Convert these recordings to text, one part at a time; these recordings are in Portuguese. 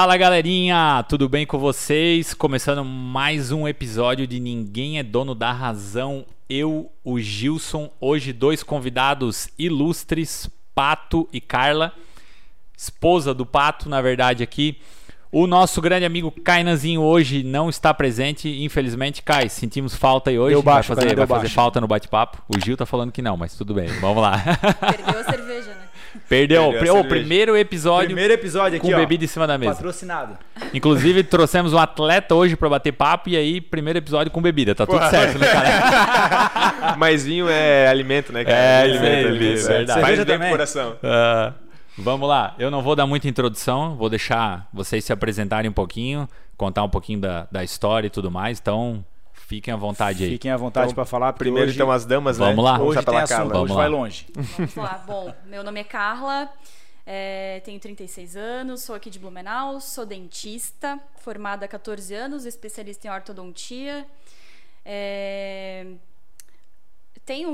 Fala galerinha, tudo bem com vocês? Começando mais um episódio de Ninguém é Dono da Razão. Eu, o Gilson, hoje dois convidados ilustres, Pato e Carla, esposa do Pato, na verdade, aqui. O nosso grande amigo Kainanzinho hoje não está presente, infelizmente. Kai, sentimos falta aí hoje. Deu baixo, vai fazer, deu vai fazer falta no bate-papo. O Gil tá falando que não, mas tudo bem, vamos lá. Perdeu a cerveja, né? Perdeu, Perdeu o primeiro episódio Primeiro episódio aqui, com ó. bebida em cima da mesa. Patrocinado. Inclusive, trouxemos um atleta hoje pra bater papo e aí, primeiro episódio com bebida. Tá tudo certo, né, cara? Mas vinho é alimento, né, cara? É, alimento, alimento, alimento. verdade. Faz bem pro coração. Ah, vamos lá. Eu não vou dar muita introdução, vou deixar vocês se apresentarem um pouquinho, contar um pouquinho da, da história e tudo mais. Então, fiquem à vontade aí. Fiquem à vontade Então, pra falar. Primeiro hoje, então as damas, né? Vamos lá. Hoje tem pela assunto, Carla. Vamos hoje lá. vai longe. Vamos lá. Bom, meu nome é Carla, é, tenho 36 anos, sou aqui de Blumenau, sou dentista, formada há 14 anos, especialista em ortodontia. É, tenho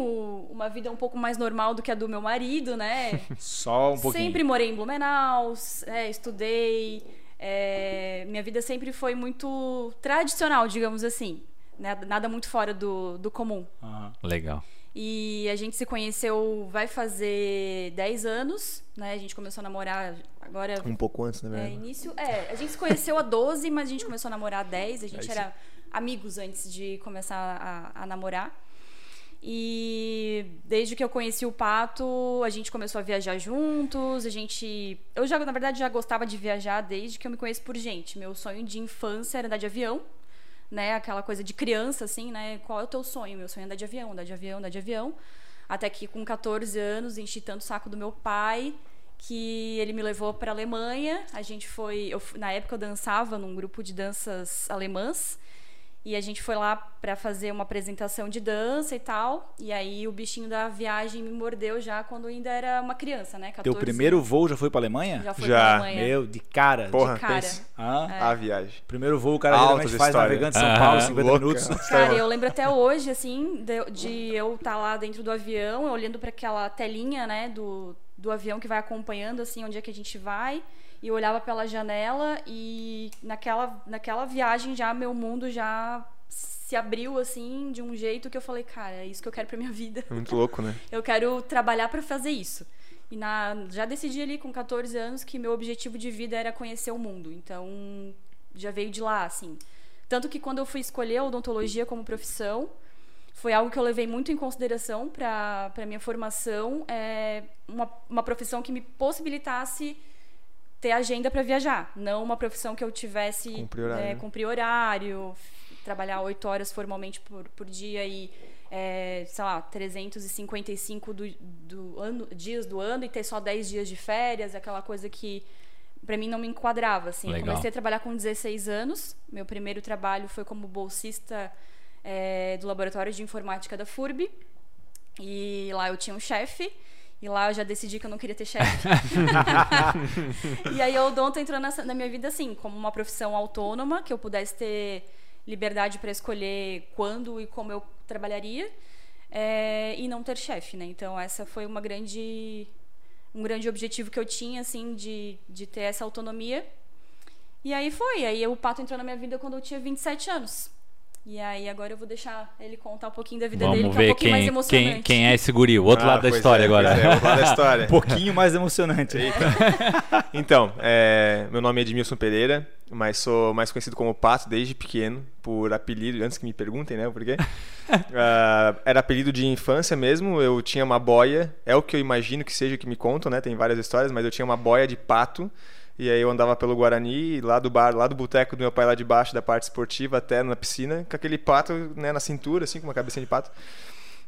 uma vida um pouco mais normal do que a do meu marido, né? Só um pouquinho. Sempre morei em Blumenau, é, estudei. é, minha vida sempre foi muito tradicional, digamos assim. Né? Nada muito fora do, do comum. Aham. Legal. E a gente se conheceu, vai fazer 10 anos, né? A gente começou a namorar agora. Um pouco antes, na É, verdade. início. É, a gente se conheceu a 12, mas a gente começou a namorar a 10. A gente sim. era amigos antes de começar a, a namorar. E desde que eu conheci o Pato, a gente começou a viajar juntos. A gente. Eu já, na verdade, já gostava de viajar desde que eu me conheço por gente. Meu sonho de infância era andar de avião, né? Aquela coisa de criança, assim, né? Qual é o teu sonho? Meu sonho é andar de avião, andar de avião, andar de avião. Até que com 14 anos enchi tanto o saco do meu pai que ele me levou para Alemanha. A gente foi, eu, na época eu dançava num grupo de danças alemãs e a gente foi lá para fazer uma apresentação de dança e tal. E aí o bichinho da viagem me mordeu já quando ainda era uma criança, né? 14 Teu primeiro voo já foi pra Alemanha? já foi Já. pra Alemanha. Meu, de cara. Porra, de cara. Hã? A viagem. Primeiro voo o cara Altas geralmente faz navegando São. Paulo, 50 Louca. minutos. Cara, eu lembro até hoje, assim, de, de eu estar lá dentro do avião, olhando para aquela telinha, né, do, do avião que vai acompanhando, assim, onde é que a gente vai. E eu olhava pela janela e naquela, naquela viagem já meu mundo já se abriu, assim, de um jeito que eu falei, cara, é isso que eu quero pra minha vida. É muito louco, né? Eu quero trabalhar para fazer isso. E na, já decidi ali com 14 anos que meu objetivo de vida era conhecer o mundo. Então, já veio de lá, assim. Tanto que quando eu fui escolher a odontologia como profissão, foi algo que eu levei muito em consideração para minha formação. É uma, uma profissão que me possibilitasse ter agenda para viajar. Não uma profissão que eu tivesse Cumprir horário, é, né? cumprir horário, trabalhar oito horas formalmente por, por dia e, é, sei lá, 355 do, do ano, dias do ano e ter só 10 dias de férias, aquela coisa que para mim não me enquadrava. Assim. Eu comecei a trabalhar com 16 anos. Meu primeiro trabalho foi como bolsista é, do laboratório de informática da FURB. E lá eu tinha um chefe. E lá eu já decidi que eu não queria ter chefe. e aí o odonto entrou nessa- na minha vida assim, como uma profissão autônoma, que eu pudesse ter liberdade para escolher quando e como eu trabalharia. é, e não ter chefe, né? Então essa foi uma grande um grande objetivo que eu tinha assim de, de ter essa autonomia. E aí foi, aí o pato entrou na minha vida quando eu tinha 27 anos. E aí agora eu vou deixar ele contar um pouquinho da vida dele, Vamos que é um ver pouquinho mais quem, emocionante. quem, quem é esse guri, o outro Ah, lado da história é, agora. é, outro lado da história. Um pouquinho mais emocionante. Então, é, meu nome é Edmilson Pereira, mas sou mais conhecido como Pato desde pequeno, por apelido, antes que me perguntem, né, o porquê. Ah, era apelido de infância mesmo, eu tinha uma boia, é o que eu imagino que seja o que me contam, né, tem várias histórias, mas eu tinha uma boia de pato, e aí eu andava pelo Guarani, lá do bar, lá do boteco do meu pai lá de baixo, da parte esportiva, até na piscina, com aquele pato, né, na cintura, assim, com uma cabecinha de pato.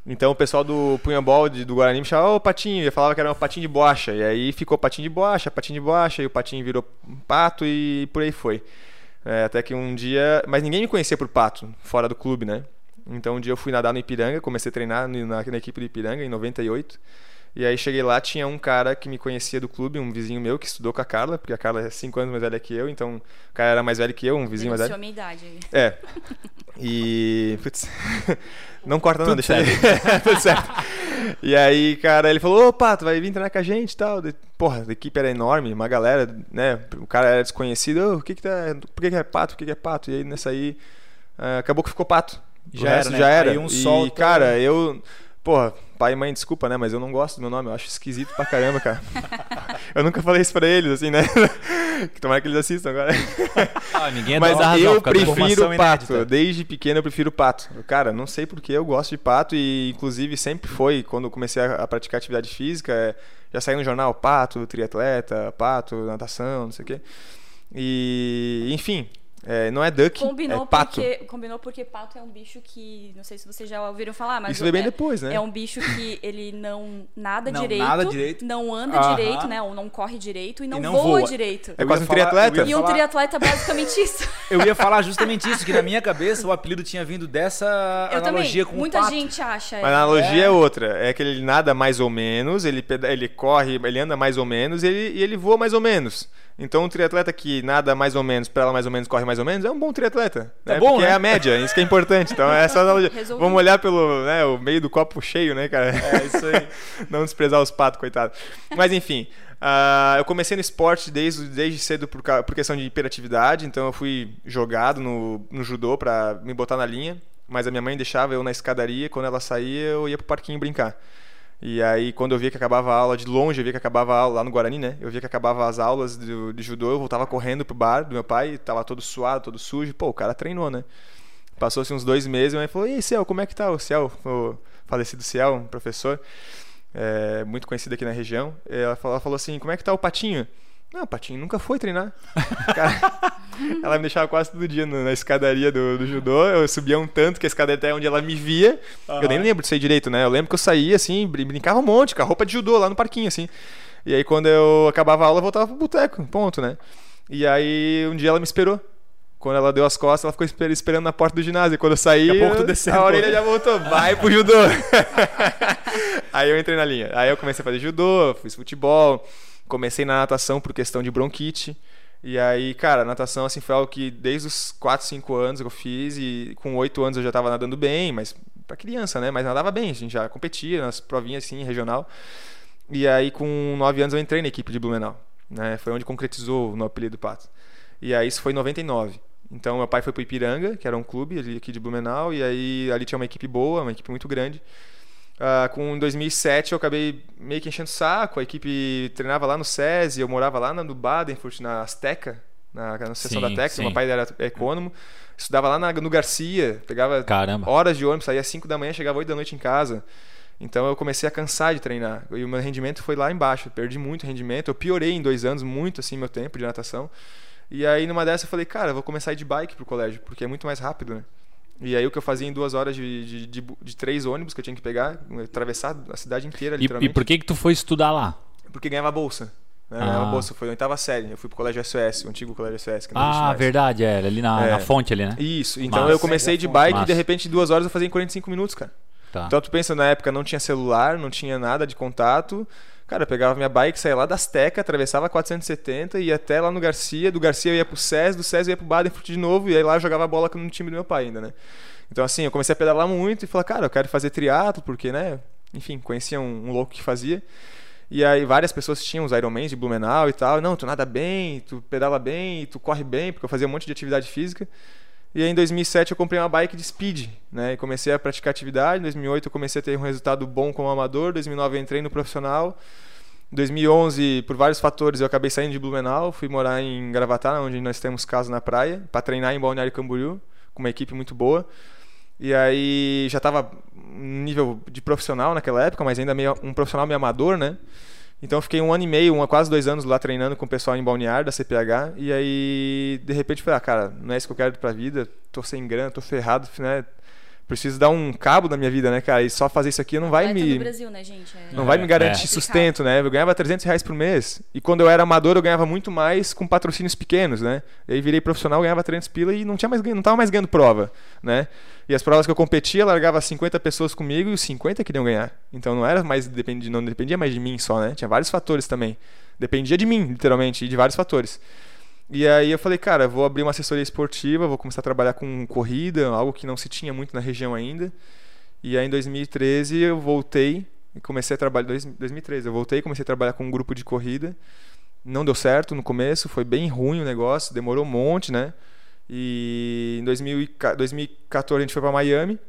Então o pessoal do punhambol do Guarani me chamava ô patinho, e falava que era um patinho de bocha. E aí ficou patinho de bocha, patinho de bocha, e o patinho virou pato e por aí foi. É, até que um dia. Mas ninguém me conhecia por pato, fora do clube, né? Então um dia eu fui nadar no Ipiranga, comecei a treinar na, na equipe do Ipiranga em 98. E aí cheguei lá, tinha um cara que me conhecia do clube, um vizinho meu que estudou com a Carla, porque a Carla é 5 anos mais velha que eu, então o cara era mais velho que eu, um vizinho mais velho. a minha idade aí. É. E. Putz. Não corta não, Tudo deixa ele. Tudo certo. E aí, cara, ele falou, opa, tu vai vir treinar com a gente e tal. Porra, a equipe era enorme, uma galera, né? O cara era desconhecido, "Ô, o que que tá. Por que, que é pato? O que, que é pato? E aí nessa aí. ah, acabou que ficou pato. O Já resto era, né? já era. Aí um e, solta- cara, eu. Porra, pai e mãe, desculpa, né? Mas eu não gosto do meu nome, eu acho esquisito pra caramba, cara. eu nunca falei isso pra eles, assim, né? tomara que eles assistam agora. Ah, ninguém é Mas razão, eu prefiro pato. inédita. Desde pequeno eu prefiro pato. Cara, não sei porque eu gosto de pato e inclusive sempre foi quando eu comecei a, a praticar atividade física, é, já saiu no jornal pato, triatleta, pato, natação, não sei o quê. E enfim, é, não é duck, Combinou, é pato. porque, combinou porque pato é um bicho que. Não sei se vocês já ouviram falar, mas. Isso veio bem é, depois, né? É um bicho que ele não nada Não direito, nada direito. não anda Aham. direito, né? Ou não corre direito e não, não voa, voa. direito. É quase um falar- triatleta. E um falar- triatleta é basicamente isso. Eu ia falar justamente isso, que na minha cabeça o apelido tinha vindo dessa Eu analogia também. com Muita o pato. gente acha. Mas a é. analogia é. É. outra. É que ele nada mais ou menos, ele, peda- ele corre, ele anda mais ou menos e ele, e ele voa mais ou menos. Então um triatleta que nada mais ou menos, pedala mais ou menos, corre mais ou menos, é um bom triatleta. Tá né? bom, Porque né? é a média, isso que é importante. Então é essa. Vamos olhar pelo né, o meio do copo cheio, né, cara? É isso aí. Não desprezar os patos, coitado. Mas enfim, ah, eu comecei no esporte desde, desde cedo por, por questão de hiperatividade, então eu fui jogado no, no judô pra me botar na linha, mas a minha mãe deixava eu na escadaria, quando ela saía eu ia pro parquinho brincar. E aí, quando eu via que acabava a aula, de longe eu via que acabava a aula, lá no Guarani, né? Eu via que acabava as aulas de judô, eu voltava correndo pro bar do meu pai, tava todo suado, todo sujo. Pô, o cara treinou, né? Passou-se uns dois meses, minha mãe falou, e Ciel, como é que tá o Ciel? O falecido Ciel, um professor, é, muito conhecido aqui na região. Ela falou, ela falou assim, como é que tá o Patinho? Não, Patinho nunca foi treinar. Cara, ela me deixava quase todo dia na escadaria do, do judô. Eu subia um tanto que a escadaria até onde ela me via. Eu nem lembro de ser direito, né? Eu lembro que eu saía assim, brin- brincava um monte, com a roupa de judô lá no parquinho, assim. E aí quando eu acabava a aula, eu voltava pro boteco, ponto, né? E aí um dia ela me esperou. Quando ela deu as costas, ela ficou esper- esperando na porta do ginásio. E quando eu saí, a a orelha já voltou. Vai pro judô. aí eu entrei na linha. Aí eu comecei a fazer judô, fiz futebol. Comecei na natação por questão de bronquite. E aí, cara, natação assim foi algo que desde os 4, 5 anos eu fiz e com 8 anos eu já tava nadando bem, mas pra criança, né? Mas nadava bem, a gente já competia nas provinhas assim, regional. E aí com 9 anos eu entrei na equipe de Blumenau, né? Foi onde concretizou no apelido Pato. E aí isso foi em 99. Então meu pai foi pro Ipiranga, que era um clube aqui de Blumenau, e aí ali tinha uma equipe boa, uma equipe muito grande. Ah, com em 2007 eu acabei meio que enchendo o saco, a equipe treinava lá no SESI, eu morava lá no Badenfurt, na Azteca, na, na seção Sim, da sim. meu pai era econômico, estudava lá na- no Garcia, pegava Caramba. horas de ônibus, saía às 5 da manhã, chegava 8 da noite em casa. Então eu comecei a cansar de treinar. E o meu rendimento foi lá embaixo. Perdi muito rendimento. Eu piorei em dois anos muito assim meu tempo de natação. E aí numa dessa eu falei, cara, eu vou começar a ir de bike pro colégio, porque é muito mais rápido, né? E aí o que eu fazia em duas horas de, de, de, de três ônibus que eu tinha que pegar, atravessar a cidade inteira, E, literalmente. e por que que tu foi estudar lá? Porque ganhava bolsa. Né? Ah. Ganhava bolsa. Foi na oitava série. Eu fui pro colégio SOS, o antigo colégio SOS, que não existe Ah, mais. verdade, é, ali na, É. na fonte ali, né? Isso. Então Massa. eu comecei de bike Massa. e de repente em duas horas eu fazia em 45 minutos, cara. Tá. Então tu pensa, na época não tinha celular, não tinha nada de contato. Cara, eu pegava minha bike, saía lá das Teca, atravessava a 470 e ia até lá no Garcia. Do Garcia eu ia pro SES, do SES eu ia pro Badenfurt de novo. E aí lá eu jogava bola no time do meu pai ainda, né? Então assim, eu comecei a pedalar muito e falar, cara, eu quero fazer triatlo, porque, né? Enfim, conhecia um, um louco que fazia. E aí várias pessoas tinham os Ironmans de Blumenau e tal. Não, tu nada bem, tu pedala bem, tu corre bem, porque eu fazia um monte de atividade física. E aí em 2007 eu comprei uma bike de speed, né? E comecei a praticar atividade. Em 2008 eu comecei a ter um resultado bom como amador. Em 2009 eu entrei no profissional. Em 2011, por vários fatores, eu acabei saindo de Blumenau, fui morar em Gravatá, onde nós temos casa na praia, para treinar em Balneário Camboriú, com uma equipe muito boa. E aí já estava nível de profissional naquela época, mas ainda meio um profissional meio amador, né? Então eu fiquei um ano e meio, quase dois anos lá treinando com o pessoal em Balneário da CPH. E aí, de repente, falei, ah, cara, não é isso que eu quero pra vida, tô sem grana, tô ferrado, né? Preciso dar um cabo na minha vida, né, cara? E só fazer isso aqui não vai Atleta me. Brasil, né, gente? É- Não vai É, me garantir é. sustento, né? Eu ganhava 300 reais por mês. E quando eu era amador, eu ganhava muito mais com patrocínios pequenos, né? E aí virei profissional, ganhava 300 pila e não, tinha mais, ganho- não tava mais ganhando prova, né? E as provas que eu competia, largava 50 pessoas comigo e os 50 queriam ganhar. Então não era mais não dependia mais de mim só, né? Tinha vários fatores também. Dependia de mim, literalmente, e de vários fatores. E aí eu falei, cara, vou abrir uma assessoria esportiva, vou começar a trabalhar com corrida, algo que não se tinha muito na região ainda. E aí em 2013 eu voltei e comecei a trabalhar. dois- 2013, eu voltei e comecei a trabalhar com um grupo de corrida. Não deu certo no começo, foi bem ruim o negócio, demorou um monte, né? E em 2000 e ca- 2014 a gente foi para Miami,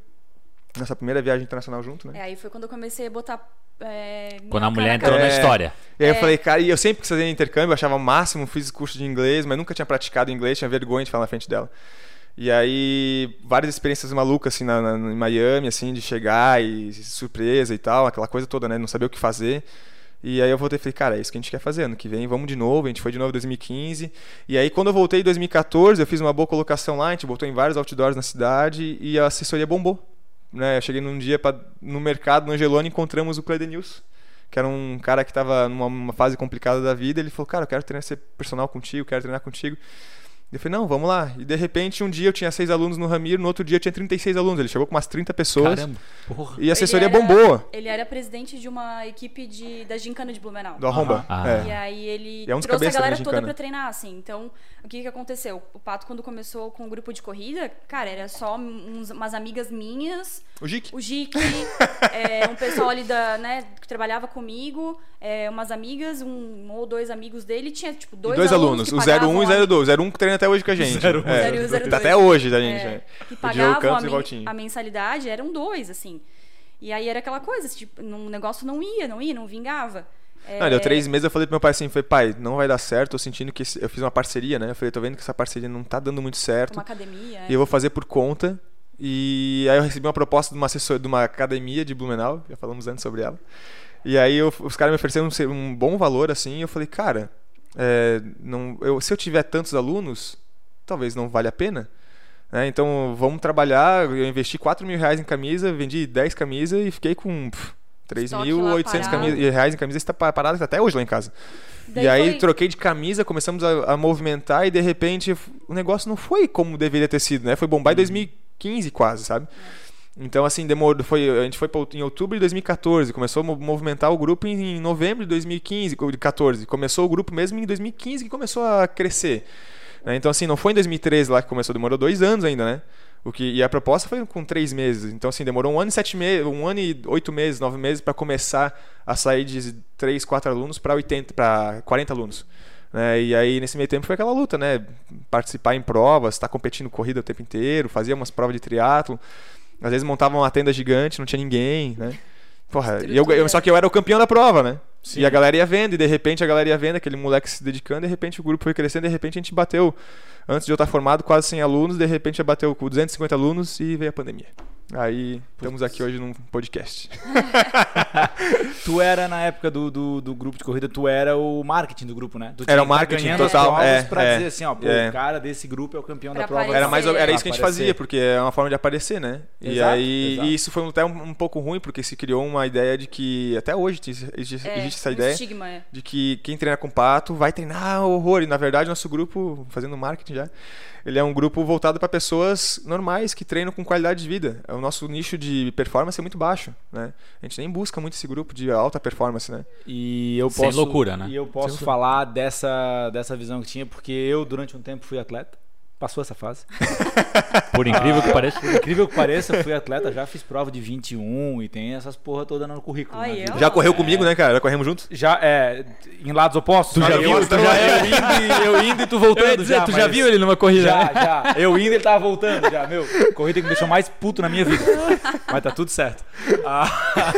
nossa primeira viagem internacional junto, né? É, aí foi quando eu comecei a botar. É, Quando a mulher entrou na É. história. E aí eu É. falei, cara, e eu sempre quis fazer intercâmbio, eu achava o máximo, fiz curso de inglês, mas nunca tinha praticado inglês, tinha vergonha de falar na frente dela. E aí, várias experiências malucas, assim, na, na- em Miami, assim, de chegar e surpresa e tal, aquela coisa toda, né? Não saber o que fazer. E aí eu voltei e falei, cara, é isso que a gente quer fazer. Ano que vem vamos de novo. A gente foi de novo em 2015. E aí, quando eu voltei em 2014, eu fiz uma boa colocação lá. A gente botou em vários outdoors na cidade e a assessoria bombou. Né? Eu cheguei num dia pra, no mercado, no Angelone, encontramos o Cledenilson, que era um cara que estava numa, fase complicada da vida. Ele falou, cara, eu quero treinar ser personal contigo, quero treinar contigo. Eu falei, não, vamos lá. E de repente, um dia eu tinha seis alunos no Ramiro, no outro dia eu tinha 36 alunos. Ele chegou com umas 30 pessoas. Caramba. Porra. E a assessoria Ele era- bombou. Ele era presidente de uma equipe de, da Gincana de Blumenau. Do Arromba. Ah. É. E aí ele E é um trouxe a galera toda pra treinar, assim. Então, o que que aconteceu? O Pato, quando começou com o grupo de corrida, cara, era só uns- umas amigas minhas, O Gic. o Gic, é, um pessoal ali da, né, que trabalhava comigo, é, umas amigas, um ou dois amigos dele, tinha, tipo, E dois, dois alunos, que o pagavam 01 e o 02. O 01 que treina até hoje com a gente. Zero um, É, zero um, zero tá dois. até hoje da gente. É, né? que pagavam a, e men- a mensalidade, eram dois, assim. E aí era aquela coisa, tipo, um negócio não ia, não ia, não vingava. É, Não, deu três meses, eu falei pro meu pai assim, falei, pai, não vai dar certo, tô sentindo que eu fiz uma parceria, né? Eu falei, tô vendo que essa parceria não tá dando muito certo. Uma academia. E eu vou fazer por conta. E aí eu recebi uma proposta de uma assessor, de uma academia de Blumenau, já falamos antes sobre ela. E aí eu- os caras me ofereceram um, um bom valor assim, e eu falei, cara, é, não, eu- se eu tiver tantos alunos, talvez não valha a pena. né? então vamos trabalhar. Eu investi 4 mil reais em camisa, vendi 10 camisas e fiquei com pff, Estoque lá 3.800 parado. camisa- reais em camisa. Está parado tá até hoje lá em casa. Daí e aí foi- troquei de camisa, começamos a, a movimentar e de repente o negócio não foi como deveria ter sido, né? Foi bombar em 2015 quase, sabe? Então assim, demorou, foi, a gente foi em outubro de 2014, começou a mo- movimentar o grupo em, em novembro de 2015, co- de 14. Começou o grupo mesmo em 2015 que começou a crescer. né? Então assim, não foi em 2013 lá que começou, demorou dois anos ainda, né? O que, e a proposta foi com três meses. Então, assim, demorou um ano e sete meses, um ano e oito meses, nove meses para começar a sair de três, quatro alunos para 80, para 40 alunos. Né? E aí, nesse meio tempo, foi aquela luta, né? Participar em provas, estar competindo corrida o tempo inteiro, fazia umas provas de triatlo. Às vezes montavam uma tenda gigante, não tinha ninguém, né? Porra, e eu, eu- só que eu era o campeão da prova, né? Sim. E a galera ia vendo, e de repente a galera ia vendo, aquele moleque se dedicando, de repente o grupo foi crescendo, de repente a gente bateu, antes de eu estar formado, quase 100 alunos, de repente bateu com 250 alunos e veio a pandemia. Aí estamos aqui hoje num podcast. Tu era, na época do, do, do grupo de corrida, tu era o marketing do grupo, né? Tu Era o tá marketing total, é, pra é, dizer assim, ó, pô, é. o cara desse grupo é o campeão Pra da prova. aparecer. Era, mais, era isso que a gente fazia, porque é uma forma de aparecer, né? E Exato, aí exato. e isso foi até um, um pouco ruim, porque se criou uma ideia de que, até hoje existe, existe É, essa um ideia, estigma, é. de que quem treina com pato vai treinar horror. E na verdade, nosso grupo, fazendo marketing já, ele é um grupo voltado para pessoas normais que treinam com qualidade de vida. O nosso nicho de performance é muito baixo, né? A gente nem busca muito esse grupo de alta performance, né? E eu Sem posso, loucura, né? E eu posso Sem falar dessa, dessa visão que tinha, porque eu, durante um tempo, fui atleta. Passou essa fase. Por incrível que pareça. Por incrível que pareça, fui atleta, já fiz prova de 21 e tem essas porra toda no currículo. Vida. eu. Já correu comigo, né, cara? Já corremos juntos? Já, é, em lados opostos? Tu já viu? Eu, Tu já- eu indo, e- eu indo e tu voltando dizer, já. tu já viu ele numa corrida? Já, né? já. Eu indo, ele tava voltando já, meu. Corrida que me deixou mais puto na minha vida. Mas tá tudo certo. Ah,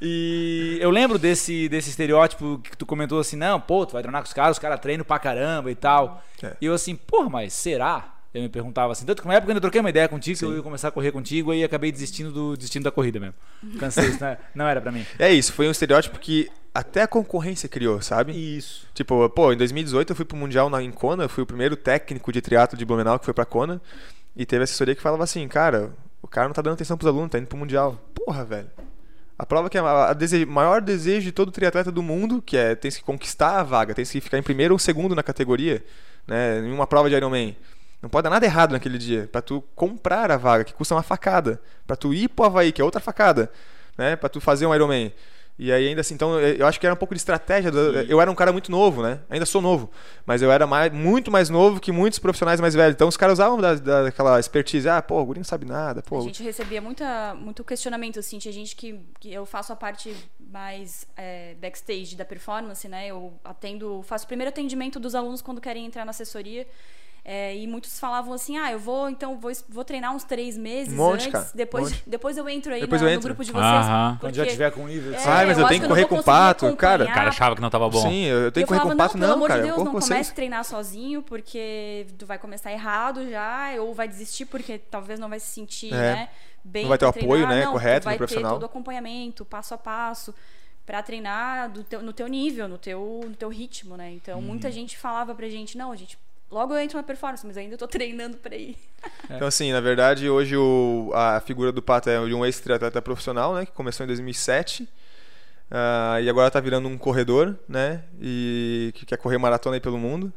e eu lembro desse, desse estereótipo que tu comentou assim, não, pô, tu vai treinar com os caras, os caras treinam pra caramba e tal. É. E eu assim, porra, mas será? Eu me perguntava assim, tanto que na época eu troquei uma ideia contigo, que eu ia começar a correr contigo, aí acabei desistindo do destino da corrida mesmo. Cansei, isso não era, não era pra mim. É isso, foi um estereótipo que até a concorrência criou, sabe? Isso. Tipo, pô, em 2018 eu fui pro Mundial na, em Kona, eu fui o primeiro técnico de triatlo de Blumenau que foi pra Kona, e teve assessoria que falava assim, cara, o cara não tá dando atenção pros alunos, tá indo pro Mundial. Porra, velho. A prova que é a, dese- maior desejo de todo triatleta do mundo, que é tem que conquistar a vaga, tem que ficar em primeiro ou segundo na categoria, né, em uma prova de Ironman. Não pode dar nada errado naquele dia, pra tu comprar a vaga, que custa uma facada, Pra tu ir pro Havaí, que é outra facada, né, Pra tu fazer um Ironman. E aí ainda assim, então eu acho que era um pouco de estratégia. do- eu era um cara muito novo, né? Ainda sou novo, mas eu era mais, muito mais novo que muitos profissionais mais velhos. Então os caras usavam da, da- daquela expertise, ah, pô, o guri não sabe nada, pô. A gente recebia muita, muito questionamento, assim, tinha gente que, que eu faço a parte mais é, backstage da performance, né? Eu atendo, faço o primeiro atendimento dos alunos quando querem entrar na assessoria. É, e muitos falavam assim, ah, eu vou, então, vou, vou treinar uns três meses Um monte, antes, cara, depois, um monte. depois eu entro aí Depois na- eu no entro. grupo de vocês. Aham. Quando já tiver com nível. É, Ah, mas eu acho tenho que não correr vou com pato, cara. O cara achava que não tava bom. Sim, eu tenho eu que correr falava, com o não, pato, pelo não, amor cara. de eu Deus, não com comece vocês. a treinar sozinho, porque tu vai começar errado já, ou vai desistir porque talvez não vai se sentir, É. né, bem Não vai ter o apoio, né, Não, correto vai do profissional. ter todo o acompanhamento, passo a passo, pra treinar do teu- no teu nível, no teu, no teu ritmo, né? Então, Uhum. muita gente falava pra gente, não, a gente... Logo eu entro na performance, mas ainda tô treinando pra ir. Então, assim, na verdade, hoje o- a figura do Pato é de um ex-triatleta profissional, né? Que começou em 2007. ah, e agora tá virando um corredor, né? E que quer correr maratona aí pelo mundo.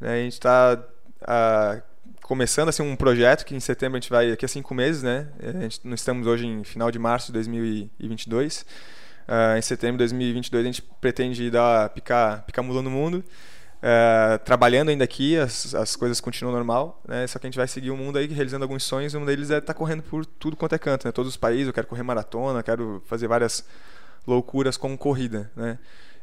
Né, a gente tá ah, começando assim, um projeto que em setembro a gente vai, daqui a cinco meses, né? A gente, nós estamos hoje em final de março de 2022. Ah, em setembro de 2022 a gente pretende dar, picar, picar mula no mundo. É, trabalhando ainda aqui, as, as coisas continuam normal, né? Só que a gente vai seguir o mundo aí, realizando alguns sonhos. E um deles é estar correndo por tudo quanto é canto, né? Todos os países. Eu quero correr maratona, quero fazer várias loucuras com corrida, né?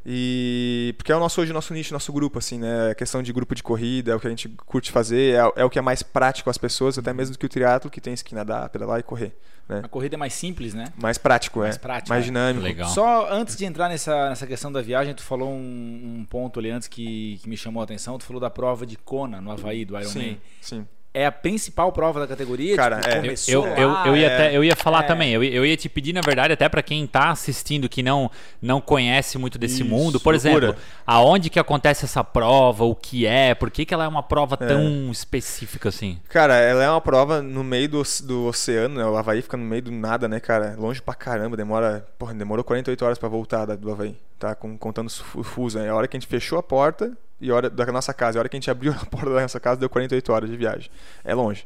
E porque é o nosso hoje o nosso nicho, nosso grupo assim, né? A questão de grupo de corrida, é o que a gente curte fazer, é, é o que é mais prático às pessoas, até mesmo do que o triatlo, que tem que nadar, pedalar e correr, né? A corrida é mais simples, né? Mais prático, Mais é. prático, mais é. dinâmico. Legal. Só antes de entrar nessa, nessa questão da viagem, tu falou um, um ponto ali antes que, que me chamou a atenção. Tu falou da prova de Kona no Havaí, do Ironman. Sim, sim. É a principal prova da categoria? Cara, tipo, é. Eu, começou eu, eu, eu ia, é- até- eu ia falar é. também, eu, ia- eu ia te pedir, na verdade, até pra quem tá assistindo que não, não conhece muito desse Isso, mundo, por loucura. exemplo, aonde que acontece essa prova, o que é, por que, que ela é uma prova tão específica assim? Cara, ela é uma prova no meio do, do oceano, né? O Havaí fica no meio do nada, né, cara? Longe pra caramba, demora. Porra, demorou 48 horas pra voltar da- do Havaí, tá? Com- contando o fuso, né? A hora que a gente fechou a porta e hora da nossa casa, a hora que a gente abriu a porta da nossa casa, deu 48 horas de viagem. É longe.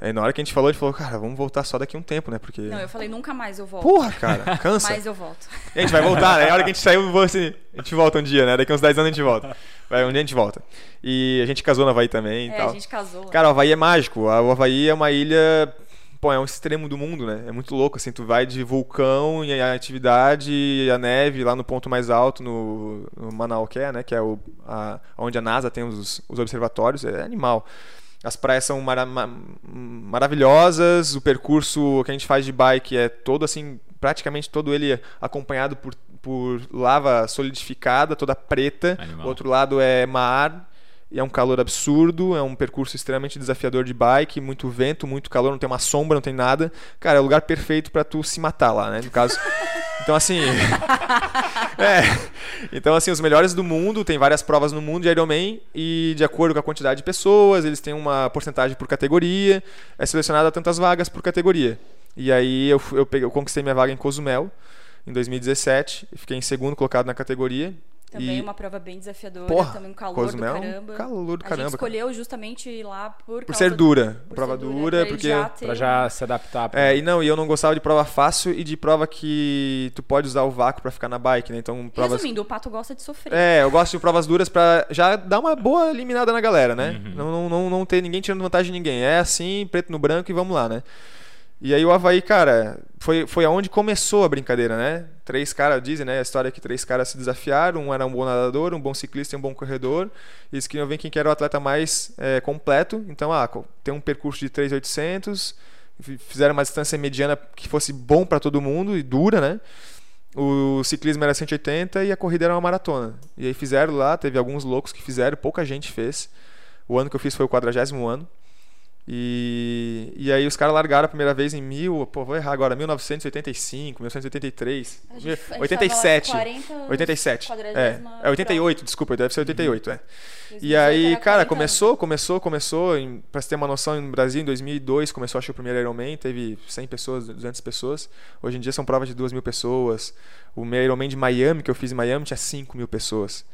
Aí na hora que a gente falou, a gente falou, cara, vamos voltar só daqui um tempo, né? Porque. Não, eu falei, nunca mais eu volto. Porra, cara, cansa. Mas eu volto. E a gente vai voltar, né? A hora que a gente saiu, assim, a gente volta um dia, né? Daqui uns 10 anos a gente volta. Vai, um dia a gente volta. E a gente casou no Havaí também e É, tal. a gente casou. Cara, o Havaí é mágico. O Havaí é uma ilha. Pô, é um extremo do mundo, né? É muito louco, assim. Tu vai de vulcão e a atividade e a neve lá no ponto mais alto, no, no Manauqué, né? Que é o, a, onde a NASA tem os, os observatórios. É animal. As praias são mara- ma- maravilhosas. O percurso que a gente faz de bike é todo assim, praticamente todo ele acompanhado por, por lava solidificada, toda preta. Animal. O outro lado é mar. E é um calor absurdo, é um percurso extremamente desafiador de bike, muito vento, muito calor, não tem uma sombra, não tem nada. Cara, é o lugar perfeito pra tu se matar lá, né? No caso. Então assim, é. Então assim, os melhores do mundo, tem várias provas no mundo de Ironman e de acordo com a quantidade de pessoas, eles têm uma porcentagem por categoria, é selecionada tantas vagas por categoria. E aí eu, eu, peguei, eu conquistei minha vaga em Cozumel em 2017, e fiquei em segundo colocado na categoria. Também e, uma prova bem desafiadora, Porra, também um calor Cozumel, do caramba. calor do A caramba, gente cara. escolheu justamente ir lá por por ser do- dura, por prova ser dura, pra porque já ter Pra já se adaptar. pra- É, e não, e eu não gostava de prova fácil e de prova que tu pode usar o vácuo pra ficar na bike, né? Então, provas Resumindo, o Pato gosta de sofrer. É, eu gosto de provas duras pra já dar uma boa eliminada na galera, né? Não, não, não, não ter ninguém tirando vantagem de ninguém. É assim, preto no branco e vamos lá, né? E aí o Havaí, cara, foi, foi aonde começou a brincadeira, né? Três caras, dizem, né? A história é que três caras se desafiaram, um era um bom nadador, um bom ciclista e um bom corredor. E eles queriam ver quem que era o atleta mais é, completo. Então, ah, tem um percurso de 3.800, fi- fizeram uma distância mediana que fosse bom para todo mundo e dura, né? O ciclismo era 180 e a corrida era uma maratona. E aí fizeram lá, teve alguns loucos que fizeram, pouca gente fez. O ano que eu fiz foi o quadragésimo ano. E, e aí os caras largaram a primeira vez em mil, pô, vou errar agora, 1985, 1983, A gente- a gente tava 87. 40 87. É, é 88, desculpa, deve ser 88, é. E 2018 aí, cara, 40 começou, começou, começou, em, pra você ter uma noção, no Brasil, em 2002, começou acho que o primeiro Ironman, teve 100 pessoas, 200 pessoas. Hoje em dia são provas de 2 mil pessoas. O meu Ironman de Miami, que eu fiz em Miami, tinha 5 mil pessoas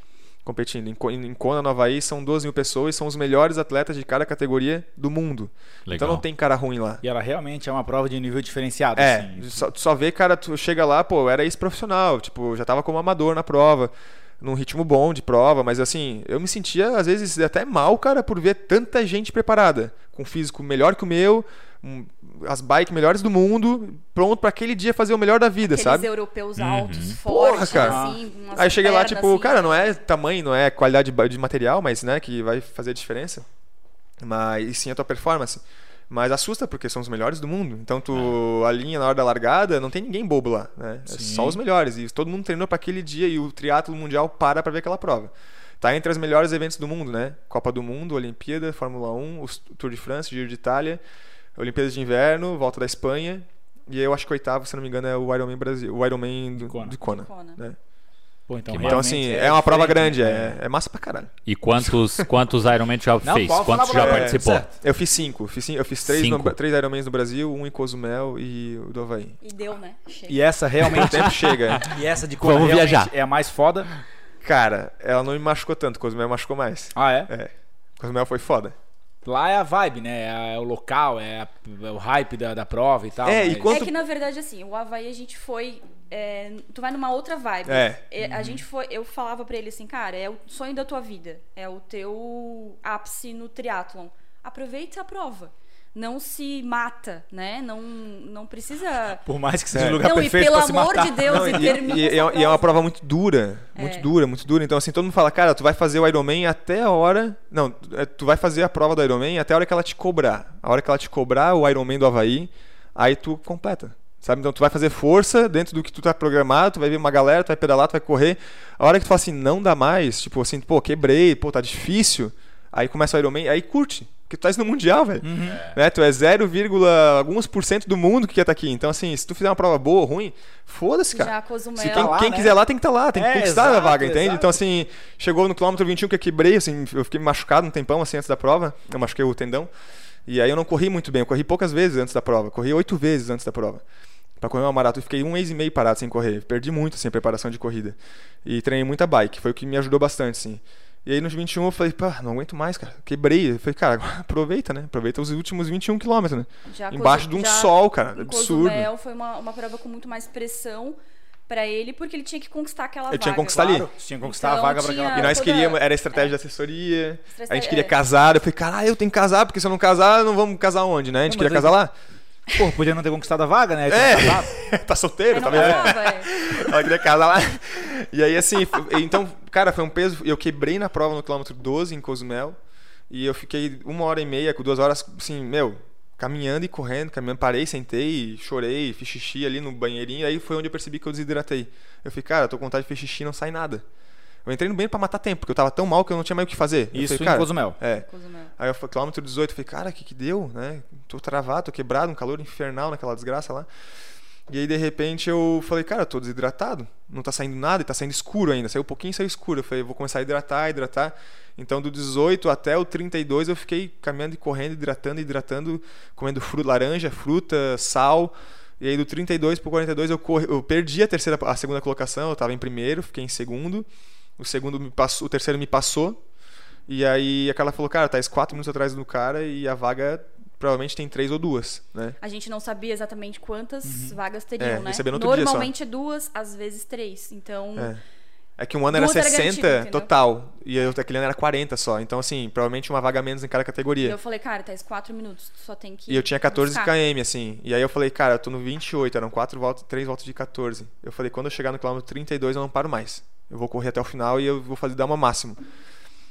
competindo. Em, Kona, no Havaí, são 12 mil pessoas são os melhores atletas de cada categoria do mundo. Legal. Então não tem cara ruim lá. E ela realmente é uma prova de nível diferenciado. É, assim. só, tu só vê, cara, tu chega lá, pô, era ex-profissional, tipo, já tava como amador na prova, num ritmo bom de prova, mas assim, eu me sentia às vezes até mal, cara, por ver tanta gente preparada, com físico melhor que o meu, um- as bikes melhores do mundo, pronto pra aquele dia fazer o melhor da vida, Aqueles sabe? europeus altos, Porra, fortes, cara. assim. umas Aí cheguei lá, tipo, assim. cara, não é tamanho, não é qualidade de material, mas, né, que vai fazer a diferença. Mas, e sim a tua performance. Mas assusta porque são os melhores do mundo. Então tu alinha na hora da largada, não tem ninguém bobo lá, né? É só os melhores. E todo mundo treinou para aquele dia e o triatlo mundial para pra ver aquela prova. Tá entre os melhores eventos do mundo, né? Copa do Mundo, Olimpíada, Fórmula 1, o Tour de France, Giro de Itália, Olimpíadas de Inverno, Volta da Espanha. E eu acho que o oitavo, se não me engano, é o Ironman Brasil, o Ironman do, Kona. de Kona. Kona. né? Pô, então, Que Então, assim, é, uma prova grande, né? é, é massa pra caralho. E quantos, quantos Ironman já Não, fez? Quantos já é, participou? certo. Eu fiz cinco. Fiz cinco eu fiz três, Cinco. no, três Ironmans no Brasil, um em Cozumel e o do Havaí. E deu, né? Chega. E essa O realmente. tempo chega. e essa de Kona Vamos realmente viajar. é a mais foda. Cara, ela não me machucou tanto, Cozumel machucou mais. Ah, é? É. Cozumel foi foda. Lá é a vibe, né? É, é o local, é, a- é o hype da, da prova e tal. É, e mas- quando- É que na verdade, assim, o Havaí a gente foi. é, tu vai numa outra vibe. É. A gente foi. Eu falava pra ele assim, cara, é o sonho da tua vida. É o teu ápice no triatlon. Aproveita a prova. Não se mata, né? Não, não precisa. Por mais que seja É. o lugar não, e perfeito pelo pra se amor matar. de Deus, Não, e, e, termina e- essa e é, e é uma prova muito dura, muito É. dura, muito dura. Então, assim, todo mundo fala, cara, tu vai fazer o Ironman até a hora. Não, é, tu vai fazer a prova do Ironman até a hora que ela te cobrar. A hora que ela te cobrar o Ironman do Havaí, aí tu completa. Sabe? Então tu vai fazer força dentro do que tu tá programado, tu vai ver uma galera, tu vai pedalar, tu vai correr. A hora que tu fala assim, não dá mais, tipo assim, pô, quebrei, pô, tá difícil. Aí começa o Ironman, aí curte. Porque tu tá indo no Mundial, velho. Uhum. Né? Tu é 0, alguns por cento do mundo que quer estar aqui. Então, assim, se tu fizer uma prova boa ou ruim, foda-se, cara. Já. Se quem, lá, quem né? quiser lá tem que estar lá, tem que É, conquistar a exato, vaga, entende? exato. Então, assim, chegou no quilômetro 21 que eu quebrei, assim, eu fiquei machucado um tempão, assim, antes da prova. Eu machuquei o tendão. E aí eu não corri muito bem, eu corri poucas vezes antes da prova. Corri oito vezes antes da prova. Pra correr uma maratona, eu fiquei um mês e meio parado sem correr. Perdi muito, assim, a preparação de corrida. E treinei muita bike, foi o que me ajudou bastante, assim. E aí nos 21 eu falei, pá, não aguento mais, cara. Quebrei. Eu falei, cara, aproveita, né? Aproveita os últimos 21 quilômetros, né? Já Embaixo de um já sol, cara. em Absurdo. Cozumel foi uma, uma prova com muito mais pressão pra ele, porque ele tinha que conquistar aquela Eu vaga. tinha que conquistar ali. Claro, tinha que conquistar Então, a vaga pra tinha- aquela E nós toda- queríamos, era estratégia de assessoria. A Estratégia- gente queria é. casar. Eu falei, caralho, eu tenho que casar, porque se eu não casar, não vamos casar onde, né? A gente Não, queria casar lá. Pô, podia não ter conquistado a vaga, né? É. tá solteiro, tá vendo? é. Ela queria casar lá. E aí, assim, então, cara, foi um peso. Eu quebrei na prova no quilômetro 12 em Cozumel. E eu fiquei uma hora e meia, com duas horas, assim, meu, caminhando e correndo, caminhando. Parei, sentei, chorei, fiz xixi ali no banheirinho. Aí foi onde eu percebi que eu desidratei. Eu falei, cara, eu tô com vontade de fazer xixi não sai nada. Eu entrei no banheiro pra matar tempo, porque eu tava tão mal que eu não tinha mais o que fazer. Eu Isso falei, em cara, Cozumel. É. Cozumel. Aí eu falei, quilômetro 18, eu falei, cara, o que que deu, né? Tô travado, tô quebrado, um calor infernal naquela desgraça lá. E aí, de repente, eu falei, cara, eu tô desidratado, não tá saindo nada, e tá saindo escuro ainda. Saiu um pouquinho e saiu escuro. Eu falei, vou começar a hidratar, hidratar. Então, do 18 até o 32, eu fiquei caminhando e correndo, hidratando, hidratando, comendo fruta, laranja, fruta, sal. E aí, do 32 pro 42, eu, corri, eu perdi a, terceira, a segunda colocação, eu tava em primeiro, fiquei em segundo. O segundo me passou, o terceiro me passou. E aí aquela falou, cara, tá 4 minutos atrás do cara e a vaga provavelmente tem três ou duas, né? A gente não sabia exatamente quantas Uhum. vagas teriam, É, né? no. Normalmente é duas, às vezes três. Então, É. É que um ano era Duas era 60 garantido, entendeu? total e aí aquele ano era 40 só. Então, assim, provavelmente uma vaga menos em cada categoria. eu falei, cara, tá esses quatro minutos, tu só tem que E eu tinha 14 buscar. km, assim. E aí eu falei, cara, eu tô no 28, eram quatro voltas, três voltas de 14. Eu falei, quando eu chegar no quilômetro 32, eu não paro mais. Eu vou correr até o final e eu vou fazer dar uma máximo.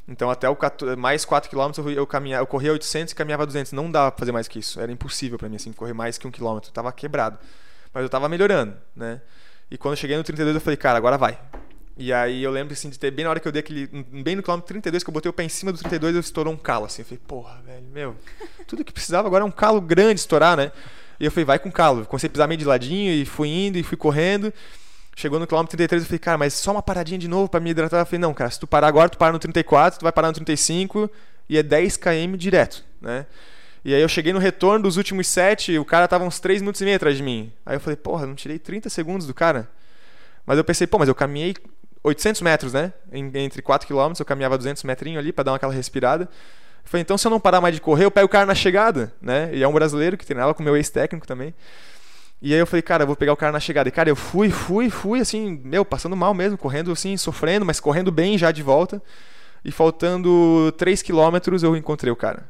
Então até o 14 mais 4 km eu, caminhava, eu corria 800 e caminhava 200. Não dava pra fazer mais que isso. Era impossível pra mim assim correr mais que um quilômetro. Eu tava quebrado. Mas eu tava melhorando, né? E quando eu cheguei no 32 eu falei, cara, agora vai. E aí eu lembro assim de ter bem na hora que eu dei aquele. Bem no quilômetro 32, que eu botei o pé em cima do 32, eu estourou um calo assim. Eu falei, porra, velho, meu, tudo que precisava agora é um calo grande estourar, né? E eu falei, vai com calo. Comecei a pisar meio de ladinho e fui indo e fui correndo. Chegou no quilômetro 33, eu falei, cara, mas só uma paradinha de novo para me hidratar. Eu falei, não, cara, se tu parar agora, tu para no 34, tu vai parar no 35 e é 10 km direto, né? E aí eu cheguei no retorno dos últimos 7, o cara tava uns 3 minutos e meio atrás de mim. Aí eu falei, porra, não tirei 30 segundos do cara. Mas eu pensei, pô, mas eu caminhei 800 metros, né? Entre 4 km, eu caminhava 200 metrinhos ali para dar aquela respirada. Eu falei, então se eu não parar mais de correr, eu pego o cara na chegada, né? E é um brasileiro que treinava com meu ex-técnico também. E aí eu falei, cara, eu vou pegar o cara na chegada. E, cara, eu fui, fui, fui, assim, meu, passando mal mesmo, correndo assim, sofrendo, mas correndo bem já de volta. E faltando 3 quilômetros eu encontrei o cara.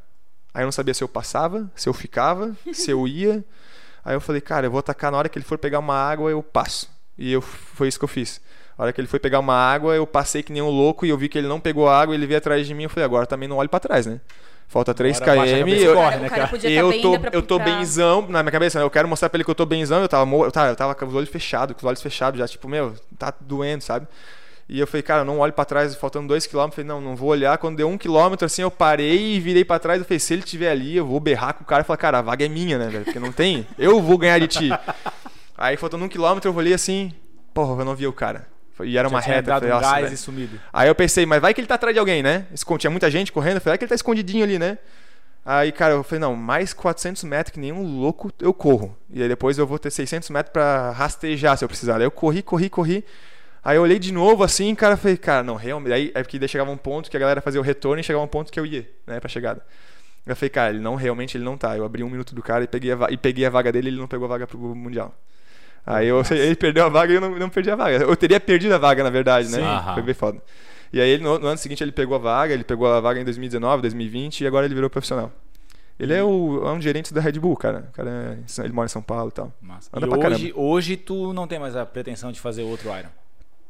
Aí eu não sabia se eu passava, se eu ficava, se eu ia. Aí eu falei, cara, eu vou atacar na hora que ele for pegar uma água, eu passo. E eu, foi isso que eu fiz. A hora que ele foi pegar uma água, eu passei que nem um louco e eu vi que ele não pegou a água, ele veio atrás de mim. Eu falei, agora também não olho para trás, né? Falta 3 km. Eu, corre, né, cara? Eu tá tô, bem, pra, eu tô pra... benzão na minha cabeça, né? Eu quero mostrar pra ele que eu tô benzão. Eu tava, eu tava, eu tava com os olhos fechados, com os olhos fechados já, tipo, meu, tá doendo, sabe? E eu falei, cara, não olho para trás, faltando 2 km. Falei, não, não vou olhar. Quando deu 1 um km, assim, eu parei e virei para trás. Eu falei, se ele estiver ali, eu vou berrar com o cara e falar, cara, a vaga é minha, né, velho? Porque não tem. Eu vou ganhar de ti. Aí, faltando 1 um km, eu olhei assim, porra, eu não vi o cara. E era uma tinha reta. dado falei, um "Nossa, gás velho." e sumido. Aí eu pensei, mas vai que ele tá atrás de alguém, né? Tinha muita gente correndo, eu falei, vai que ele tá escondidinho ali, né? Aí, cara, eu falei, não, mais 400 metros que nenhum louco eu corro. E aí depois eu vou ter 600 metros pra rastejar se eu precisar. Aí eu corri, corri, corri. Aí eu olhei de novo assim, cara, eu falei, cara, não, realmente. Aí é porque daí chegava um ponto que a galera fazia o retorno e chegava um ponto que eu ia, né, pra chegada. Eu falei, cara, ele não, realmente ele não tá. Eu abri um minuto do cara e peguei a, e peguei a vaga dele ele não pegou a vaga pro Mundial. Aí eu, ele perdeu a vaga e eu não, não perdi a vaga. Eu teria perdido a vaga, na verdade, né? Sim. Foi bem foda. E aí no, no ano seguinte ele pegou a vaga, ele pegou a vaga em 2019, 2020 e agora ele virou profissional. Ele é, o, é um gerente da Red Bull, cara. Cara é- ele mora em São Paulo e tal. Massa. Anda e pra hoje, hoje tu não tem mais a pretensão de fazer outro Iron.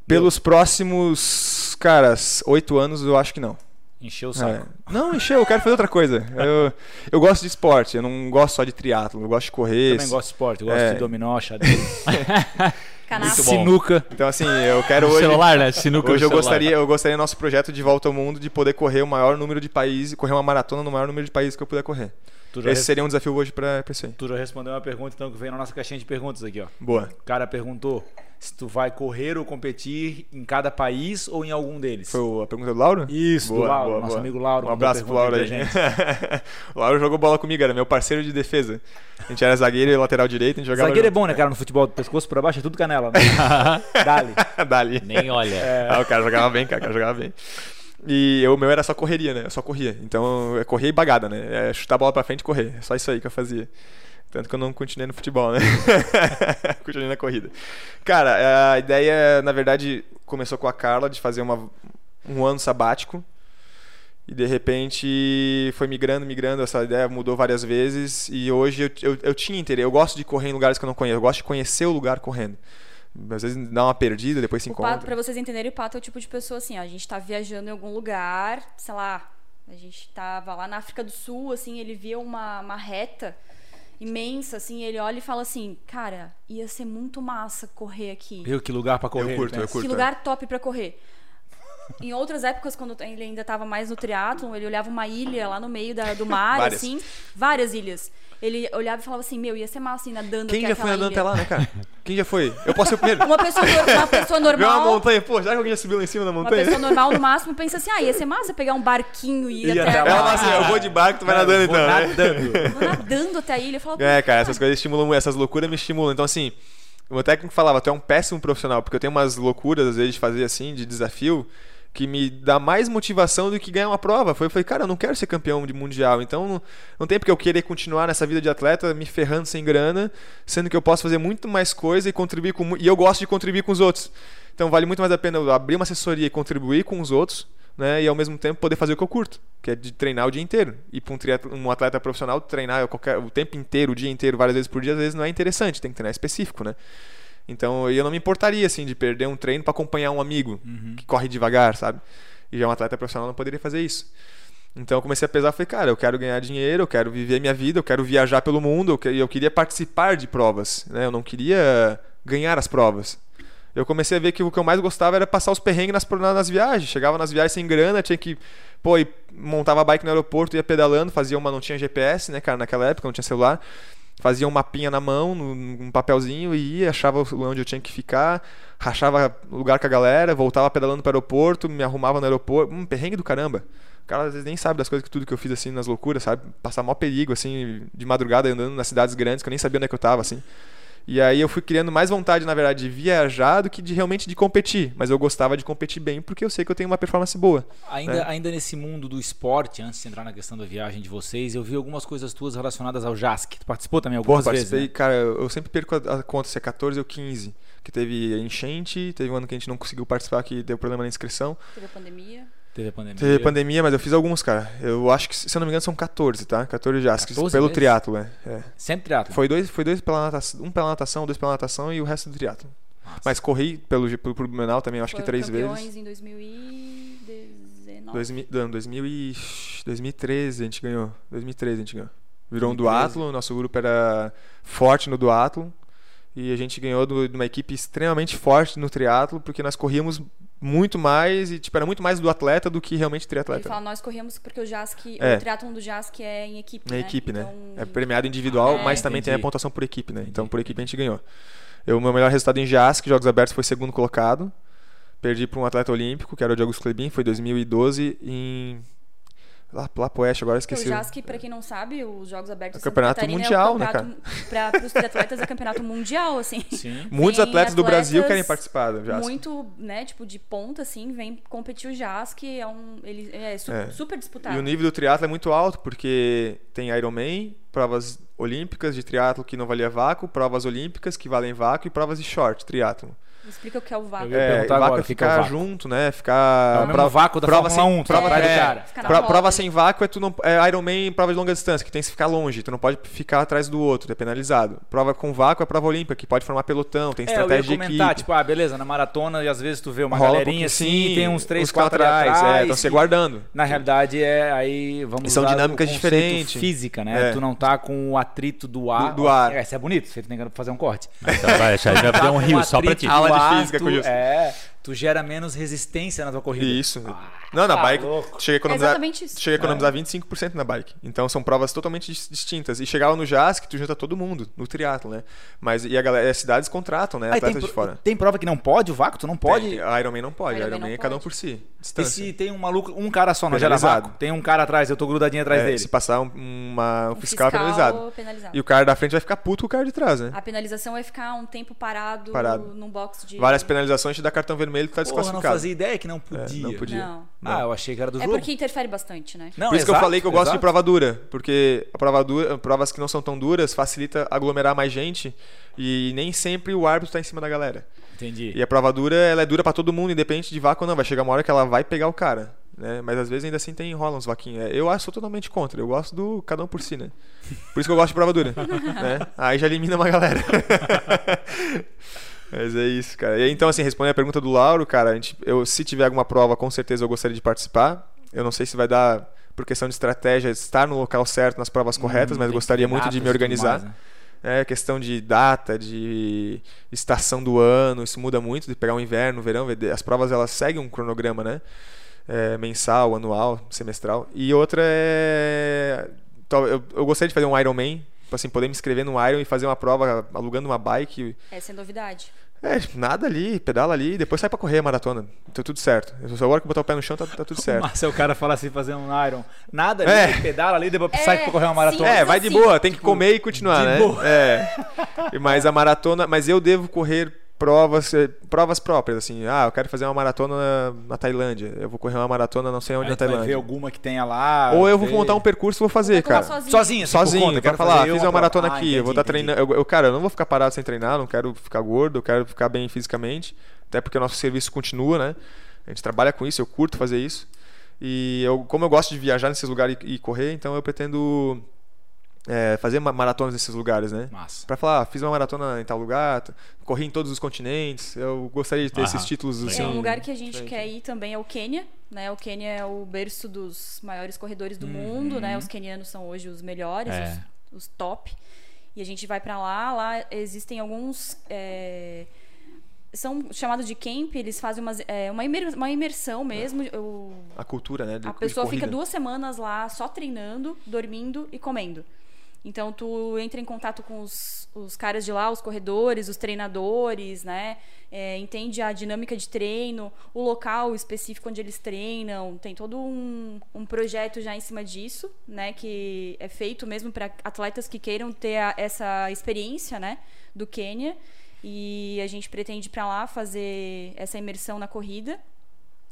Pelos próximos, caras, oito anos eu acho que não. Encheu o É. saco. Não, encheu, eu quero fazer outra coisa. Eu, eu gosto de esporte, eu não gosto só de triatlo, eu gosto de correr. Também gosto de esporte, gosto É. de dominó, xadrez, sinuca. Então assim, eu quero hoje. celular, né? Sinuca Hoje eu celular. gostaria, eu gostaria nosso projeto de volta ao mundo de poder correr o maior número de países, correr uma maratona no maior número de países que eu puder correr. Esse res- seria um desafio hoje isso aí. tu já respondeu uma pergunta então que veio na nossa caixinha de perguntas aqui, ó. Boa. O cara perguntou se tu vai correr ou competir em cada país ou em algum deles. Foi a pergunta do Lauro? Isso, do Boa, Lauro, boa, nosso boa. amigo Lauro. Um abraço pro Lauro aí. gente. o Lauro jogou bola comigo, era meu parceiro de defesa. A gente era zagueiro e lateral direito, a gente jogava. Zagueiro é bom, né, cara? No futebol, do pescoço pra baixo é tudo canela, né? Dali. Dali. Nem olha. Ah, o cara jogava bem, cara, o cara jogava bem. E eu- o meu era só correria, né? Eu só corria. Então, é correr e bagada, né? É chutar a bola pra frente e correr. É só isso aí que eu fazia. Tanto que eu não continuei no futebol, né? continuei na corrida. Cara, a ideia, na verdade, começou com a Carla de fazer uma, um ano sabático. E de repente foi migrando, migrando, essa ideia mudou várias vezes. E hoje eu, eu, eu tinha interesse. Eu gosto de correr em lugares que eu não conheço. Eu gosto de conhecer o lugar correndo. Às vezes dá uma perdida, depois se O encontra. pato, pra vocês entenderem, o pato é o tipo de pessoa assim, ó, a gente tá viajando em algum lugar, sei lá, a gente tava lá na África do Sul, assim, ele via uma, uma reta imensa, assim, ele olha e fala assim, cara, ia ser muito massa correr aqui. Viu que lugar pra correr? Eu curto, né? eu curto. Que lugar top pra correr. Em outras épocas, quando ele ainda estava mais no triatlon, ele olhava uma ilha lá no meio da- do mar, Várias. assim, várias ilhas. Ele olhava e falava assim, meu, ia ser massa assim, nadando Quem já foi aquela andando até ilha. lá, né, cara? Quem já foi? Eu posso ser o primeiro. Uma pessoa, uma pessoa Ver uma normal, montanha, pô, já que alguém já subiu lá em cima da uma montanha? pessoa normal no máximo pensa assim, ah, ia ser massa pegar um barquinho e ir Ir até, até lá. Ela fala assim, eu vou de barco, tu vai nadando então, né? nadando. Vou nadando até a ilha. Eu falo, É, cara, essas coisas estimulam, muito, essas loucuras me estimulam. Então, assim, o meu técnico falava, tu é um péssimo profissional, porque eu tenho umas loucuras, às vezes, de fazer assim, de desafio, que me dá mais motivação do que ganhar uma prova. Foi, eu falei, cara, eu não quero ser campeão de mundial, então não, não tem porque eu querer continuar nessa vida de atleta me ferrando sem grana, sendo que eu posso fazer muito mais coisa e contribuir com. E eu gosto de contribuir com os outros. Então vale muito mais a pena eu abrir uma assessoria e contribuir com os outros, né? E ao mesmo tempo poder fazer o que eu curto, que é de treinar o dia inteiro. E para um, um atleta profissional, treinar qualquer, o tempo inteiro, o dia inteiro, várias vezes por dia, às vezes não é interessante, tem que treinar específico, né? Então eu não me importaria assim de perder um treino para acompanhar um amigo que corre devagar, sabe? E já um atleta profissional não poderia fazer isso. Então eu comecei a pesar, falei, cara, eu quero ganhar dinheiro, eu quero viver minha vida, eu quero viajar pelo mundo, eu, que- eu queria participar de provas, né? Eu não queria ganhar as provas. Eu comecei a ver que o que eu mais gostava era passar os perrengues nas, na- nas viagens. Chegava nas viagens sem grana, tinha que. Pô, e montava a bike no aeroporto, ia pedalando, fazia uma. Não tinha GPS, né, cara, naquela época, não tinha celular. Fazia um mapinha na mão, num papelzinho, e ia, achava onde eu tinha que ficar, rachava lugar com a galera, voltava pedalando pro aeroporto, me arrumava no aeroporto. Hum, perrengue do caramba. O cara às vezes nem sabe das coisas que tudo que eu fiz assim nas loucuras, sabe? Passar maior perigo, assim, de madrugada andando nas cidades grandes, que eu nem sabia onde é que eu tava, assim. E aí eu fui criando mais vontade, na verdade, de viajar do que de realmente de competir. Mas eu gostava de competir bem porque eu sei que eu tenho uma performance boa. Ainda, É. ainda nesse mundo do esporte, antes de entrar na questão da viagem de vocês, eu vi algumas coisas tuas relacionadas ao JASC. Tu participou também Porra, algumas participei, vezes, né? cara, eu sempre perco a, a conta se é 14 ou 15. Que teve enchente, teve um ano que a gente não conseguiu participar, que deu problema na inscrição. Teve a pandemia. Teve a pandemia. Teve pandemia, mas eu fiz alguns, cara. Eu acho que, se eu não me engano, são 14, tá? 14 já, 14 pelo triatlo, é. é. Sempre triatlo. Foi dois, foi dois pela natação, um pela natação, dois pela natação e o resto do triatlo. Mas corri pelo, pelo, pelo Blumenau também, acho que três campeões vezes. em 2019. 2000, não, 2000 e, 2013 a gente ganhou. 2013 a gente ganhou. Virou um 2013. duatlo, nosso grupo era forte no duatlo. E a gente ganhou de uma equipe extremamente forte no triatlo, porque nós corríamos muito mais e tipo, era muito mais do atleta do que realmente Ele triatleta. fala, nós corremos porque o JASC, É. o triatlon do JASC é em equipe, Na né? equipe, né? Então, É premiado individual, É, mas também tem a entendi. pontuação por equipe, né? Então Entendi, por equipe a gente ganhou. Eu, meu melhor resultado em JASC, Jogos Abertos, foi segundo colocado. Perdi para um atleta olímpico, que era o Diogo Klebin, foi 2012 em lá, lá pro oeste, agora esqueci. o o- JASC, pra quem não sabe, os Jogos Abertos É campeonato Catarina mundial, é o né, campeonato, Pra, pros triatletas é campeonato mundial, assim. Sim. Muitos Tem atletas do Brasil atletas querem participar do JASC. Muito, né, tipo, de ponta, assim, vem competir o JASC, é um... Ele é, su- É. super disputado. E o nível do triatlo é muito alto, porque tem Ironman, provas olímpicas de triatlo que não valia vácuo, provas olímpicas que valem vácuo e provas de short, triatlo. Explica o que é o vácuo. É, vácuo agora, é que é ficar vácuo? junto, né? Ficar. É o mesmo prova- vácuo da prova sem, 1, tu prova, do é, cara. Pro- prova sem vácuo é tu não é Ironman prova de longa distância, que tem que ficar longe, tu não pode ficar atrás do outro, é penalizado. Prova com vácuo é prova olímpica, que pode formar pelotão, tem É, eu ia estratégia de comentar, equipe. tipo, ah, beleza, na maratona e às vezes tu vê uma Rola um galerinha pouquinho, assim, sim, tem uns 3, uns que 4 atrás. é, então você e- guardando. Na realidade é aí vamos E são dinâmicas diferentes. física, né? É. Tu não tá com o atrito do ar. Do- do ar. É, isso é bonito, você tem que fazer um corte. Então vai, gente vai fazer um Tá com rio só pra ti. Aula física com. É, tu gera menos resistência na tua corrida. Isso. Ah, não, na tá bike louco. chega a É economizar, exatamente isso. chega a economizar 25% na bike. Então são provas totalmente dis- distintas. E chegava no JASC, tu junta todo mundo no triatlo, né? Mas e a galera, as cidades contratam, né? Ah, e tem, Atletas de fora. tem prova que não pode, o vácuo, tu não pode. Tem, a Ironman não pode, Ironman a Ironman é cada um por si. E Distância. se tem um maluco, um cara só, não gera vácuo? Tem um cara atrás, eu tô grudadinho atrás É, dele. se passar um, uma, um Um fiscal, é penalizado. penalizado. E o cara da frente vai ficar puto com o cara de trás, né? A penalização é ficar um tempo parado, Parado. num box de... Várias penalizações te dá cartão vermelho tu tá Porra, não desclassificado. fazia ideia que não podia. não podia. Não. Ah, eu achei que era do É jogo. porque interfere bastante, né? Não, Por isso que eu exato, falei que eu gosto de exato. prova dura, porque a prova dura, provas que não são tão duras facilita aglomerar mais gente e nem sempre o árbitro tá em cima da galera. Entendi. E a prova dura, ela é dura pra todo mundo, independente de vácuo ou não. Vai chegar uma hora que ela vai pegar o cara, né? Mas às vezes ainda assim tem rola uns vaquinhos. É, Eu acho sou totalmente contra. Eu gosto do cada um por si, né? Por isso que eu gosto de prova dura, né? Aí já elimina uma galera. Mas é isso, cara. E então, assim, respondendo a pergunta do Lauro, cara, gente, eu, se tiver alguma prova, com certeza eu gostaria de participar. Eu não sei se vai dar, por questão de estratégia, estar no local certo, nas provas corretas, Hum, mas gostaria muito de me organizar. mais, né? É questão de data, de estação do ano, isso muda muito, de pegar o inverno, o verão, ver- as provas elas seguem um cronograma, né? É, mensal, anual, semestral. E outra é. Eu, eu gostaria de fazer um Ironman, assim, poder me inscrever no Iron e fazer uma prova alugando uma bike. Essa é novidade. É, tipo, nada ali, pedala ali, e depois sai pra correr a maratona. Tá tudo certo. Eu só agora que eu botar o pé no chão, tá, tá tudo certo. Mas se o cara fala assim, fazer um Iron, nada ali, É. pedala ali, depois É, sai pra correr uma maratona. sim. É, vai de assim, boa, tem que comer e continuar, de né? boa. É. Mas a maratona, mas eu devo correr provas, eh, provas próprias, assim. Ah, eu quero fazer uma maratona na, na Tailândia. Eu vou correr uma maratona não sei onde Aí na tu vai ver Tailândia. alguma que tenha lá. Ou eu vou montar um percurso e vou fazer, cara. sozinho. Sozinho, assim, Sozinho, conta, eu quero falar, fazer fiz uma uma maratona. Ah, aqui, eu vou estar entendi, treinando. Eu, eu, cara, eu não vou ficar parado sem treinar, não quero ficar gordo, eu quero ficar bem fisicamente. Até porque o nosso serviço continua, né? A gente trabalha com isso, eu curto fazer isso. E eu, como eu gosto de viajar nesses lugares e, e correr, então eu pretendo é, fazer ma- maratonas nesses lugares, né? Massa. Pra falar, ah, fiz uma maratona em tal lugar, corri em todos os continentes. Eu gostaria de ter Aham, esses títulos assim. é um lugar que a gente diferente. quer ir também é o Quênia, né? O Quênia é o berço dos maiores corredores do Uhum. mundo, né? Os quenianos são hoje os melhores, É. os, os top. E a gente vai pra lá, lá existem alguns é, são chamados de camp, eles fazem umas, é, uma, imer- uma imersão mesmo. o- A cultura, né? de- a pessoa fica duas semanas lá só treinando, dormindo e comendo. Então tu entra em contato com os, os caras de lá, os corredores, os treinadores, né? É, entende a dinâmica de treino, o local específico onde eles treinam. Tem todo um, um projeto já em cima disso, né? Que é feito mesmo para atletas que queiram ter a- essa experiência, né? Do Quênia. E a gente pretende para lá fazer essa imersão na corrida.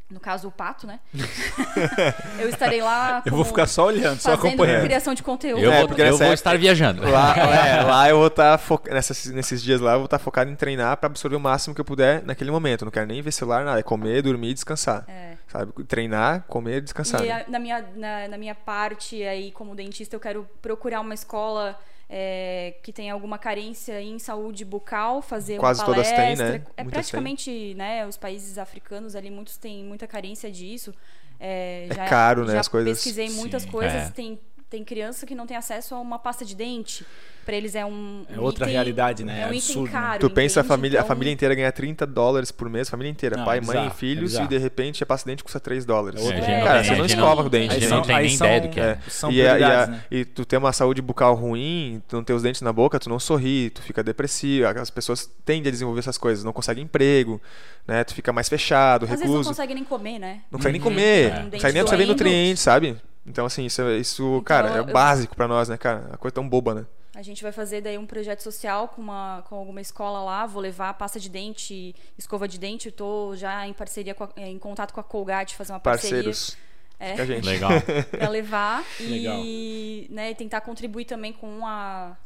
No caso, o pato, né? eu estarei lá. Eu vou ficar só olhando, só fazendo acompanhando. criação de conteúdo. Eu, É, vou, porque eu vou estar viajando. Lá, é, lá eu vou estar nessas, nesses dias lá eu vou estar focado em treinar pra absorver o máximo que eu puder naquele momento. Eu não quero nem ver celular, nada. É comer, dormir e descansar. É. Sabe? Treinar, comer e descansar. E né? na, minha, na, na minha parte aí, como dentista, eu quero procurar uma escola é, que tenha alguma carência em saúde bucal, fazer Quase uma todas palestra. têm, né? É Muitas têm. praticamente, né, os países africanos ali, muitos têm muita carência disso. É, É caro, né, já as coisas. pesquisei muitas Sim, coisas. é. Tem, tem criança que não tem acesso a uma pasta de dente. Pra eles é um, É um outra item- realidade, né? É um É item absurdo, né? caro. Tu pensa a família, a Então, família inteira ganhar 30 dólares por mês, família inteira, Não, pai, é mãe e filhos, é e de repente a pasta de dente custa 3 dólares. É, a não cara, tem- você a não escova o dente. a não são- tem nem são- ideia do que é. É. São e, a- e, a- né? e tu ter uma saúde bucal ruim, tu não ter os dentes na boca, tu não sorri, tu fica depressivo. As pessoas tendem a desenvolver essas coisas, não conseguem emprego, né? Tu fica mais fechado, Às vezes não recluso. consegue nem comer, né? Não consegue nem Uhum. comer, É. não consegue nem absorver nutrientes, sabe? Então, assim, isso, isso cara, é eu- básico pra nós, né, cara? Uma coisa tão boba, né? A gente vai fazer daí um projeto social com, uma, com alguma escola lá. Vou levar pasta de dente, escova de dente. Estou já em parceria, com a- em contato com a Colgate, fazer uma parceria Parceiros. É. Fica a gente. Legal. para levar Legal. e né, tentar contribuir também com a,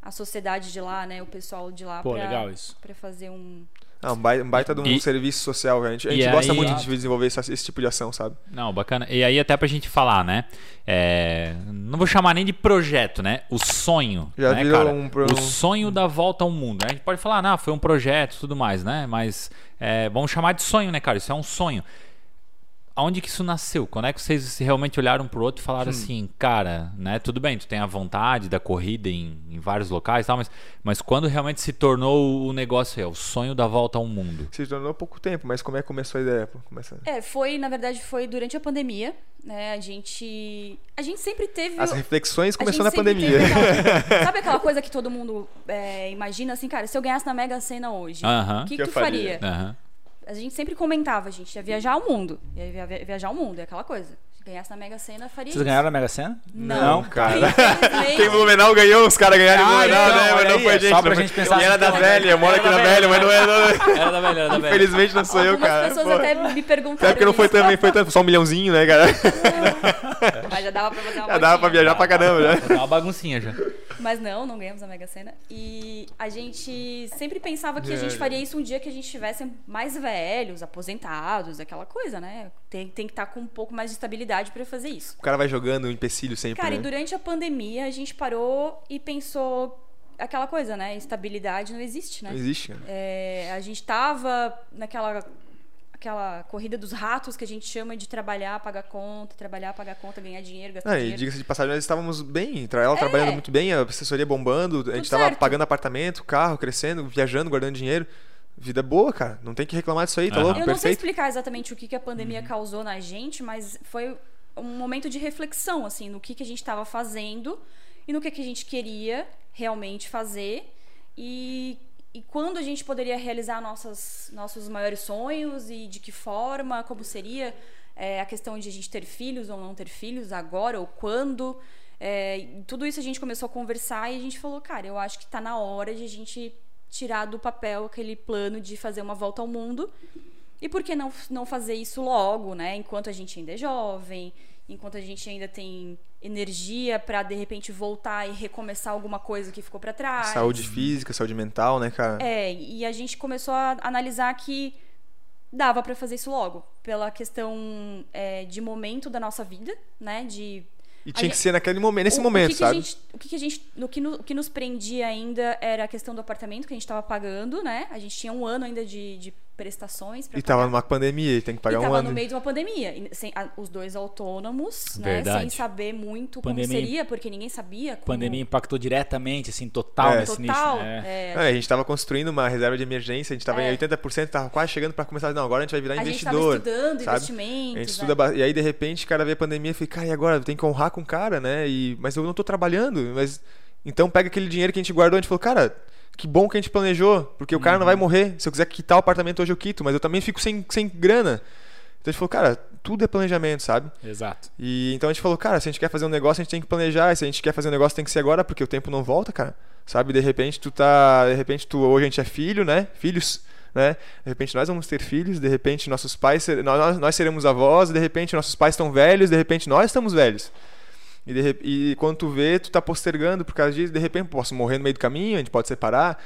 a sociedade de lá, né, o pessoal de lá Pô, para legal isso. fazer um Ah, um baita, um baita de um E- serviço social. A gente, a gente gosta aí- muito de desenvolver essa- esse tipo de ação, sabe? Não, bacana. E aí, até pra gente falar, né? É, Não vou chamar nem de projeto, né? O sonho. Já né, cara? um pro- O sonho da volta ao mundo. né? A gente pode falar, não, foi um projeto e tudo mais, né? Mas é, vamos chamar de sonho, né, cara? Isso é um sonho. Aonde que isso nasceu? Quando é que vocês realmente olharam pro outro e falaram assim, cara, né? Tudo bem, tu tem a vontade da corrida em, em vários locais e tal, mas, mas quando realmente se tornou o negócio, é o sonho da volta ao mundo? Se tornou pouco tempo, mas como é que começou a ideia? Começa... É, foi, na verdade, foi durante a pandemia, né? A gente a gente sempre teve As reflexões gente na pandemia. aquela- sabe aquela coisa que todo mundo é, imagina assim, cara, se eu ganhasse na Mega Sena hoje, o que, Que que eu tu faria? faria? Aham. A gente sempre comentava, a gente ia viajar o mundo. Ia via- viajar o mundo, é aquela coisa. Se ganhasse na Mega Sena, faria Vocês isso. ganharam a Mega Sena? Não, cara. Infelizmente. Quem Blumenau ganhou, os caras ganharam em Ah, Blumenau, então, né? Mas não foi é a gente. só pra não gente pensar E era da tá, velha, mora aqui Era na da velha, mas não é. Não... Era da velha, era da velha. Infelizmente não sou eu, cara. pessoas Pô. até me perguntaram Até porque não foi isso, também, foi tanto, só um milhãozinho, né, cara? mas já dava pra fazer uma Já dava pra viajar pra caramba, né? Dá uma baguncinha já. Mas não, não ganhamos a Mega Sena. E a gente sempre pensava que a gente É. faria isso um dia que a gente estivesse mais velhos, aposentados, aquela coisa, né? Tem, tem que estar com um pouco mais de estabilidade pra fazer isso. O cara vai jogando o empecilho sempre, Cara, e né? durante a pandemia a gente parou e pensou aquela coisa, né? Estabilidade não existe, né? Não existe, cara. É, a gente tava naquela aquela corrida dos ratos que a gente chama de trabalhar, pagar conta, trabalhar, pagar conta, ganhar dinheiro, gastar Ah, e dinheiro. diga-se de passagem, nós estávamos bem, ela trabalhando muito bem, a assessoria bombando, a gente estava pagando apartamento, carro, crescendo, viajando, guardando dinheiro. Vida boa, cara. Não tem que reclamar disso aí, tá Aham. louco? Eu não sei Perfeito. explicar exatamente o que, que a pandemia causou na gente, mas foi um momento de reflexão, assim, no que, que a gente estava fazendo e no que, que a gente queria realmente fazer e, e quando a gente poderia realizar nossas, nossos maiores sonhos e de que forma, como seria é, a questão de a gente ter filhos ou não ter filhos, agora ou quando. É, tudo isso a gente começou a conversar e a gente falou, cara, eu acho que está na hora de a gente tirar do papel aquele plano de fazer uma volta ao mundo e por que não, não fazer isso logo, né? Enquanto a gente ainda é jovem, enquanto a gente ainda tem energia para de repente voltar e recomeçar alguma coisa que ficou para trás. Saúde física, saúde mental, né, cara? É, e a gente começou a analisar que dava para fazer isso logo, pela questão é, de momento da nossa vida, né? De E tinha que ser naquele momento, nesse o- momento, o que que sabe? Gente, o que, que a gente, no que, no- o que nos prendia ainda era a questão do apartamento que a gente estava pagando, né? A gente tinha um ano ainda de, de prestações para E tava numa pandemia, e tem que pagar e um tava ano. no meio de uma pandemia. sem- a- os dois autônomos, né? Sem saber muito como Pandemia- seria, porque ninguém sabia. A Como... pandemia impactou diretamente, assim, total É. nesse nicho. Total. né? é, É, a gente tava construindo uma reserva de emergência, a gente tava É. em 80%, tava quase chegando pra começar. Não, agora a gente vai virar a gente tava investidor. estudando sabe? investimentos. A gente né? estuda E aí, de repente, o cara vê a pandemia e fica, cara, e agora? Eu tenho que honrar com o cara, né? E... Mas eu não tô trabalhando. Mas... Então pega aquele dinheiro que a gente guardou, a gente falou, cara, que bom que a gente planejou, porque o cara não vai Uhum. morrer. Se eu quiser quitar o apartamento hoje, eu quito, mas eu também fico sem, sem grana. Então a gente falou, cara, tudo é planejamento, sabe? Exato. E então a gente falou, cara, se a gente quer fazer um negócio, a gente tem que planejar. E se a gente quer fazer um negócio, tem que ser agora, porque o tempo não volta, cara. Sabe? De repente tu tá. De repente tu. Hoje a gente é filho, né? Filhos. Né? De repente nós vamos ter filhos, de repente nossos pais, ser- nós, nós seremos avós, de repente nossos pais estão velhos, de repente nós estamos velhos. E, de e quando tu vê, tu tá postergando por causa disso, de repente posso morrer no meio do caminho, a gente pode separar.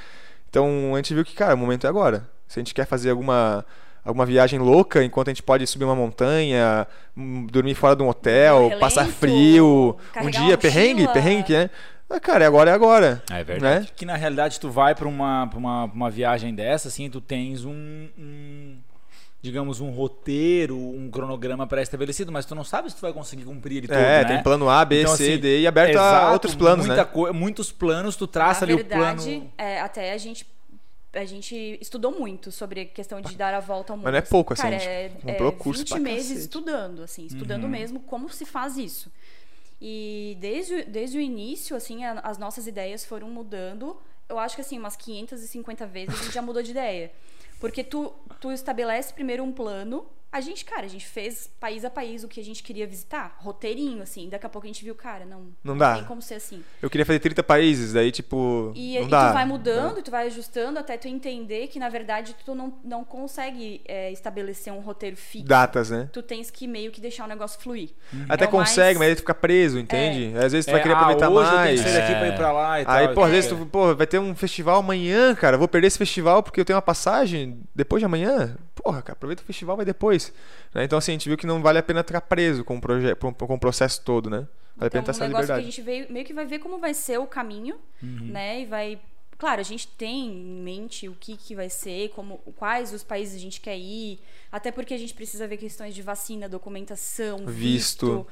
Então a gente viu que, cara, o momento é agora. Se a gente quer fazer alguma alguma viagem louca, enquanto a gente pode subir uma montanha, hum, dormir fora de um hotel, relento, passar frio, um dia perrengue, perrengue, né? Ah, cara, é agora é agora. É verdade. Né? Que na realidade tu vai pra uma, pra uma, pra uma viagem dessa, assim, tu tens um, um, digamos, um roteiro, um cronograma pré-estabelecido, mas tu não sabe se tu vai conseguir cumprir ele todo, É, né? tem plano A, B, Então, C, assim, D e aberto a Exato, outros planos, muita né? muitos planos, tu traça Na ali verdade, o plano. é, até a gente a gente estudou muito sobre a questão de dar a volta ao mundo. Mas não é pouco, assim, Cara, a gente é, comprou é curso 20 pra meses cacete. estudando, assim, estudando Uhum. mesmo como se faz isso. E desde, o- desde o início, assim, a- as nossas ideias foram mudando. Eu acho que, assim, umas 550 vezes a gente já mudou de ideia. Porque tu, tu estabelece primeiro um plano. A gente, cara, a gente fez país a país o que a gente queria visitar. Roteirinho, assim. Daqui a pouco a gente viu, cara, não, Não dá. tem como ser assim. Eu queria fazer 30 países, daí tipo, E, não e dá. tu vai mudando, e tu vai ajustando até tu entender que, na verdade, tu não, não consegue é, estabelecer um roteiro fixo. Datas, né? Tu tens que meio que deixar o negócio fluir. Até É o consegue, mas mais- aí tu fica preso, entende? Às vezes tu vai É, querer ah, aproveitar hoje eu tenho mais. que sair daqui É. pra ir pra lá e Aí, tal. pô, às É. vezes tu, pô, vai ter um festival amanhã, cara. eu Vou perder esse festival porque eu tenho uma passagem depois de amanhã. Porra, cara, aproveita o festival, vai depois. Né? Então, assim, a gente viu que não vale a pena ficar preso com o, proje- com, com o processo todo, né? Vale a pena Então, ter um essa negócio que a liberdade. gente veio, meio que vai ver como vai ser o caminho, Uhum. né? E vai. Claro, a gente tem em mente o que, que vai ser, como, quais os países a gente quer ir, até porque a gente precisa ver questões de vacina, documentação, Visto. visto,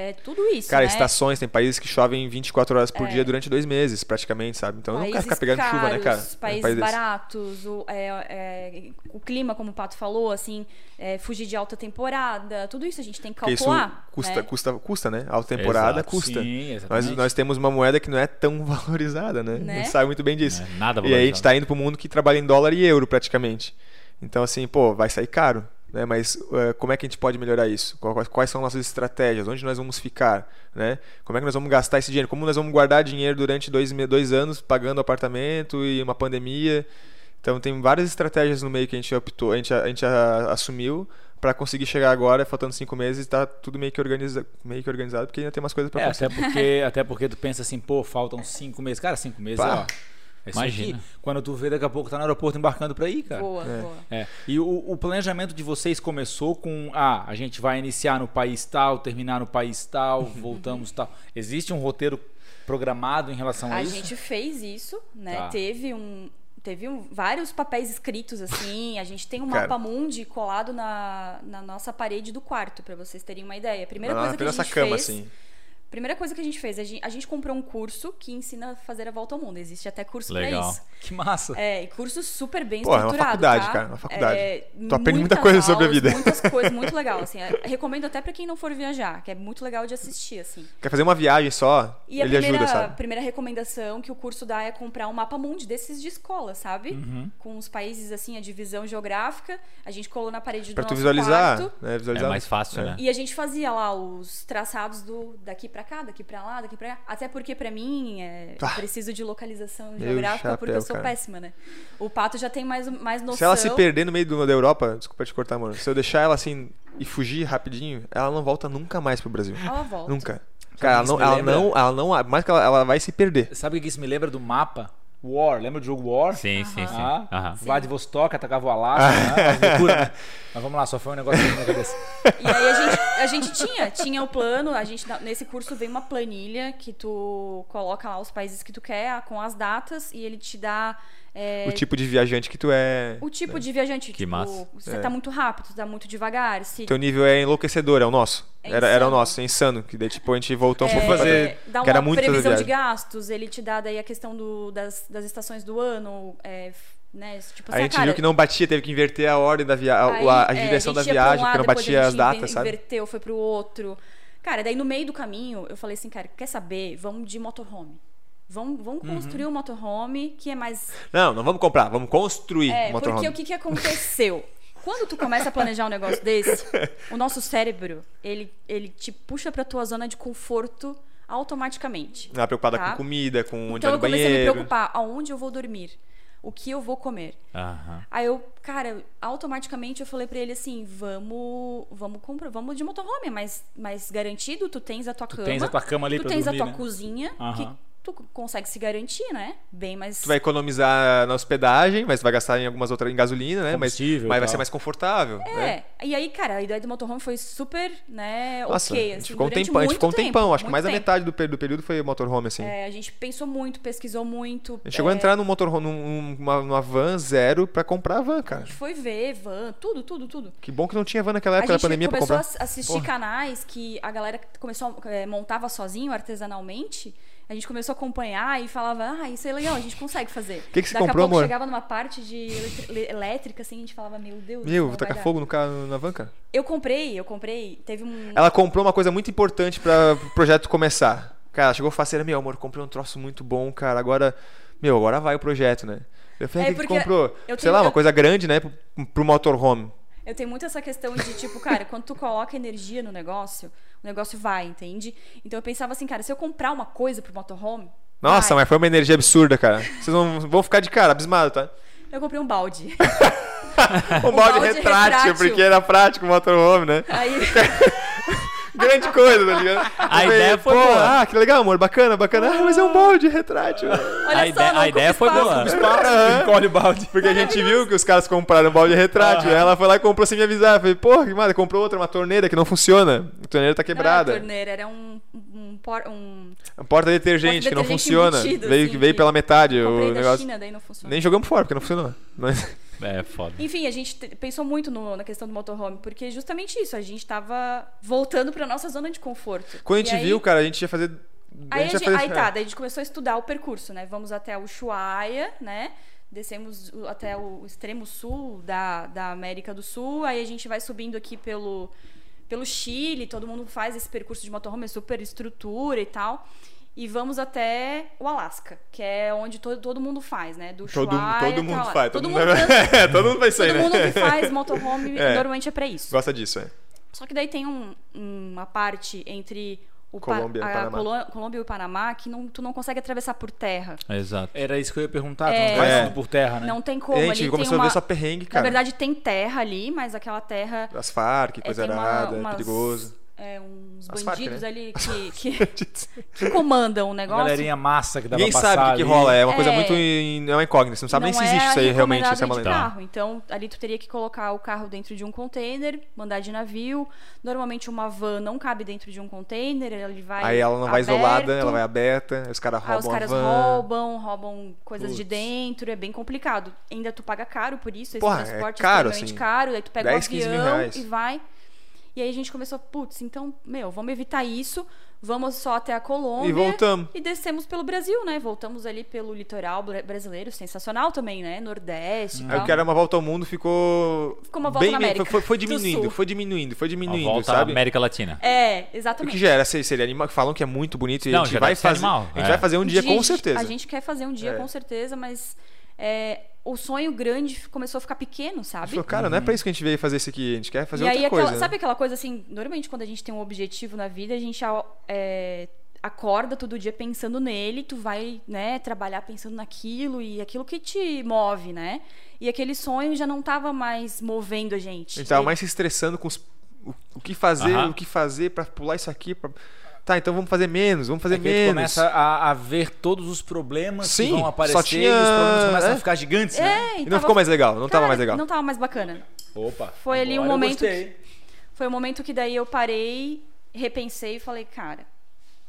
é, tudo isso. Cara, né? estações, tem países que chovem 24 horas por É. dia durante dois meses, praticamente, sabe? Então eu não quero Países ficar pegando chuva, né, cara? caros, Um Países país desse. baratos, o, é, é, o clima, como o Pato falou, assim, é, fugir de alta temporada, tudo isso a gente tem que Porque isso calcular. custa, né? custa, custa, né? Alta temporada Exato, custa. Sim, Nós, exatamente. nós temos uma moeda que não é tão valorizada, né? A Né? gente sabe muito bem disso. É, nada E aí a gente valorizado. tá indo pro mundo que trabalha em dólar e euro praticamente. Então, assim, pô, vai sair caro. Né? Mas eh, como é que a gente pode melhorar isso? Quais, quais são nossas estratégias? Onde nós vamos ficar? Né? Como é que nós vamos gastar esse dinheiro? Como nós vamos guardar dinheiro durante dois, dois anos pagando apartamento e uma pandemia? Então tem várias estratégias no meio que a gente optou, a gente, a, gente a- assumiu para conseguir chegar agora, faltando cinco meses, e tá tudo meio que, organiza, meio que organizado, porque ainda tem umas coisas para É, acontecer. até porque, até porque tu pensa assim, pô, faltam cinco meses. Cara, cinco meses, Pá. ó. É Imagina. aqui. Quando tu vê, daqui a pouco tá no aeroporto embarcando pra ir, cara. Boa, É. boa. É. E o, o planejamento de vocês começou com, ah, a gente vai iniciar no país tal, terminar no país tal, voltamos tal. Existe um roteiro programado em relação a, A isso? gente fez isso, né? Tá. Teve um. Teve um- vários papéis escritos assim. A gente tem um Cara. mapa mundi colado na, na nossa parede do quarto, pra vocês terem uma ideia. A primeira Na- coisa que a nossa gente cama, fez. assim. Primeira coisa que a gente fez, a gente, a gente comprou um curso que ensina a fazer a volta ao mundo. Existe até curso Legal. pra isso. Que massa. É, e curso super bem Pô, é uma estruturado. faculdade, tá? cara, uma faculdade. É, Tu aprende muita muitas coisa sobre a aulas, vida. Muitas coisas, muito legal. Assim, é, recomendo até pra quem não for viajar, que é muito legal de assistir, assim. Quer fazer uma viagem só, E a ele primeira, ajuda, sabe? primeira recomendação que o curso dá é comprar um mapa mundi desses de escola, sabe? Uhum. Com os países, assim, a divisão geográfica. A gente colou na parede do Pra tu visualizar, quarto. né? É Visualizar. mais fácil, É. né? E a gente fazia lá os traçados do daqui pra cá, daqui pra lá, daqui pra cá. Até porque pra mim é, Ah. preciso de localização geográfica porque eu chapéu, sou cara. péssima, né? O Pato já tem mais, mais noção. Se ela se perder no meio do- da Europa, desculpa te cortar, mano. Se eu deixar ela assim e fugir rapidinho, ela não volta nunca mais pro Brasil. Ela volta. Nunca. Cara, ela não, ela não, ela não, mais que ela, ela vai se perder. Sabe o que isso me lembra do mapa? War, lembra do jogo War? Sim, sim, sim. Ah. Vladivostok atacava o Alasca, né? As loucuras, né? Mas vamos lá, só foi um negócio na minha cabeça. E aí a gente, a gente tinha, tinha o plano, a gente nesse curso vem uma planilha que tu coloca lá os países que tu quer, com as datas, e ele te dá O tipo de viajante que tu é. O tipo de viajante, Que tipo, massa. você É. tá muito rápido, tá muito devagar. Se Teu nível é enlouquecedor, é o nosso. É era, era o nosso, é insano. Que daí, tipo, a gente voltou um é, pouco pra fazer- dá uma muito fazer previsão de gastos, ele te dá daí a questão do, das, das estações do ano, é, né? Tipo, A gente cara, viu que não batia, teve que inverter a ordem da viagem, a, a é, direção da um viagem, lado, porque não batia a as gente datas, sabe? Inverteu, foi pro outro. Cara, daí no meio do caminho, eu falei assim, cara, quer saber? Vamos de motorhome. Vamos, vamos Uhum. construir um motorhome que é mais Não, não vamos comprar, vamos construir É, o motorhome. porque o que, que aconteceu? Quando tu começa a planejar um negócio desse, o nosso cérebro, ele, ele te puxa pra tua zona de conforto automaticamente. Ela é preocupada Tá. com comida, com onde Então vai eu no comecei a me banheiro. preocupar, aonde eu vou dormir? O que eu vou comer? Aham. Aí eu, cara, automaticamente eu falei pra ele assim, vamos, vamos comprar, vamos de motorhome, é mais, mais garantido, tu tens a tua Tu cama. tens a tua cama ali tu pra tens dormir, a tua né? cozinha, Aham. que tu consegue se garantir, né? Bem mais Tu vai economizar na hospedagem, mas vai gastar em algumas outras em gasolina, né? Mas, mas vai ser mais confortável. né? É, e aí, cara, a ideia do motorhome foi super, né, Nossa, ok, a gente assim, ficou um tempão, a gente ficou um tempo, tempão, acho que mais da tempo. metade do, do período foi motorhome, assim. É, a gente pensou muito, pesquisou muito. A gente chegou a é, entrar num motorhome, num- numa, numa van zero pra comprar a van, A cara. gente foi ver van, tudo, tudo, tudo. Que bom que não tinha van naquela A época da gente pandemia pra começou a comprar. ass- assistir Porra. canais que a galera começou a, é, montava sozinho, artesanalmente. A gente começou a acompanhar e falava, ah, isso é legal, a gente consegue fazer. Que que você Daqui comprou, a pouco amor? chegava numa parte de elétrica, assim, a gente falava, meu Deus. Meu, vou tacar fogo no carro, na van, cara. Eu comprei, eu comprei, teve um... Ela comprou uma coisa muito importante para o projeto começar. Cara, ela chegou faceira, meu amor, comprei um troço muito bom, cara. Agora, meu, agora vai o projeto, né? Eu falei, É, o que, comprou? Sei tenho- lá, uma coisa grande, né? Pro, pro motorhome. Eu tenho muito essa questão de, tipo, cara, quando tu coloca energia no negócio, o negócio vai, entende? Então eu pensava assim, cara, se eu comprar uma coisa pro motorhome. Nossa, vai. mas foi uma energia absurda, cara. Vocês vão, vão ficar de cara, abismado, tá? Eu comprei um balde. Um balde, balde retrátil, retrátil. porque era prático o motorhome, né? Aí. Grande coisa, tá ligado? A Eu ideia falei, foi boa. Ah, que legal, amor, bacana, bacana. Ah, mas é um balde retrátil. Olha A só, ideia- não a ideia foi boa. Encolhe o balde. Porque a gente viu que os caras compraram um balde retrátil. Ela foi lá e comprou sem me avisar. Eu falei, porra, que mada, comprou outra, uma torneira que não funciona. A torneira tá Não era quebrada. torneira, era um. um, por- um porta detergente que não funciona. embutido, veio, assim, veio que pela metade comprei o da negócio. China, daí não funciona. Nem jogamos fora, porque não funcionou. Mas... É foda. Enfim, a gente te- pensou muito no- na questão do motorhome, porque justamente isso, a gente tava voltando pra nossa zona de conforto. Quando a E gente aí- viu, cara, a gente ia fazer. Aí, a gente- fazer- aí tá, daí a gente começou a estudar o percurso, né? Vamos até o Ushuaia, né? Descemos até o extremo sul da, da América do Sul, aí a gente vai subindo aqui pelo, pelo Chile, todo mundo faz esse percurso de motorhome, é super estrutura e tal. E vamos até o Alasca, que é onde todo, todo mundo faz, né? Do Todo, todo mundo faz. Todo, Todo, mundo, mundo... é, todo mundo vai sair, todo né? mundo que faz motorhome É. normalmente é pra isso. Gosta disso, é. Só que daí tem um- uma parte entre o Pa- Colômbia e a. Colô- Colômbia e o Panamá que não, tu não consegue atravessar por terra. Exato. Era isso que eu ia perguntar. É. Tu não vai É. por terra, né? Não tem como. A ali gente tem começou uma... a ver só perrengue, Na cara. verdade, tem terra ali, mas aquela terra. As Farc, é, coisa tem uma- arada, umas- perigoso. É, uns As Farc, bandidos né? ali que, que, que comandam o negócio. Galerinha massa que dava Ninguém pra sabe o passar que, rola, é uma coisa É. muito. in- É uma incógnita, você não sabe nem se Não existe é isso aí realmente. Isso é uma carro. Então, ali tu teria que colocar o carro dentro de um container, mandar de navio. Normalmente uma van não cabe dentro de um container, ele vai Aí ela não vai aberto. isolada, ela vai aberta, aí os caras Aí os roubam caras a van. roubam, roubam coisas de dentro, é bem complicado. Ainda tu paga caro por isso, esse Porra, é transporte caro, extremamente assim, caro, daí tu pega 10, o 15 mil avião e vai. E aí a gente começou, putz, então, meu, vamos evitar isso, vamos só até a Colômbia. E voltamos. E descemos pelo Brasil, né? Voltamos ali pelo litoral bra- brasileiro, sensacional também, né? Nordeste o que era uma volta ao mundo ficou. Ficou uma volta bem, na América Foi, foi do diminuindo, foi diminuindo, foi Uma diminuindo, volta à sabe? América Latina. É, O exatamente. que já era ser- seria animal, falam que é muito bonito e Não, a gente vai fazer. animal, A gente é. vai fazer um dia a com certeza. A gente quer fazer um dia É. com certeza, mas é, o sonho grande começou a ficar pequeno, sabe? Falou, cara, não é pra isso que a gente veio fazer isso aqui, a gente quer fazer e aí, outra aquela, coisa. né? sabe aquela coisa assim, normalmente quando a gente tem um objetivo na vida, a gente é, acorda todo dia pensando nele, tu vai, né, trabalhar pensando naquilo e aquilo que te move, né? E aquele sonho já não tava mais movendo a gente. A gente tava mais se estressando com os- o, o que fazer, Aham. o que fazer pra pular isso aqui. pra- Tá, então vamos fazer menos, vamos fazer É que menos. começa a, a ver todos os problemas Sim, que vão só aparecer tinha- e os problemas começam é. a ficar gigantes, né? É, E não tava- ficou mais legal, não tava Cara, mais legal. Não tava mais bacana. Opa. Foi ali um momento gostei. Foi o momento que daí eu parei, repensei e falei, cara,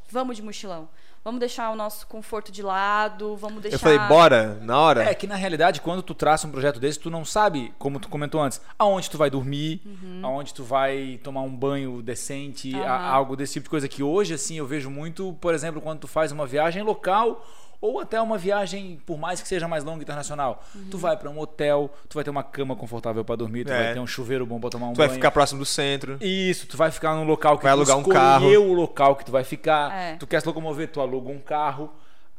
vamos de mochilão. Vamos deixar o nosso conforto de lado, vamos deixar. Eu falei, bora, na hora. É que na realidade, quando tu traça um projeto desse, tu não sabe, como tu comentou antes, aonde tu vai dormir, aonde tu vai tomar um banho decente, a- Uhum. Aham. algo desse tipo de coisa que hoje, assim, eu vejo muito, por exemplo, quando tu faz uma viagem local ou até uma viagem, por mais que seja mais longa internacional. Tu Uhum. vai pra um hotel, tu vai ter uma cama confortável pra dormir, tu É. vai ter um chuveiro bom pra tomar um tu vai banho. ficar próximo do centro. Isso, tu vai ficar num local que Vai tu alugar um carro. o local que tu vai ficar. É. Tu quer se locomover, tu aluga um carro.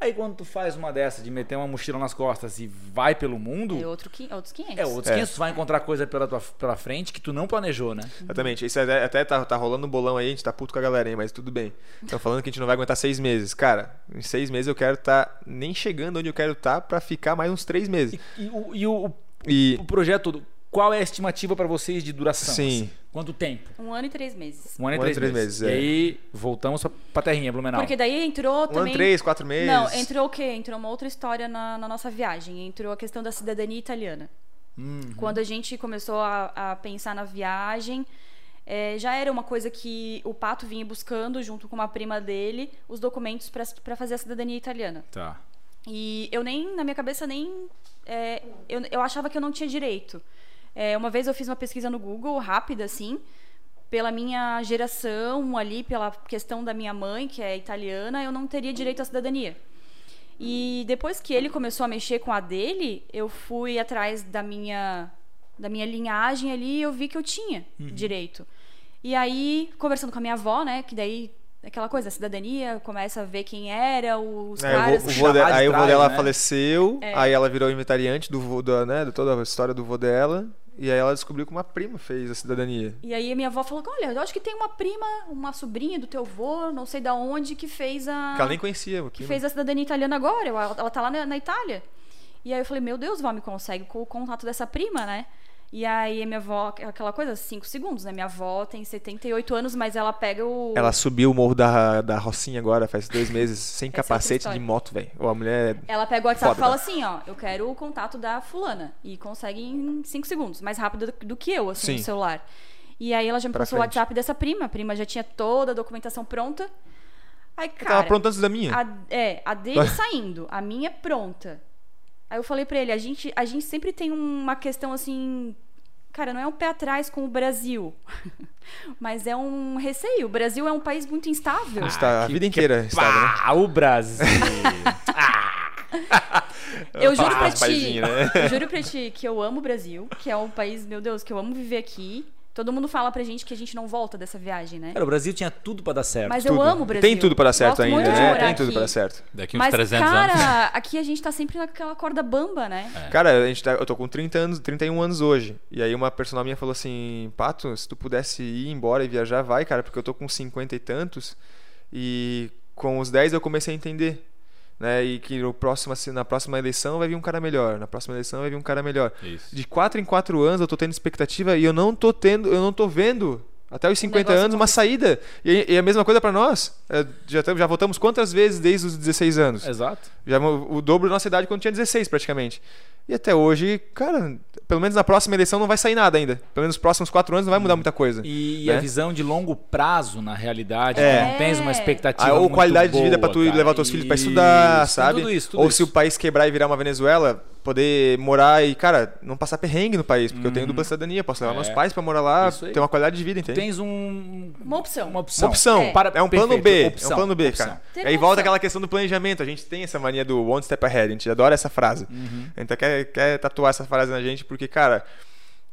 Aí quando tu faz uma dessa de meter uma mochila nas costas e vai pelo mundo, É outro, outros 500. é outros É. 500, tu vai encontrar coisa pela, tua, pela frente que tu não planejou, né? Exatamente. Isso até, até tá, tá rolando um bolão aí, a gente tá puto com a galera aí, mas tudo bem. Estão falando que a gente não vai aguentar seis meses. Cara, em seis meses eu quero estar nem chegando onde eu quero estar pra ficar mais uns três meses. E, o, e o, E o projeto qual é a estimativa pra vocês de duração? Sim. assim? Quanto tempo? Um ano e três meses. Um ano e Um ano três, e três meses. meses, é. E aí voltamos pra, terrinha, Blumenau. Porque daí entrou um ano, também. três, quatro meses. Não, entrou o quê? Entrou uma outra história na, na nossa viagem. Entrou a questão da cidadania italiana. Uhum. Quando a gente começou a, a pensar na viagem, eh, já era uma coisa que o Pato vinha buscando, junto com uma prima dele, os documentos para fazer a cidadania italiana. Tá. E eu nem, na minha cabeça, nem. é, eu, eu achava que eu não tinha direito. É, uma vez eu fiz uma pesquisa no Google, rápida, assim, pela minha geração ali, pela questão da minha mãe, que é italiana, eu não teria direito à cidadania. E depois que ele começou a mexer com a dele, eu fui atrás da minha da minha linhagem ali e eu vi que eu tinha direito. E aí, conversando com a minha avó, né, que daí aquela coisa, a cidadania, começa a ver quem era, os É, caras. o vô- o vô de- aí o vô dela né? faleceu, É. aí ela virou inventariante do vô, da, né, de toda a história do vô dela, e aí ela descobriu que uma prima fez a cidadania. E aí a minha avó falou: Olha, eu acho que tem uma prima, uma sobrinha do teu avô, não sei da onde, que fez a. Que ela nem conhecia. que fez a cidadania italiana agora. Ela, ela tá lá na, na Itália. E aí eu falei, meu Deus, vó, me consegue com o contato dessa prima, né? E aí a minha avó, aquela coisa, cinco segundos, né? Minha avó tem 78 anos, mas ela pega o. Ela subiu o morro da, da Rocinha agora, faz dois meses, sem Essa é capacete história. de moto, velho. A mulher. Ela pega o WhatsApp e fala assim, ó, eu quero o contato da fulana. E consegue em cinco segundos, mais rápido do, do que eu, assim, Sim. no celular. E aí ela já me Pra passou o frente. WhatsApp dessa prima. A prima já tinha toda a documentação pronta. Aí, cara. tava pronto antes da minha. A, é, a dele saindo, a minha pronta. Aí eu falei pra ele, a gente, a gente sempre tem uma questão assim. Cara, não é um pé atrás com o Brasil, mas é um receio. O Brasil é um país muito instável. Está a que- vida inteira estava, né? Pá, o Brasil. Eu juro Ah, ti, paizinho, né? eu juro pra ti que eu amo o Brasil, que é um país, meu Deus, que eu amo viver aqui. Todo mundo fala pra gente que a gente não volta dessa viagem, né? Cara, o Brasil tinha tudo pra dar certo. Mas Tudo. eu amo o Brasil. Tem tudo para dar certo Gosto ainda, né? Tem tudo aqui. para dar certo. Daqui uns Mas, 300 cara, anos. aqui a gente tá sempre naquela corda bamba, né? Cara, a gente tá, eu tô com 30 anos, 31 anos hoje. E aí uma personal minha falou assim, Pato, se tu pudesse ir embora e viajar, vai, cara, porque eu tô com 50 e tantos. E com os 10 eu comecei a entender. Né, e que no próximo, assim, na próxima eleição vai vir um cara melhor, na próxima eleição vai vir um cara melhor. Isso. De 4 em 4 anos eu tô tendo expectativa e eu não tô tendo, eu não tô vendo até os 50 negócio anos uma saída. E, e a mesma coisa pra nós. É, já, já votamos quantas vezes desde os 16 anos? Exato. Já o o dobro da nossa idade quando tinha 16, praticamente. E até hoje, cara, pelo menos na próxima eleição não vai sair nada ainda. Pelo menos nos próximos quatro anos não vai mudar muita coisa. E, Né? a visão de longo prazo, na realidade, É. tu não tens uma expectativa Ah, ou muito qualidade de vida boa, pra tu cara. levar teus filhos pra estudar, Isso, sabe? Tudo isso, tudo ou isso. se o país quebrar e virar uma Venezuela, poder morar e, cara, não passar perrengue no país, porque eu tenho dupla cidadania, posso levar Uhum. É. meus pais pra morar lá, ter uma qualidade de vida, Tu entende? tens um... Uma opção. Uma opção. Uma opção, É. Para- é um plano perfeito, B, opção, é um plano B, opção. cara. Ter Aí volta opção. aquela questão do planejamento, a gente tem essa mania do one step ahead, a gente adora essa frase. Uhum. A gente quer, quer tatuar essa frase na gente, porque, cara,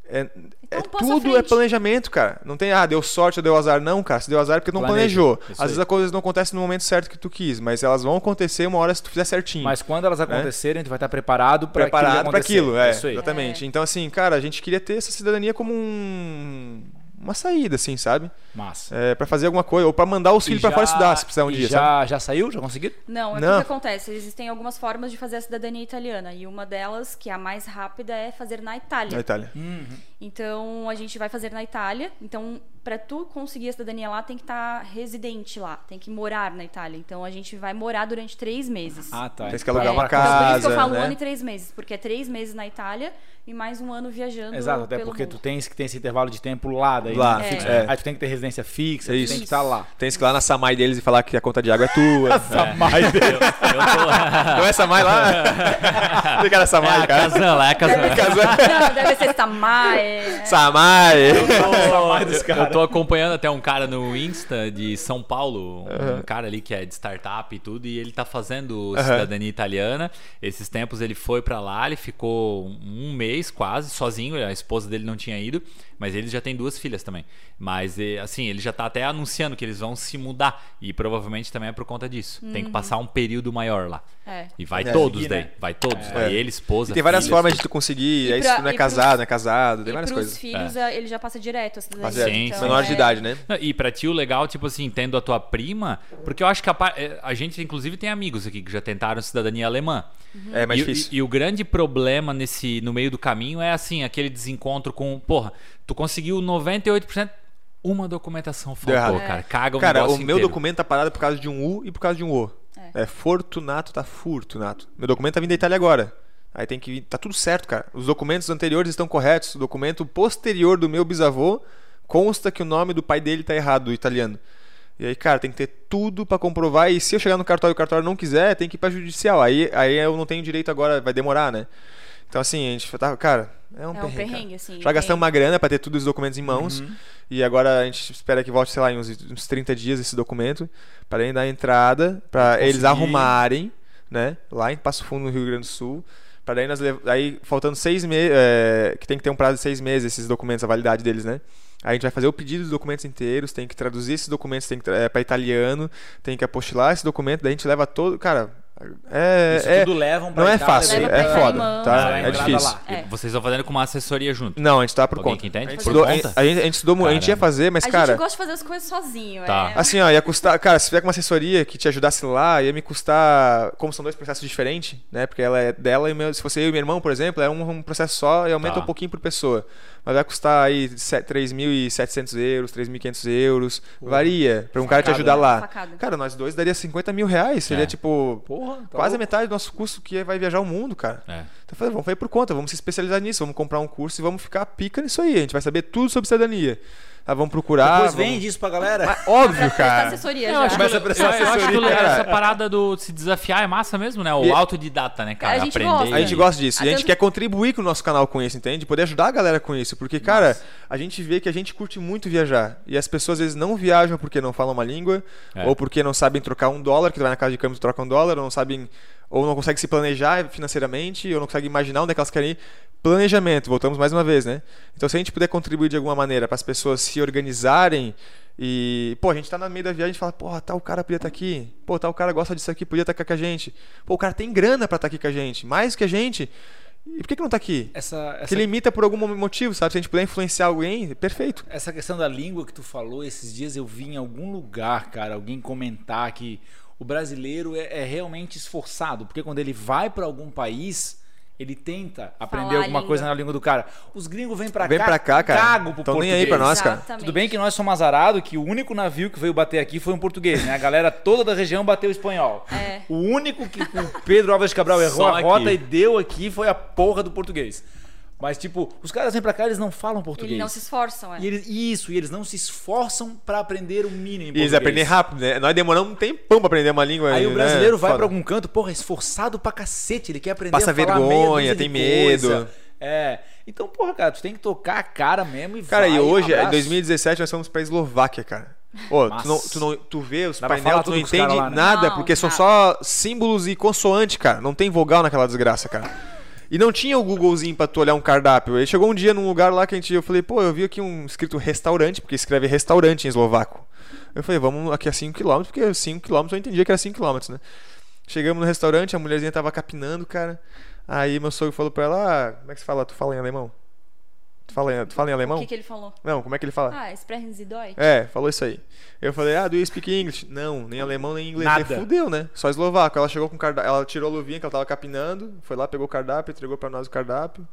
é, é passo à tudo é planejamento, cara. Não tem, ah, deu sorte ou deu azar. Não, cara. Se deu azar é porque não Planeja. planejou. Às vezes as coisas não acontecem no momento certo que tu quis, mas elas vão acontecer uma hora se tu fizer certinho. Mas quando elas acontecerem, tu vai estar preparado para É. preparado para aquilo, é, Isso aí. exatamente. Então assim, cara, a gente queria ter essa cidadania como um uma saída assim, sabe? Massa. É, para fazer alguma coisa ou para mandar os filhos para fora estudar, se precisar um e dia, já, sabe? já saiu? Já conseguiram? Não, é o que acontece? Existem algumas formas de fazer a cidadania italiana. E uma delas, que é a mais rápida, é fazer na Itália. Na Itália. Uhum. Então, a gente vai fazer na Itália. Então, pra tu conseguir a cidadania lá, tem que estar residente lá, tem que morar na Itália. Então a gente vai morar durante três meses. Ah, tá. Tem que alugar É, uma então, por isso que casa, eu falo né? um ano e três meses, porque é três meses na Itália e mais um ano viajando. Exato, até pelo porque mundo. tu tens que ter esse intervalo de tempo lá daí. Lá, né? fixo, é. Aí tu tem que ter residência fixa, Isso. tem que estar lá. Tem que ir lá na Samai deles e falar que a conta de água é tua. Samai Eu, eu tô... Não é Samai lá? Tem cara É Samai, a cara. Kazan lá, é a Kazan. Não, deve ser Tamar. É... Samai. Eu, eu, tô acompanhando até um cara no Insta de São Paulo, um cara ali que é de startup e tudo, e ele tá fazendo cidadania italiana. Esses tempos ele foi pra lá, ele ficou um mês quase sozinho, a esposa dele não tinha ido, mas ele já tem duas filhas também. Mas assim, ele já tá até anunciando que eles vão se mudar e provavelmente também é por conta disso. Tem que passar um período maior lá. É. E vai É. todos Seguir, daí, né? vai todos, vai ele, esposa, E tem várias filhas. formas de tu conseguir. E pra- se tu não é casado, não é casado, tem várias pros coisas. filhos, é, ele já passa direto a cidadania. Mas é, Sim, então, menor é- de idade, né? Não, E pra ti o legal, tipo assim, tendo a tua prima, porque eu acho que a, eh, a gente inclusive tem amigos aqui que já tentaram cidadania alemã. É mais e, difícil. E, e o grande problema nesse no meio do caminho é assim, aquele desencontro com, porra, tu conseguiu 98%, uma documentação faltou, cara. Caga o Cara, o meu inteiro. documento tá parado por causa de um U e por causa de um O. É, Fortunato tá Furtunato. Meu documento tá vindo da Itália agora. Aí tem que vir. Tá tudo certo, cara. Os documentos anteriores estão corretos. O documento posterior do meu bisavô consta que o nome do pai dele tá errado, do italiano. E aí, cara, tem que ter tudo pra comprovar. E se eu chegar no cartório e o cartório não quiser, tem que ir pra judicial. Aí, aí eu não tenho direito agora, vai demorar, né? Então, assim, a gente tá. Cara, é um É um perrengue. perrengue, assim. Já gastamos uma grana pra ter todos os documentos em mãos. E agora a gente espera que volte, sei lá, em uns, uns 30 dias esse documento. Para ele dar entrada, para eles arrumarem, né? Lá em Passo Fundo, no Rio Grande do Sul. Para daí nós aí faltando seis meses, que tem que ter um prazo de seis meses esses documentos, a validade deles, né? Aí a gente vai fazer o pedido dos documentos inteiros, tem que traduzir esses documentos, tem que é, para italiano, tem que apostilar esse documento, daí a gente leva todo, cara, é, Isso é- tudo levam pra não é fácil, Leva é foda, tá? a É difícil. É. Vocês estão fazendo com uma assessoria junto. Não, a gente tá por Alguém conta. que entende? A gente, Por estudou, a, conta? a gente, a gente estudou, mu- a gente ia fazer, mas a cara, gente gosta de fazer as coisas sozinho. Tá. É. Assim, ó, ia custar. Cara, se tiver com uma assessoria que te ajudasse lá, ia me custar. Como são dois processos diferentes, né? Porque ela é dela e meu. Se fosse eu e meu irmão, por exemplo, é um, um processo só e aumenta Tá. um pouquinho por pessoa. Mas vai custar aí se- 3.700 euros, 3.500 euros. Varia. Pra um cara te Facada, ajudar né? lá. Facada. Cara, nós dois daria 50 mil reais. Seria É. tipo. Porra, tá Quase a louco. metade do nosso custo que vai viajar o mundo, cara. É. Então eu falei, vamos fazer por conta, vamos se especializar nisso, vamos comprar um curso e vamos ficar pica nisso aí. A gente vai saber tudo sobre cidadania. Ah, vamos procurar. Depois vamos- vende isso pra galera. Mas, óbvio, Presta cara. assessoria Eu já. acho, que, Começa a prestar eu acho que assessoria, essa parada do se desafiar é massa mesmo, né? O E- autodidata, né, cara? A gente Aprender. gosta. A gente gosta disso. E a gente Até- quer contribuir com o nosso canal com isso, entende? Poder ajudar a galera com isso. Porque, cara, a gente vê que a gente curte muito viajar. E as pessoas às vezes não viajam porque não falam uma língua, É. ou porque não sabem trocar um dólar, que tu vai na casa de câmbio e troca um dólar, ou não sabem. Ou não conseguem se planejar financeiramente, ou não conseguem imaginar onde é que elas querem ir. Planejamento, voltamos mais uma vez, né? Então, se a gente puder contribuir de alguma maneira para as pessoas se organizarem e, pô, a gente tá no meio da viagem e fala, porra, tal cara podia estar aqui. Pô, tal cara gosta disso aqui, podia estar aqui com a gente. Pô, o cara tem grana para estar aqui com a gente, mais que a gente. E por que, que não tá aqui? Essa, essa, Que limita por algum motivo, sabe? Se a gente puder influenciar alguém, perfeito. essa questão da língua que tu falou, esses dias eu vi em algum lugar, cara, alguém comentar que o brasileiro é, é realmente esforçado, porque quando ele vai pra algum país, ele tenta aprender a alguma coisa na língua do cara. Os gringos vêm pra Vem cá, pra cá, cara. cago pro Tão nem português. aí pra nós, cara. Exatamente. Tudo bem que nós somos azarados, que o único navio que veio bater aqui foi um português, né? A galera toda da região bateu espanhol. É. O único que o Pedro Alves Cabral errou Só a rota aqui. e deu aqui foi a porra do português. Mas, tipo, os caras vêm pra cá, eles não falam português. Eles não se esforçam, é. E eles, isso, e eles não se esforçam pra aprender o mínimo em E eles aprendem rápido, né? Nós demoramos um tempão pra aprender uma língua. Aí o né? brasileiro vai Foda. pra algum canto, porra, é esforçado pra cacete, ele quer aprender Passa a falar vergonha, tem coisa. medo. É. Então, porra, cara, tu tem que tocar a cara mesmo e Cara, vai, e hoje, em abraço. 2017, nós fomos pra Eslováquia, cara. Ô, tu, não, tu, não, tu vê os painéis, tu não entende lá, né? nada, Não, porque são nada. só símbolos e consoante, cara. Não tem vogal naquela desgraça, cara. E não tinha o Googlezinho pra tu olhar um cardápio. Aí chegou um dia num lugar lá que a gente, eu falei, pô, eu vi aqui um escrito restaurante, porque escreve restaurante em eslovaco. Eu falei, vamos aqui a 5km, porque 5km eu entendia que era 5km, né? Chegamos no restaurante, a mulherzinha tava capinando, cara. Aí meu sogro falou pra ela, ah, como é que se fala? Tu fala em alemão? Fala em, fala em O alemão? que, que ele falou? Não, como é que ele fala? Ah, sprechen Sie Deutsch? É, falou isso aí. Eu falei, ah, do you speak English? Não, nem alemão, nem inglês. Nada. Aí Fudeu, né? Só eslovaco. Ela chegou com o cardápio, ela tirou a luvinha que ela tava capinando, foi lá, pegou o cardápio, entregou pra nós o cardápio.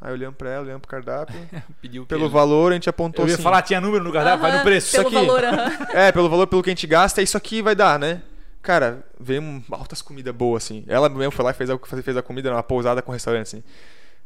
Aí olhamos pra ela, olhamos pro cardápio. Pediu o Pelo quê? valor, a gente apontou Eu ia assim. falar, tinha número no cardápio, vai no Aham, preço. Isso aqui. valor, aham. É, pelo valor, pelo que a gente gasta, isso aqui vai dar, né? Cara, veio um- altas comidas boas, assim. Ela mesmo foi lá e fez a, fez a comida numa pousada com restaurante, assim.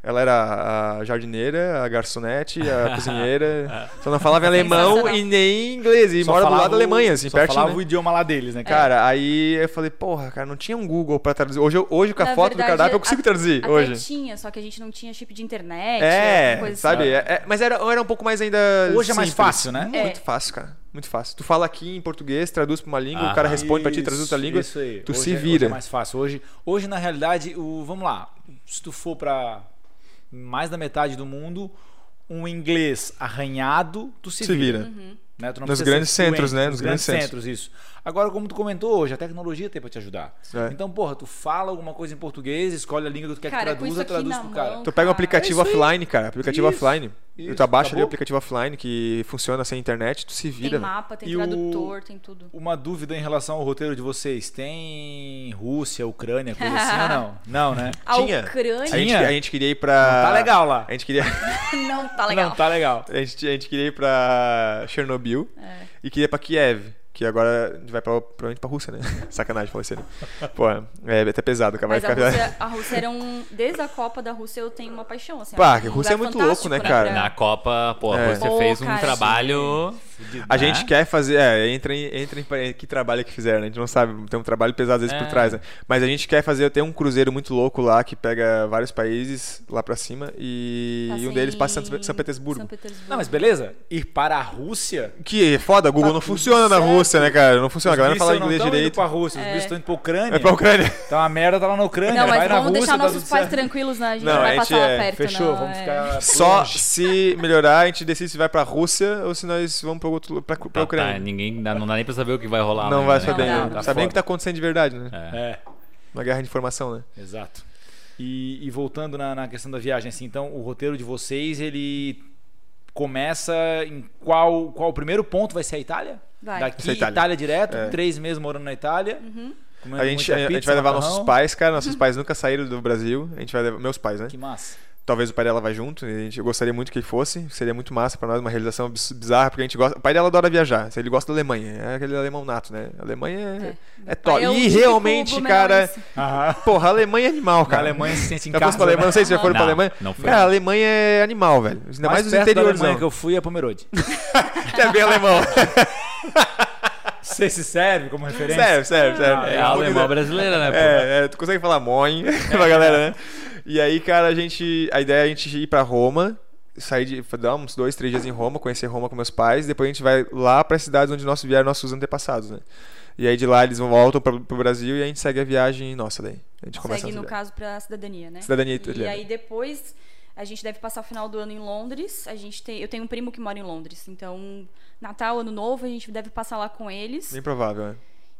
Ela era a jardineira, a garçonete, a cozinheira. Só não falava em alemão e nem inglês. E Só mora do lado da Alemanha, assim, só pertinho. falava né? o idioma lá deles, né, cara? Cara, aí eu falei, porra, cara, não tinha um Google pra traduzir. Hoje, hoje com a Na foto do verdade, cardápio eu consigo a- traduzir. Até hoje. tinha, só que a gente não tinha chip de internet. É, coisa sabe? assim. É- é- mas era, era um pouco mais ainda. Hoje é mais simples. fácil, né? É. Muito fácil, cara. Muito fácil. Tu fala aqui em português, traduz pra uma língua, Ah, o cara responde pra ti, traduz outra língua. Isso aí. Tu Hoje se é- vira. Hoje é mais fácil. Hoje, hoje na realidade, o, vamos lá. Se tu for pra mais da metade do mundo, um inglês arranhado, tu se, Se vira. Uhum. né? Tu não Nos grandes centros, né? Nos, Nos grandes grandes centros. isso. Agora, como tu comentou hoje, a tecnologia tem pra te ajudar. É. Então, porra, tu fala alguma coisa em português, escolhe a língua que tu quer Cara, que traduza, traduz pro cara. mão, Tu pega um aplicativo É offline, cara. Aplicativo Isso, offline. Isso, tu abaixa ali o aplicativo offline que funciona sem internet, tu se Tem vira. velho. mapa, tem E o- tradutor, tem tudo. Uma dúvida em relação ao roteiro de vocês. Tem Rússia, Ucrânia, coisa assim ou não? Não, né? A Tinha. Ucrânia A gente, a gente queria ir pra. Não tá legal lá. A gente queria, não tá legal. Não, tá legal. a gente, a gente queria ir pra Chernobyl É. e queria ir pra Kiev. Que agora a gente vai pra, provavelmente pra Rússia, né? Sacanagem falar isso aí. né? Pô, é até pesado, cara. Vai Mas a ficar. Rússia, a Rússia era um. Desde a Copa da Rússia eu tenho uma paixão. Assim, Pá, um que a Rússia é muito louco, né, cara? pra- Na Copa, pô, É. você Pô, fez um cara, trabalho. A né? gente quer fazer. É, entra em, entra em. Que trabalho que fizeram, né? A gente não sabe. Tem um trabalho pesado às vezes É. por trás, né? Mas a gente quer fazer. Tem um cruzeiro muito louco lá que pega vários países lá pra cima e, Passa e um deles passa em São, Petersburgo. São Petersburgo. Não, mas beleza. Ir para a Rússia. Que é foda, Google Tá não funciona na certo. Rússia, né, cara? Não funciona. A Os galera não fala inglês não direito. indo pra Rússia, os É. mísseis estão indo pra Ucrânia. É pra Ucrânia. Então a merda tá lá na Ucrânia. Não, vai mas na vamos Rússia, deixar tá nossos pais certo. tranquilos, né? A gente Não, não a vai gente passar lá é- perto. Fechou, não, vamos é. ficar. Só se melhorar, a gente decide se vai pra Rússia ou se nós vamos pra, outro, pra, pra Tá, Ucrânia. tá, ninguém dá, não dá nem pra saber o que vai rolar. não vai né? saber. Não, né? não, Sabendo o que tá acontecendo de verdade, né? É. É, Uma guerra de informação, né? exato. E, e voltando na, na questão da viagem, assim, então o roteiro de vocês, ele começa em qual, qual o primeiro ponto vai ser a Itália? Vai. Daqui, Vai ser a Itália. Itália. direto, É. três meses morando na Itália. Uhum. A gente, muita a, gente pizza, vai levar macarrão. nossos pais, cara. Nossos pais nunca saíram do Brasil. A gente vai levar. Meus pais, né? Que massa. Talvez o pai dela vá junto. e A gente, eu gostaria muito que ele fosse. Seria muito massa pra nós, uma realização bizarra, porque a gente gosta. O pai dela adora viajar. Ele gosta da Alemanha. É aquele alemão nato, né? A Alemanha é, é, Meu top. é E realmente, cara. blumenauense. Porra, a Alemanha é animal, Na cara. Alemanha se sente em casa. pra Alemanha, não sei se já foram pra Alemanha. não fui. Cara, a Alemanha é animal, velho. Ainda mais, mais os interiores, Alemanha não. que eu fui é Pomerode. Que é bem alemão. Você se serve como referência? sério, sério, sério. Ah, É É, a alemã brasileira, né? É, é, tu consegue falar moin pra galera, né? E aí, cara, a gente. A ideia é a gente ir pra Roma, sair de. dar uns dois, três dias em Roma, conhecer Roma com meus pais, depois a gente vai lá pra cidades onde nós vieram nossos antepassados, né? E aí de lá eles voltam pra, pro Brasil e a gente segue a viagem nossa daí. A gente começa Segue, a no caso, pra cidadania, né? Cidadania E italiana. aí depois a gente deve passar o final do ano em Londres. A gente tem, eu tenho um primo que mora em Londres. Então, Natal, Ano Novo, a gente deve passar lá com eles. Bem provável, né?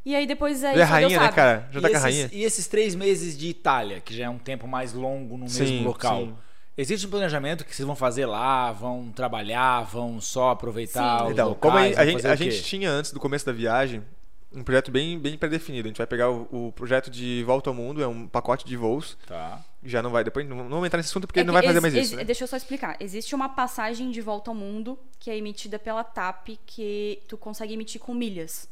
E aí depois é E a só Deus rainha, né, sabe. cara? Já E tá com a esses, rainha? e esses três meses de Itália, que já é um tempo mais longo no Sim, mesmo local. sim. Existe um planejamento que vocês vão fazer lá, vão trabalhar, vão só aproveitar Sim. os Então, locais, como a, gente, a gente tinha antes do começo da viagem um projeto bem, bem pré-definido. A gente vai pegar o, o projeto de volta ao mundo, é um pacote de voos. Tá. Já não vai, depois não não vamos entrar nesse assunto porque É ele não vai fazer mais isso. né? Deixa eu só explicar. Existe uma passagem de volta ao mundo que é emitida pela TAP que tu consegue emitir com milhas.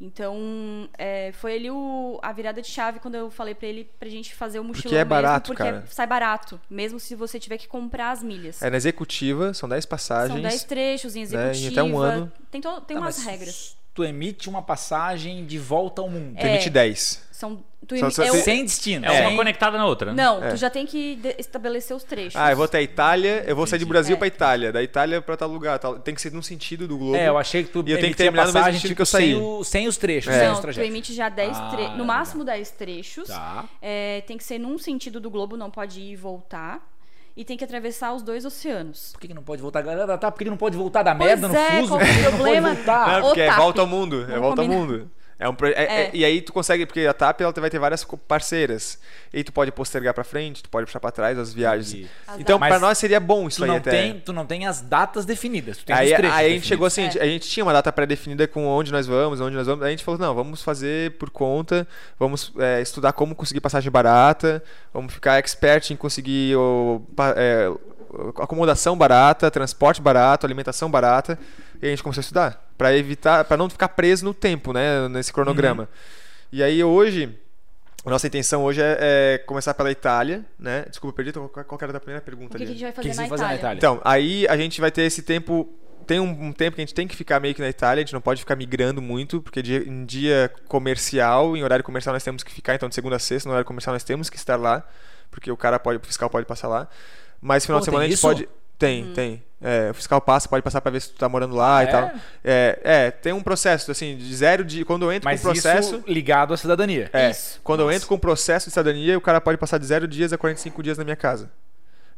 Então, é, foi ali o, a virada de chave quando eu falei pra ele pra gente fazer o mochilão Porque é mesmo, barato, porque cara. sai barato, mesmo se você tiver que comprar as milhas. É na executiva, são 10 passagens. São 10 trechos em né, executiva. em até um ano. Tem, to- tem Tá, umas mas regras. Tu emite uma passagem de volta ao mundo. Tu emite É. 10. São, tu emi- só- é Sem destino. É uma sem- conectada na outra, né? Não, É. tu já tem que estabelecer os trechos. Ah, eu vou até a Itália, eu vou sair do. Brasil É. pra Itália, da Itália pra tal lugar. tal- Tem que ser num sentido do globo. É, eu achei que tu E eu tenho que terminar no mesmo passagem, sentido tipo, que eu saí. Sem, o- sem os trechos, É. sem os Não, tu emite já 10 Ah, trechos. No legal. máximo 10 trechos. Tá. É, tem que ser num sentido do globo, não pode ir e voltar. E tem que atravessar os dois oceanos. Por que, que não pode voltar? Galera, tá, por que, que não pode voltar da Pois merda no é, fuso? qual Por que que é o não pode problema? voltar? Não, porque é volta ao mundo. É Vamos volta ao combinar. mundo. É um é- é- É. E aí tu consegue, porque a TAP ela vai ter várias parceiras. E aí tu pode postergar pra frente, tu pode puxar pra trás as viagens. As Então, Mas pra nós seria bom isso Tu aí não, até. tem, tu não tem as datas definidas. Tu tem Aí, os trechos aí a gente chegou assim, É. a gente tinha uma data pré-definida com onde nós vamos, onde nós vamos. Aí a gente falou, não, vamos fazer por conta, vamos é, estudar como conseguir passagem barata, vamos ficar expert em conseguir o, é, acomodação barata, transporte barato, alimentação barata. E a gente começou a estudar para evitar, para não ficar preso no tempo, né, nesse cronograma. E aí hoje a nossa intenção hoje é, é começar pela Itália, né? Desculpa, perdi qual, era a primeira pergunta O que, que a ali. gente vai fazer, que na, fazer na Itália? Itália? Então, aí a gente vai ter esse tempo. Tem um, um tempo que a gente tem que ficar meio que na Itália, a gente não pode ficar migrando muito, porque dia- em dia comercial, em horário comercial nós temos que ficar, então de segunda a sexta, no horário comercial nós temos que estar lá, porque o cara pode, o fiscal pode passar lá. Mas final Pô, de semana a tem gente isso? pode. Tem, tem. É, o fiscal passa, pode passar pra ver se tu tá morando lá Ah, e é? tal. É, é, tem um processo, assim, de zero de. Quando eu entro Mas com o processo. isso ligado à cidadania. É, Isso. quando eu entro com o processo de cidadania, o cara pode passar de zero dias a 45 dias na minha casa.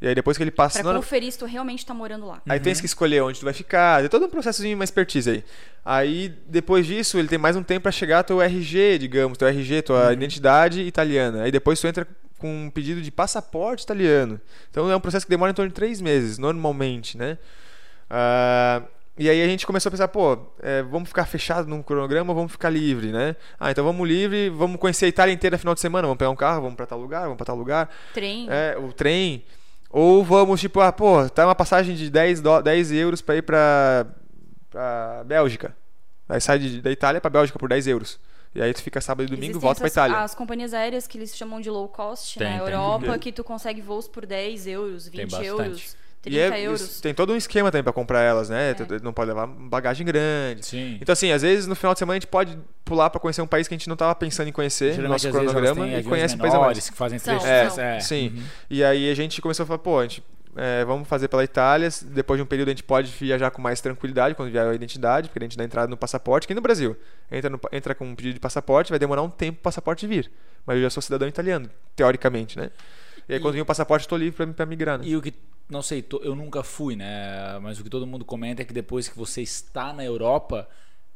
E aí depois que ele passa. Pra não- conferir se tu realmente tá morando lá. Aí tens que escolher onde tu vai ficar, tem todo um processozinho, uma expertise aí. Aí, depois disso, ele tem mais um tempo pra chegar ao teu RG, digamos, teu RG, tua identidade italiana. Aí depois tu entra com um pedido de passaporte italiano. Então é um processo que demora em torno de três meses, normalmente, né? Ah, e aí a gente começou a pensar, pô, é, vamos ficar fechado num cronograma ou vamos ficar livre, né? Ah, então vamos livre, vamos conhecer a Itália inteira final de semana, vamos pegar um carro, vamos pra tal lugar, vamos pra tal lugar. Trem. É, o trem. Ou vamos, tipo, ah, pô, tá uma passagem de 10, dó- 10 euros pra ir pra, pra Bélgica. Aí sai de- da Itália pra Bélgica por 10 euros. E aí tu fica sábado e domingo e volta pra Itália. As companhias aéreas que eles chamam de low cost Tem, na tem. Europa, Uhum. que tu consegue voos por 10 euros, 20 bastante. euros, 30 E é- euros. tem todo um esquema também pra comprar elas, né? Tu Não pode levar bagagem grande. Sim. Então, assim, às vezes no final de semana a gente pode pular pra conhecer um país que a gente não tava pensando em conhecer no Geralmente, nosso vezes, elas cronograma e conhece o país a menores mais. que fazem trechos. É, é. Sim. E aí a gente começou a falar, pô, a gente, é, vamos fazer pela Itália. Depois de um período a gente pode viajar com mais tranquilidade quando vier a identidade, porque a gente dá entrada no passaporte, aqui no Brasil. Entra, no- entra com um pedido de passaporte, vai demorar um tempo o passaporte vir. Mas eu já sou cidadão italiano, teoricamente, né? E aí quando vir o passaporte, tô livre pra migrar, né? E o que, não sei, eu nunca fui, né? Mas o que todo mundo comenta é que depois que você está na Europa,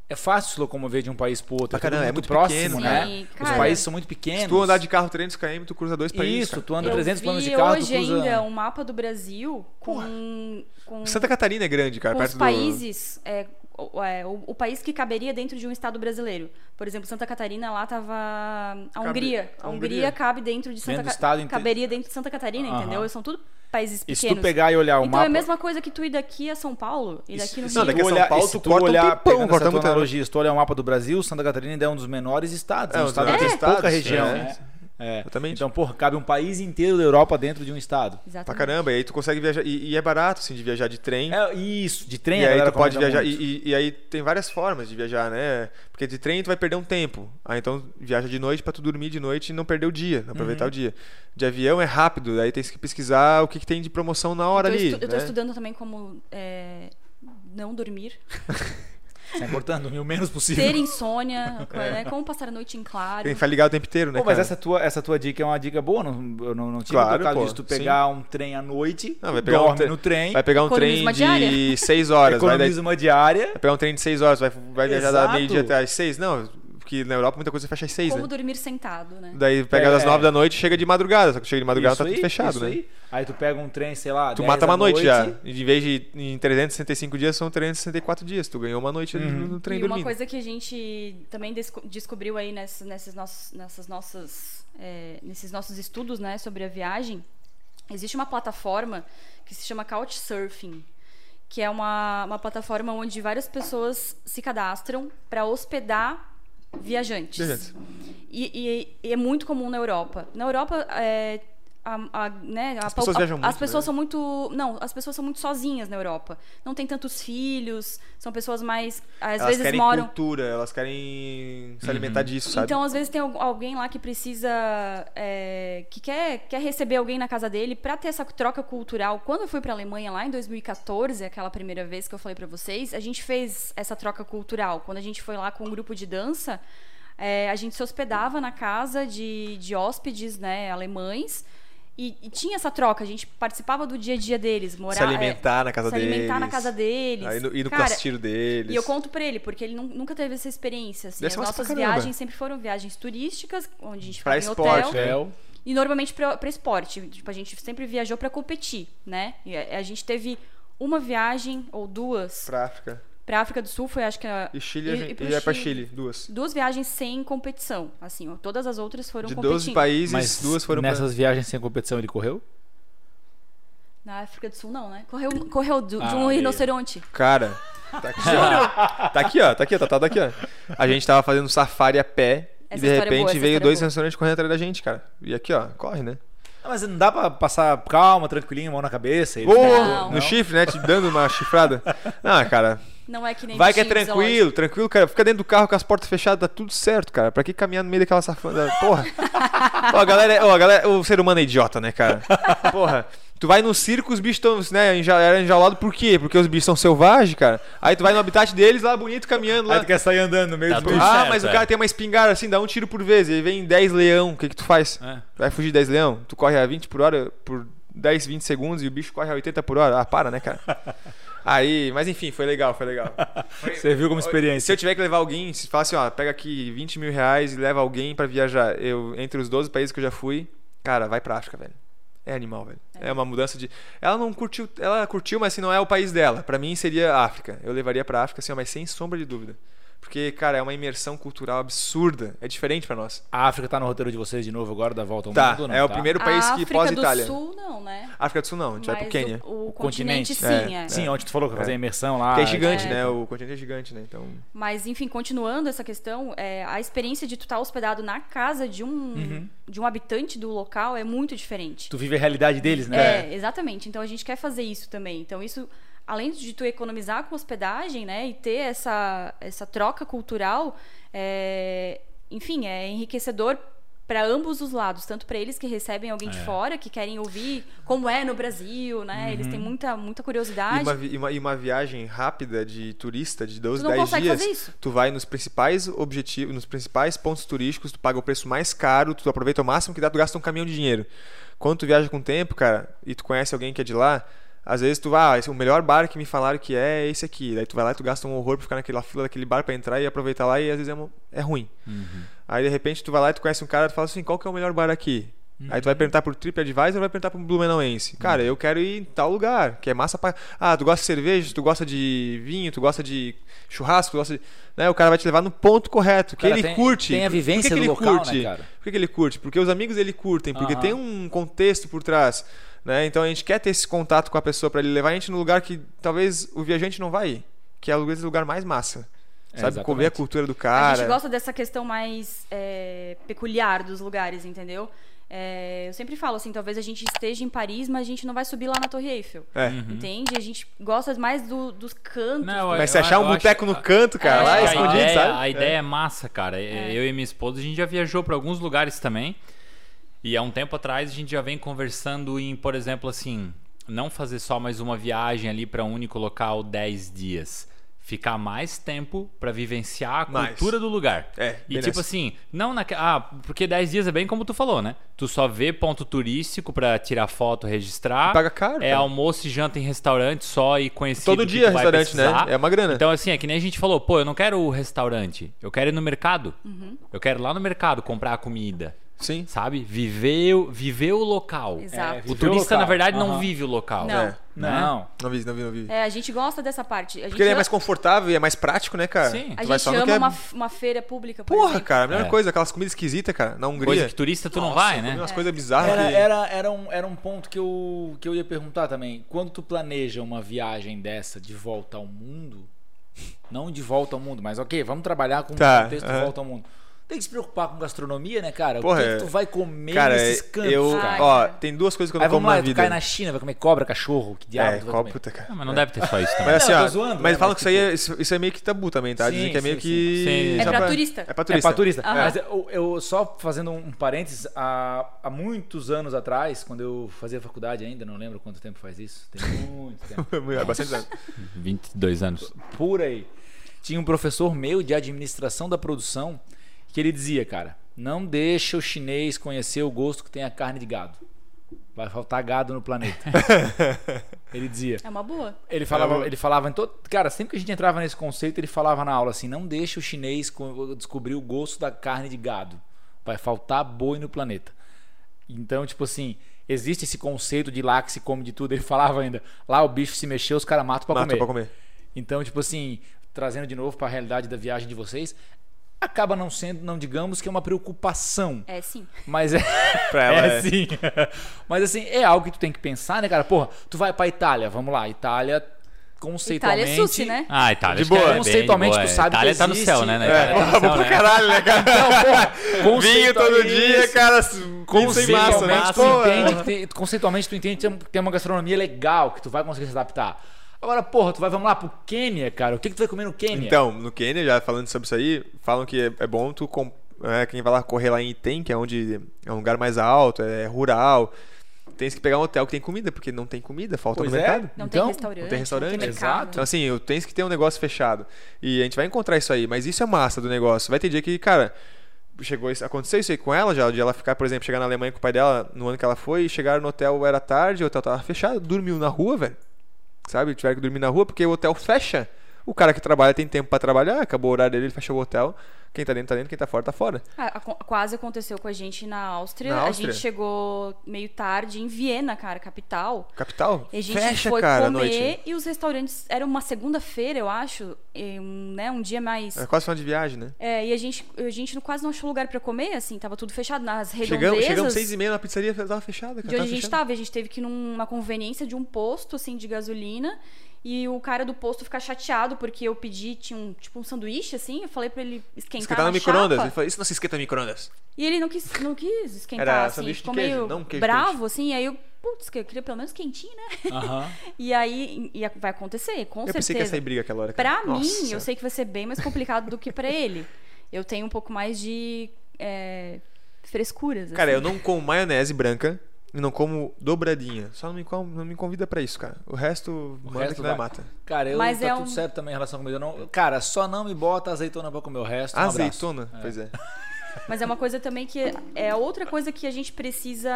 é fácil se locomover de um país pro outro. Pra é caramba, é muito muito próximo, pequeno, né? Sim, Os países são muito pequenos. Se tu andar de carro 300 km, tu cruza dois países. Isso, cara. tu anda Eu 300 km de carro, tu hoje cruza... ainda um mapa do Brasil com, com, Santa Catarina é grande, cara, com os perto do... países, é, o, é, o- o país que caberia dentro de um estado brasileiro. Por exemplo, Santa Catarina lá tava a Hungria. a A Hungria. Hungria cabe dentro de Santa Dentro do Ca- estado inte- caberia dentro de Santa Catarina, Aham. entendeu? São tudo países E se pequenos. tu pegar e olhar o então mapa... é a mesma coisa que tu ir daqui a São Paulo e daqui no se Rio. Não, daqui a tu São olhar- Paulo, se tu tu corta um olhar, tempão, pegando corta tempo. analogia, se tu olhar o mapa do Brasil, Santa Catarina ainda é um dos menores estados. É, É, um um dos estado que menores tem pouca estados, região, é. Né? É. Exatamente. Então, porra, cabe um país inteiro da Europa dentro de um estado. Pra Exatamente. caramba, e aí tu consegue viajar, e, e é barato, assim, de viajar de trem. É, isso, de trem e a aí tu pode viajar. E, e- e aí tem várias formas de viajar, né? Porque de trem tu vai perder um tempo. Ah, então viaja de noite pra tu dormir de noite e não perder o dia, não aproveitar Uhum. o dia. De avião é rápido, aí tem que pesquisar o que, que tem de promoção na hora eu ali. estu- eu tô né? estudando também como é, não dormir, Sai cortando o menos possível. ter insônia, né? como passar a noite em claro. Tem que ficar ligado o tempo inteiro, né? Pô, mas cara? essa tua, essa tua dica é uma dica boa, não, eu não, não tinha Claro, tocado disso. Tu pegar um trem à noite, Não, vai pegar um dorme tre- no trem, Vai pegar um trem de diária. 6 horas, vai, daí, economiza uma diária. vai pegar um trem de 6 horas, vai, vai viajar da Exato. meio-dia até às 6? Não, porque na Europa muita coisa fecha às 6, Como né? dormir sentado, né? Daí pega É. das 9 da noite e chega de madrugada, só que chega de madrugada Isso tá tudo aí, fechado, isso né? Aí. aí tu pega um trem, sei lá, Tu 10 mata da uma noite, já. E em vez de em 365 dias, são 364 dias. Tu ganhou uma noite no- Uhum. no trem e uma dormindo. coisa que a gente também desco- descobriu aí nessas, nesses nossos, nessas nossas, é, nesses nossos estudos né, sobre a viagem, existe uma plataforma que se chama Couchsurfing, que é uma, uma plataforma onde várias pessoas se cadastram para hospedar viajantes. Viajantes. E, e- e é muito comum na Europa. Na Europa, é, a, a- né, a As pessoas a- viajam As muito, pessoas né? são muito. Não, as pessoas são muito sozinhas na Europa. Não tem tantos filhos, são pessoas mais. Às elas vezes querem moram. cultura, elas querem se alimentar disso, sabe? Então, às vezes, tem al- alguém lá que precisa. é, que quer, quer receber alguém na casa dele para ter essa troca cultural. Quando eu fui para Alemanha lá em 2014, aquela primeira vez que eu falei para vocês, a gente fez essa troca cultural. Quando a gente foi lá com um grupo de dança, é, a gente se hospedava na casa de, de hóspedes né, alemães. E, e tinha essa troca, a gente participava do dia a dia deles, morar, se alimentar na casa se deles. alimentar na casa deles. Aí no, ir no Cara, classtiro deles. e eu conto pra ele, porque ele nu- nunca teve essa experiência. Assim. As nossas viagens sempre foram viagens turísticas, onde a gente Pra ficava em esporte, hotel. né? E normalmente pra, pra esporte. Tipo, a gente sempre viajou pra competir, né? E a, a gente teve uma viagem ou duas Pra África. Pra África do Sul, foi acho que... a- E Chile, E- e e é pra Chile. Duas. Duas viagens sem competição, assim, ó, todas as outras foram De competindo. 12 países, Mas duas foram pra- nessas viagens sem competição ele correu? Na África do Sul, não, né? Correu, correu do- de Ah, um rinoceronte. Cara, tá aqui, ó. Tá aqui, ó. Tá aqui, ó. Tá, tá aqui, ó. A gente tava fazendo safari a pé Essa e de é repente boa, essa veio dois é boa. restaurantes correndo atrás da gente, cara. E aqui, ó, corre, né? Ah, Mas não dá pra passar calma, tranquilinho, mão na cabeça. Ô, Não. no chifre, né? Te dando uma chifrada. Não, cara. Não é que nem Vai que é bichinho tranquilo, tranquilo, cara. Fica dentro do carro com as portas fechadas, tá tudo certo, cara. Pra que caminhar no meio daquela safada? Porra. Ó, a galera, é- ó, a galera, o ser humano é idiota, né, cara? Porra. Tu vai no circo, os bichos estão, né, enja- era enjaulado por quê? Porque os bichos são selvagens, cara. Aí tu vai no habitat deles, lá bonito, caminhando lá. Aí tu quer sair andando no meio Tá bichos. Ah, mas o é. cara tem uma espingarda assim, dá um tiro por vez. Aí vem 10 leão, o que que tu faz? É. Vai fugir de 10 leão? Tu corre a 20 por hora por 10, 20 segundos e o bicho corre a 80 por hora. Ah, para, né, cara? Aí, mas enfim, foi legal, foi legal. Serviu como Se experiência. eu tiver que levar alguém, se fala assim, ó, pega aqui 20 mil reais e leva alguém pra viajar. Eu, entre os 12 países que eu já fui, cara, vai pra África, velho. É animal, velho. É. uma mudança de. Ela não curtiu. Ela curtiu, mas assim, não é o país dela. Pra mim seria a África. Eu levaria pra África, assim, ó, mas sem sombra de dúvida. Porque, cara, é uma imersão cultural absurda. É diferente pra nós. A África tá no roteiro de vocês de novo agora, da volta ao Tá, mundo? não, é o tá? primeiro A país que África pós-Itália. do Sul, não, né? África do Sul não, a gente vai pro Mas Quênia. O, o continente, continente, sim, é. é. Sim, onde tu falou que vai fazer É. a imersão lá. Que é gigante, é. né? O continente é gigante, né? Então. Mas, enfim, continuando essa questão, é, a experiência de tu estar hospedado na casa de um, de um habitante do local é muito diferente. Tu vive a realidade deles, né? É, exatamente. Então a gente quer fazer isso também. Então isso, além de tu economizar com hospedagem, né, e ter essa, essa troca cultural, é, enfim, é enriquecedor para ambos os lados, tanto para eles que recebem alguém de É. fora, que querem ouvir como é no Brasil, né? Eles têm muita muita curiosidade. E uma, vi- e uma, e uma viagem rápida de turista de 12, Tu não 10 consegue dias. fazer isso. Tu vai nos principais objetivos, nos principais pontos turísticos, tu paga o preço mais caro, tu aproveita o máximo que dá, tu gasta um caminhão de dinheiro. Quando tu viaja com o tempo, cara, e tu conhece alguém que é de lá, às vezes tu vai, ah, esse- o melhor bar que me falaram que é é esse aqui. Daí tu vai lá e tu gasta um horror pra ficar naquela fila daquele bar pra entrar e aproveitar lá e às vezes é, é ruim. Aí de repente tu vai lá e tu conhece um cara e tu fala assim, qual que é o melhor bar aqui? Aí tu vai perguntar pro TripAdvisor ou vai perguntar pro Blumenauense? Cara, eu quero ir em tal lugar, que é massa pra... Ah, tu gosta de cerveja, tu gosta de vinho, tu gosta de churrasco, tu gosta de... Né? O cara vai te levar no ponto correto, que cara ele tem- curte. tem a Por- por vivência que que do ele local, né, curte? cara? Por que, que ele curte? Porque os amigos dele curtem, porque Aham. tem um contexto por trás. Né? Então a gente quer ter esse contato com a pessoa pra ele levar a gente no lugar que talvez o viajante não vai ir. Que é o lugar mais massa. É, Sabe? exatamente. Comer a cultura do A cara. gente gosta dessa questão mais é, peculiar dos lugares, entendeu? É, eu sempre falo assim, talvez a gente esteja em Paris, mas a gente não vai subir lá na Torre Eiffel. É. Entende? A gente gosta mais do- dos cantos. Não, Mas se achar eu um acho- boteco no canto, cara, É, lá que escondido, a ideia, sabe? A ideia é, massa, cara. Eu e minha esposa, a gente já viajou para alguns lugares também. E há um tempo atrás a gente já vem conversando em, por exemplo, assim, não fazer só mais uma viagem ali para um único local 10 dias. Ficar mais tempo para vivenciar a Mais. cultura do lugar. É, E tipo nessa. assim, não naque... Ah, porque 10 dias é bem como tu falou, né? Tu só vê ponto turístico para tirar foto, registrar. Paga caro, É cara. almoço e janta em restaurante só e conhecido Todo que dia restaurante, né? É uma grana. Então, assim, é que nem a gente falou, pô, eu não quero o restaurante, eu quero ir no mercado. Uhum. Eu quero ir lá no mercado comprar a comida. Sim. Sabe? Viver, o- viver o local. Exato. É, O o turista, local. na verdade, não Aham. vive o local. Não. É. Não. Não vi, não vi, não vi. É, a gente gosta dessa parte. A gente Porque ele é ama- mais confortável e é mais prático, né, cara? Sim. A Tu vai gente só ama que é- uma, f- uma feira pública, por Porra, exemplo. cara, a mesma É. coisa, aquelas comidas esquisitas, cara, na Hungria. Coisa que turista tu não Nossa, vai, eu comi né? umas coisas bizarras Era, que... era, era, um, era um ponto que eu, que eu ia perguntar também. Quando tu planeja uma viagem dessa de volta ao mundo, não de volta ao mundo, mas ok, vamos trabalhar com Tá, o contexto de volta ao mundo. Tem que se preocupar com gastronomia, né, cara? Porra, o que, que é- tu vai comer Cara, nesses cantos, eu... cara? Ó, cara. tem duas coisas que eu Aí não como vamos lá, na tu vida. cai na China, vai comer cobra, cachorro, que diabo É, tu vai comer? puta, cara. Não, mas não deve ter só isso também. Mas assim, Não, ó, zoando, mas né, falam mas, que isso aí é, isso, isso é meio que tabu também, tá? Sim, Dizem que é meio sim. que... Sim. É pra turista. É pra É turista. pra turista. Aham. Mas eu, eu só fazendo um parênteses, há, há muitos anos atrás, quando eu fazia faculdade ainda, não lembro quanto tempo faz isso, tem muito tempo. É bastante anos. 22 anos. por aí. Tinha um professor meu de administração da produção que ele dizia, cara, não deixa o chinês conhecer o gosto que tem a carne de gado. Vai faltar gado no planeta. ele dizia. É uma boa. Ele falava, ele falava em todo. Cara, sempre que a gente entrava nesse conceito, ele falava na aula assim: não deixa o chinês co- descobrir o gosto da carne de gado. Vai faltar boi no planeta. Então, tipo assim, existe esse conceito de lá que se come de tudo. Ele falava ainda: lá o bicho se mexeu, os caras matam pra Mata comer. pra comer. Então, tipo assim, trazendo de novo para a realidade da viagem de vocês, acaba não sendo, não digamos que é uma preocupação. É sim. Mas é. Pra ela é. sim. Mas assim, é algo que tu tem que pensar, né, cara? Porra, tu vai pra Itália, vamos lá, Itália conceitualmente. Itália é sushi, né? Ah, Itália. De acho que boa. é Conceitualmente, de boa. tu sabe Itália que tá no céu, né? né? É, Itália tá no céu, pro né? caralho, né, cara? Então, porra, Vinho todo conceitualmente- dia, cara. Sem massa, né? Conceitualmente, tu entende que tem, conceitualmente tu entende que tem uma gastronomia legal, que tu vai conseguir se adaptar. Agora, porra, tu vai, vamos lá, pro Quênia, cara. O que, que tu vai comer no Quênia? Então, no Quênia, já falando sobre isso aí, falam que é, é bom tu. Com, é, quem vai lá correr lá em Item, que é onde é um lugar mais alto, é rural. Tens que pegar um hotel que tem comida, porque não tem comida, falta Pois no é. mercado. Não Então, tem restaurante. não tem restaurante, mercado. exato. Então, assim, eu tenho que ter um negócio fechado. E a gente vai encontrar isso aí, mas isso é massa do negócio. Vai ter dia que, cara, chegou isso, aconteceu isso aí com ela já, de ela ficar, por exemplo, chegar na Alemanha com o pai dela no ano que ela foi, chegar no hotel era tarde, o hotel tava fechado, dormiu na rua, velho. Sabe? Tiveram que dormir na rua porque o hotel fecha. O cara que trabalha tem tempo pra trabalhar, acabou o horário dele, ele fechou o hotel. Quem tá dentro tá dentro, quem tá fora tá fora. Ah, quase aconteceu com a gente na Áustria. Na A Áustria? gente chegou meio tarde em Viena, cara, capital. Capital? E a gente fecha, foi cara, à comer noite. e os restaurantes. Era uma segunda-feira, eu acho. um, né, um dia mais. É quase final de viagem, né? É, e a gente, a gente quase não achou lugar pra comer, assim, tava tudo fechado nas redondezas. Chegamos, chegamos seis e meia na pizzaria, tava fechada, cara. de onde a gente fechada. tava. A gente teve que ir numa conveniência de um posto, assim, de gasolina. E o cara do posto ficar chateado porque eu pedi, tinha um, tipo um sanduíche, assim. Eu falei pra ele esquentar Esquentar na no micro-ondas. Ele falou, isso não se esquenta no micro-ondas. E ele não quis, não quis esquentar, Era assim. Ficou queijo, meio não queijo bravo, assim. Aí eu, putz, que eu queria pelo menos quentinho, né? Aham. E aí e vai acontecer, com Eu certeza. pensei que ia sair briga aquela hora. cara. Pra Nossa mim, eu sei que vai ser bem mais complicado do que pra ele. Eu tenho um pouco mais de é, frescuras. Cara, assim. eu não como maionese branca e não como dobradinha. Só não me, não me convida pra isso, cara. O resto, O manda resto que vai vai. mata. Cara, eu Mas tá é tudo um- certo também em relação à comida. Não, cara, só não me bota azeitona pra comer o resto. Um abraço. Azeitona? Pois é. Mas é uma coisa também que é outra coisa que a gente precisa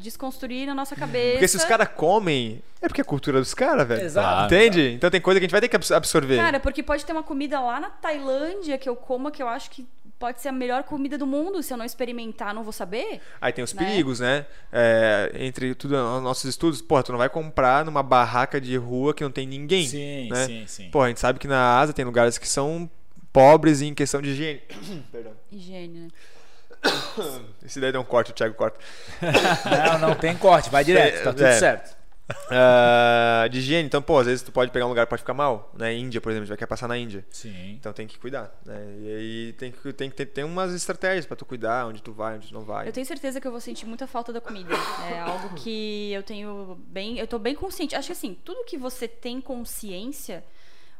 desconstruir na nossa cabeça. Porque se os caras comem, é porque é a cultura dos caras, velho. Exato. Claro. Entende? Então tem coisa que a gente vai ter que abs- absorver. Cara, porque pode ter uma comida lá na Tailândia que eu coma que eu acho que pode ser a melhor comida do mundo. Se eu não experimentar, não vou saber. Aí tem os né? perigos, né? É, entre tudo os nossos estudos, porra, tu não vai comprar numa barraca de rua que não tem ninguém. Sim, né? sim, sim. Porra, a gente sabe que na Ásia tem lugares que são pobres em questão de higiene. Perdão. Higiene, né? Esse daí deu um corte, o Thiago corta. Não, não tem corte, vai direto, tá tudo É. certo. Ah, de higiene, então, pô, às vezes tu pode pegar um lugar que pode ficar mal, né? Índia, por exemplo, já quer passar na Índia. Sim. Então tem que cuidar, né? E aí tem que, tem que ter tem umas estratégias pra tu cuidar, onde tu vai, onde tu não vai. Eu tenho certeza que eu vou sentir muita falta da comida. É algo que eu tenho bem. Eu tô bem consciente. Acho que assim, tudo que você tem consciência,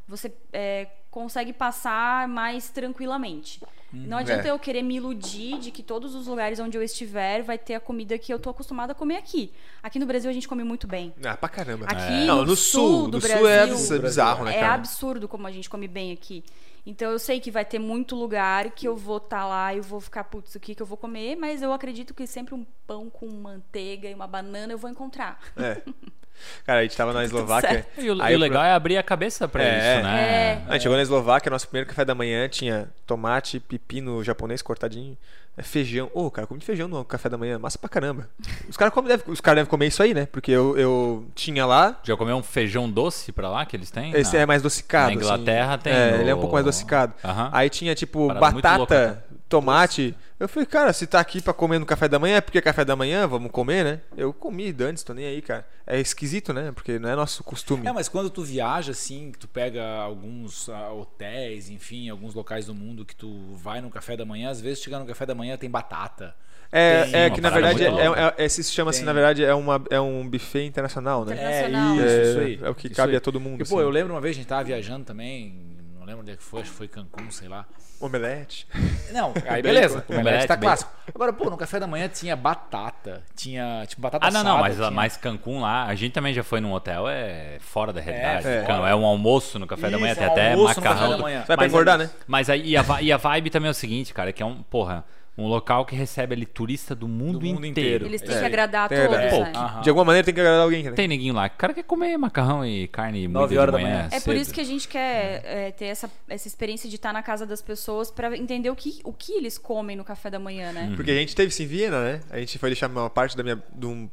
você é, consegue passar mais tranquilamente. Não adianta é. eu querer me iludir de que todos os lugares onde eu estiver vai ter a comida que eu tô acostumada a comer aqui. Aqui no Brasil a gente come muito bem. Ah, pra caramba. Aqui Não, no, sul, do no Brasil sul é bizarro, né, é cara? absurdo como a gente come bem aqui. Então eu sei que vai ter muito lugar que eu vou estar lá e eu vou ficar, putz, o que que eu vou comer? Mas eu acredito que sempre um pão com manteiga e uma banana eu vou encontrar. É. Cara, a gente tava na Eslováquia. E o, aí o legal é abrir a cabeça pra É. isso, né? É. A gente chegou na Eslováquia, nosso primeiro café da manhã tinha tomate, pepino japonês cortadinho, é, feijão. Ô, cara, comi feijão no café da manhã, massa pra caramba. Os caras devem, os caras devem comer isso aí, né? Porque eu, eu tinha lá. Já comeu um feijão doce pra lá que eles têm? Esse Não. é mais adocicado. Na Inglaterra assim. tem É, o- ele é um pouco mais adocicado. Aham. Aí tinha, tipo, Parada batata, louca, tomate. Eu falei, cara, se tá aqui pra comer no café da manhã, é porque é café da manhã, vamos comer, né? Eu comi antes, tô nem aí, cara. É esquisito, né? Porque não é nosso costume. É, mas quando tu viaja, assim, que tu pega alguns ah, hotéis, enfim, alguns locais do mundo que tu vai no café da manhã, às vezes chegar no café da manhã tem batata. É, Tem é que na verdade é, é, é- se chama assim, Tem. na verdade, é, uma, é um buffet internacional, né? Internacional. É isso, É, isso aí. é o que Isso cabe aí. a todo mundo. E, pô, assim. eu lembro uma vez a gente tava viajando também, não lembro onde é que foi, acho que foi Cancún, sei lá. Omelete. Não, aí Bacon. beleza, o Omelete, omelete tá bacon. clássico. Agora, pô, no café da manhã tinha batata, tinha tipo batata Ah, não, não, assada, mas, tinha- mas Cancún lá, a gente também já foi num hotel, é fora da realidade. É, fora. É, um almoço no café da manhã, Isso, tem um até almoço no macarrão. café da do- manhã. Vai pra Mas engordar, né? Mas aí e a, e a vibe também é o seguinte, cara, que é um, porra, um local que recebe ali turista do mundo, Do mundo inteiro. inteiro. Eles têm É. que agradar a todos, verdade. né? Pô. De alguma maneira tem que agradar alguém, né? Tem ninguém lá. O cara quer comer macarrão e carne Nove horas de da manhã. manhã. É por isso que a gente quer é, ter essa, essa experiência de estar na casa das pessoas pra entender o que, o que eles comem no café da manhã, né? Porque a gente teve isso em Viena, né? A gente foi deixar uma parte da minha, de um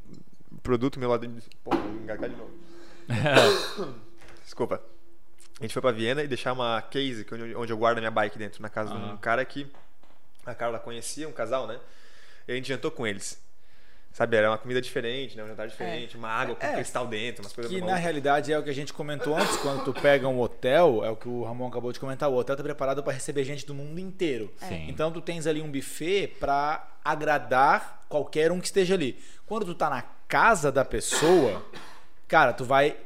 produto meu lado. de- Pô, vou engasgar de novo. Desculpa. A gente foi pra Viena e deixar uma case que onde, eu guardo a minha bike dentro, na casa de um cara que a Carla conhecia, um casal, né? E a gente jantou com eles. Sabe, era uma comida diferente, né? Um jantar diferente, uma água com É. cristal dentro, umas coisas Que na realidade é o que a gente comentou antes, quando tu pega um hotel, é o que o Ramon acabou de comentar, o hotel tá preparado para receber gente do mundo inteiro. Sim. Então tu tens ali um buffet para agradar qualquer um que esteja ali. Quando tu tá na casa da pessoa, cara, tu vai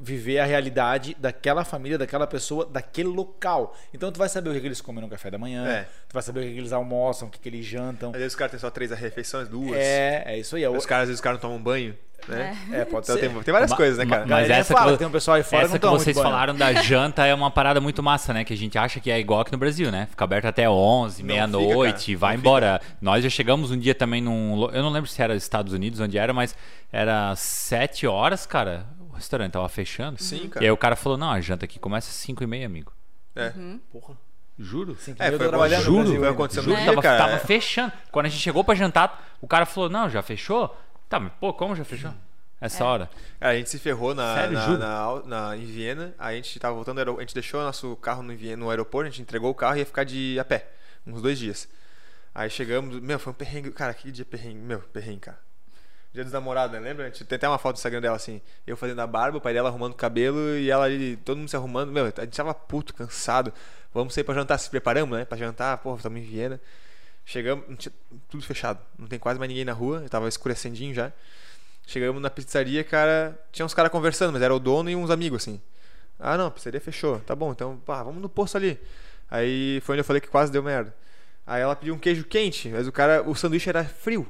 viver a realidade daquela família, daquela pessoa, daquele local. Então tu vai saber o que, eles comem no café da manhã, É. tu vai saber o que, eles almoçam, o que, que eles jantam. Às vezes os caras têm só três refeições, duas. É, é isso aí. É, o- Os caras, às vezes, os caras não tomam banho, né? é pode Então ser. tem, tem várias Ma- coisas, né, cara? mas essa fala, que- tem um pessoal aí fora Essa não que vocês falaram da janta é uma parada muito massa, né? Que a gente acha que é igual aqui no Brasil, né? Fica aberto até 11, Não meia-noite, fica, vai Não embora. Nós já chegamos um dia também num. Eu não lembro se era Estados Unidos, onde era, mas era 7 horas, cara. Restaurante tava fechando. Sim, E cara. aí o cara falou: não, a janta aqui começa às 5 e meia, amigo. É. Porra. Juro? Cinco É, foi tô trabalhando juro, Brasil foi acontecendo Juro, no tava, dia, cara. tava fechando. Quando a gente chegou pra jantar, o cara falou: não, já fechou? Tá, mas pô, como já fechou? Essa hora. É, a gente se ferrou na, Sério, na, juro? na- na- em Viena. A gente tava voltando, a gente deixou nosso carro no, Viena, no aeroporto, a gente entregou o carro e ia ficar de a pé, uns dois dias. Aí chegamos, meu, foi um perrengue, cara, que dia perrengue, meu, perrengue, cara. Dia dos namorados, né? Lembra? Tem até uma foto do Instagram dela assim, eu fazendo a barba, o pai dela arrumando o cabelo e ela ali, todo mundo se arrumando, meu, a gente tava puto, cansado. Vamos sair pra jantar, se preparamos, né? Pra jantar, porra, estamos em Viena. Chegamos, tinha- tudo fechado, não tem quase mais ninguém na rua, tava escurecendinho já. Chegamos na pizzaria, cara. Tinha uns caras conversando, mas era o dono e uns amigos, assim. Ah, não, a pizzaria fechou. Tá bom, então, pá, vamos no posto ali. Aí foi onde eu falei que quase deu merda. Aí ela pediu um queijo quente, mas o cara, o sanduíche era frio.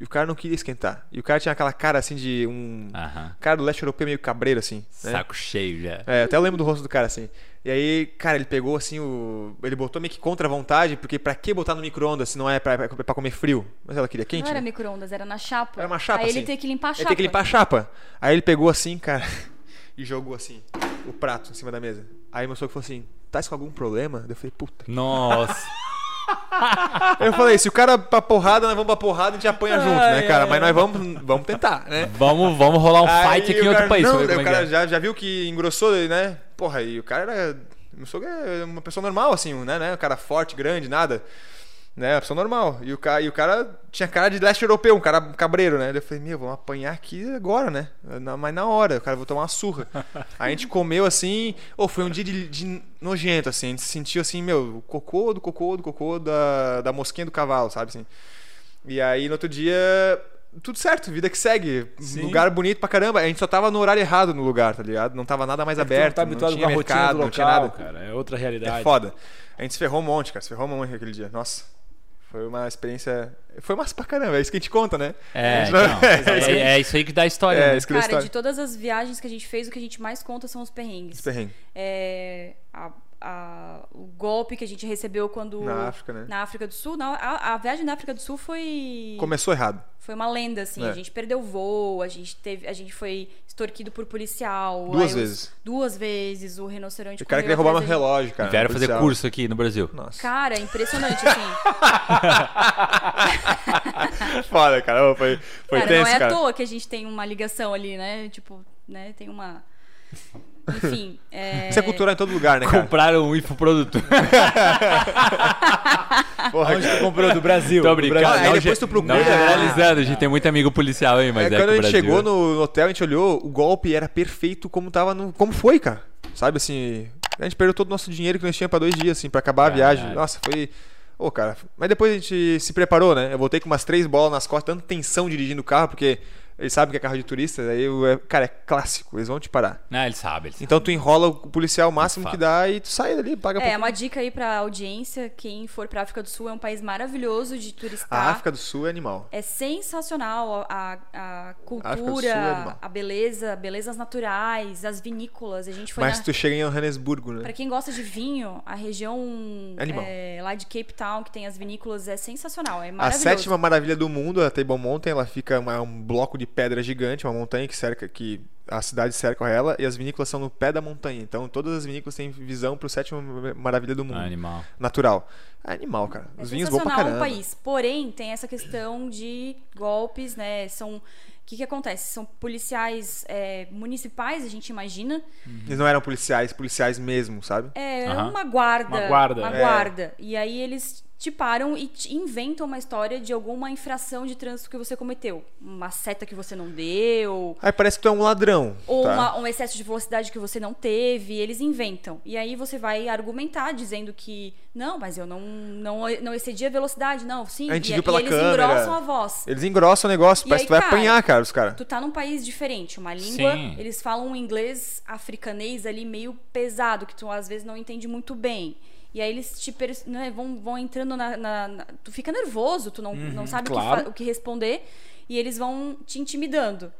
E o cara não queria esquentar. E o cara tinha aquela cara assim de um. Aham. Cara do leste europeu meio cabreiro, assim. Né? Saco cheio já. É, até eu lembro do rosto do cara, assim. E aí, cara, ele pegou assim o. Ele botou meio que contra a vontade, porque pra que botar no micro-ondas se não é pra, pra, pra comer frio? Mas ela queria quente. Não era né? micro-ondas, era na chapa. Era uma chapa, Aí ele assim. tem que limpar a Ele chapa. tem que limpar a chapa. Aí ele pegou assim, cara, e jogou assim, o prato em cima da mesa. Aí meu sogro falou assim: tá com algum problema? Eu falei, puta. Nossa. Aí eu falei: se o cara pra porrada, nós vamos pra porrada e a gente apanha junto, né, cara? Mas nós vamos, vamos tentar, né? Vamos, vamos rolar um Aí fight aqui o em outro cara- país. Não, o é que cara é. já, já viu que engrossou, né? Porra, e o cara era. Meu sogro é uma pessoa normal, assim, né? né? Um cara forte, grande, nada. Né? Uma pessoa normal. E o, cara, e o cara tinha cara de leste europeu, um cara cabreiro, né? Eu falei, meu, vamos apanhar aqui agora, né? Na- Mas na hora, o cara vou tomar uma surra. A gente comeu assim. Ou foi um dia de, de nojento, assim. A gente se sentiu assim, meu, o cocô do cocô do cocô da, da mosquinha do cavalo, sabe assim? E aí no outro dia. Tudo certo, vida que segue. Sim. Lugar bonito pra caramba. A gente só tava no horário errado no lugar, tá ligado? Não tava nada mais É aberto. não tá não habituado tinha com a rotina mercado, do não tinha local, nada. cara. É outra realidade. É foda. A gente se ferrou um monte, cara. Se ferrou um monte aquele dia. Nossa. Foi uma experiência. Foi massa pra caramba. É isso que a gente conta, né? É, não- então, é, é isso aí que dá história. É, né? Cara, história. de todas as viagens que a gente fez, o que a gente mais conta são os perrengues. Esse perrengue. É, a- a- o golpe que a gente recebeu quando. Na África, né? Na África do Sul. Na- a, a viagem na África do Sul foi. Começou errado. Foi uma lenda, assim. É. A gente perdeu o voo, a gente teve. A gente foi extorquido por policial. Duas aí os- vezes. duas vezes. O rinoceronte O cara queria roubar meu gente. relógio, cara. Vieram fazer curso aqui no Brasil. Nossa. Cara, impressionante, assim. Foda, cara. Foi, foi cara, tenso, não é cara. à toa que a gente tem uma ligação ali, né? Tipo, né? Tem uma. Enfim. É... Isso é cultural em todo lugar, né, cara? Compraram um infoproduto. Porra, Onde tu comprou? Do Brasil. Tô do brincando. Brasil. Aí não, depois tu procura, Não generalizando, a gente tem muito amigo policial aí, mas É, é, quando a o gente Brasil... chegou no, hotel, a gente olhou, o golpe era perfeito como tava no. Como foi, cara. Sabe assim. A gente perdeu todo o nosso dinheiro que nós tínhamos pra dois dias, assim, pra acabar a viagem. Caralho. Nossa, foi. Ô, cara. Mas depois a gente se preparou, né? Eu voltei com umas três bolas nas costas, tanta tensão dirigindo o carro, porque eles sabem que é carro de turista, aí, é- cara, é clássico, eles vão te parar. Não, ele sabe, ele sabe. Então tu enrola o policial o máximo que dá e tu sai dali, paga É, pouquinho. uma dica aí pra audiência, quem for pra África do Sul é um país maravilhoso de turistar. A África do Sul é animal. É sensacional a, a é cultura, animal. a beleza, belezas naturais, as vinícolas. A gente foi Mas na... tu chega em Johannesburgo, né? Pra quem gosta de vinho, a região Animal. é, lá de Cape Town, que tem as vinícolas, é sensacional. É A maravilhoso. sétima maravilha do mundo, a Table Mountain, ela fica uma- um bloco de pedra gigante, uma montanha que cerca que a cidade cerca ela e as vinícolas são no pé da montanha. Então todas as vinícolas têm visão pro sétima maravilha do mundo, animal. natural. É animal, cara. É Os vinhos bons pra caramba. o país. Porém, tem essa questão de golpes, né? São que, que acontece? São policiais é, municipais, a gente imagina. Eles não eram policiais, policiais mesmo, sabe? É Aham. uma guarda. Uma guarda. Uma É. guarda. E aí eles te param e te inventam uma história de alguma infração de trânsito que você cometeu. Uma seta que você não deu, Aí parece que tu é um ladrão. ou tá? uma- um excesso de velocidade que você não teve, eles inventam. E aí você vai argumentar dizendo que não, mas eu não, não, não excedi a velocidade, não, sim. A gente e, viu pela e eles câmera. engrossam a voz. Eles engrossam o negócio, E parece aí, que tu vai cara, apanhar, cara, os caras. Tu tá num país diferente, uma língua, Sim. eles falam um inglês africanês ali meio pesado, que tu às vezes não entende muito bem. E aí eles te né, vão, vão entrando na, na- na- Tu fica nervoso, tu não, não sabe o que claro. o que responder, e eles vão te intimidando.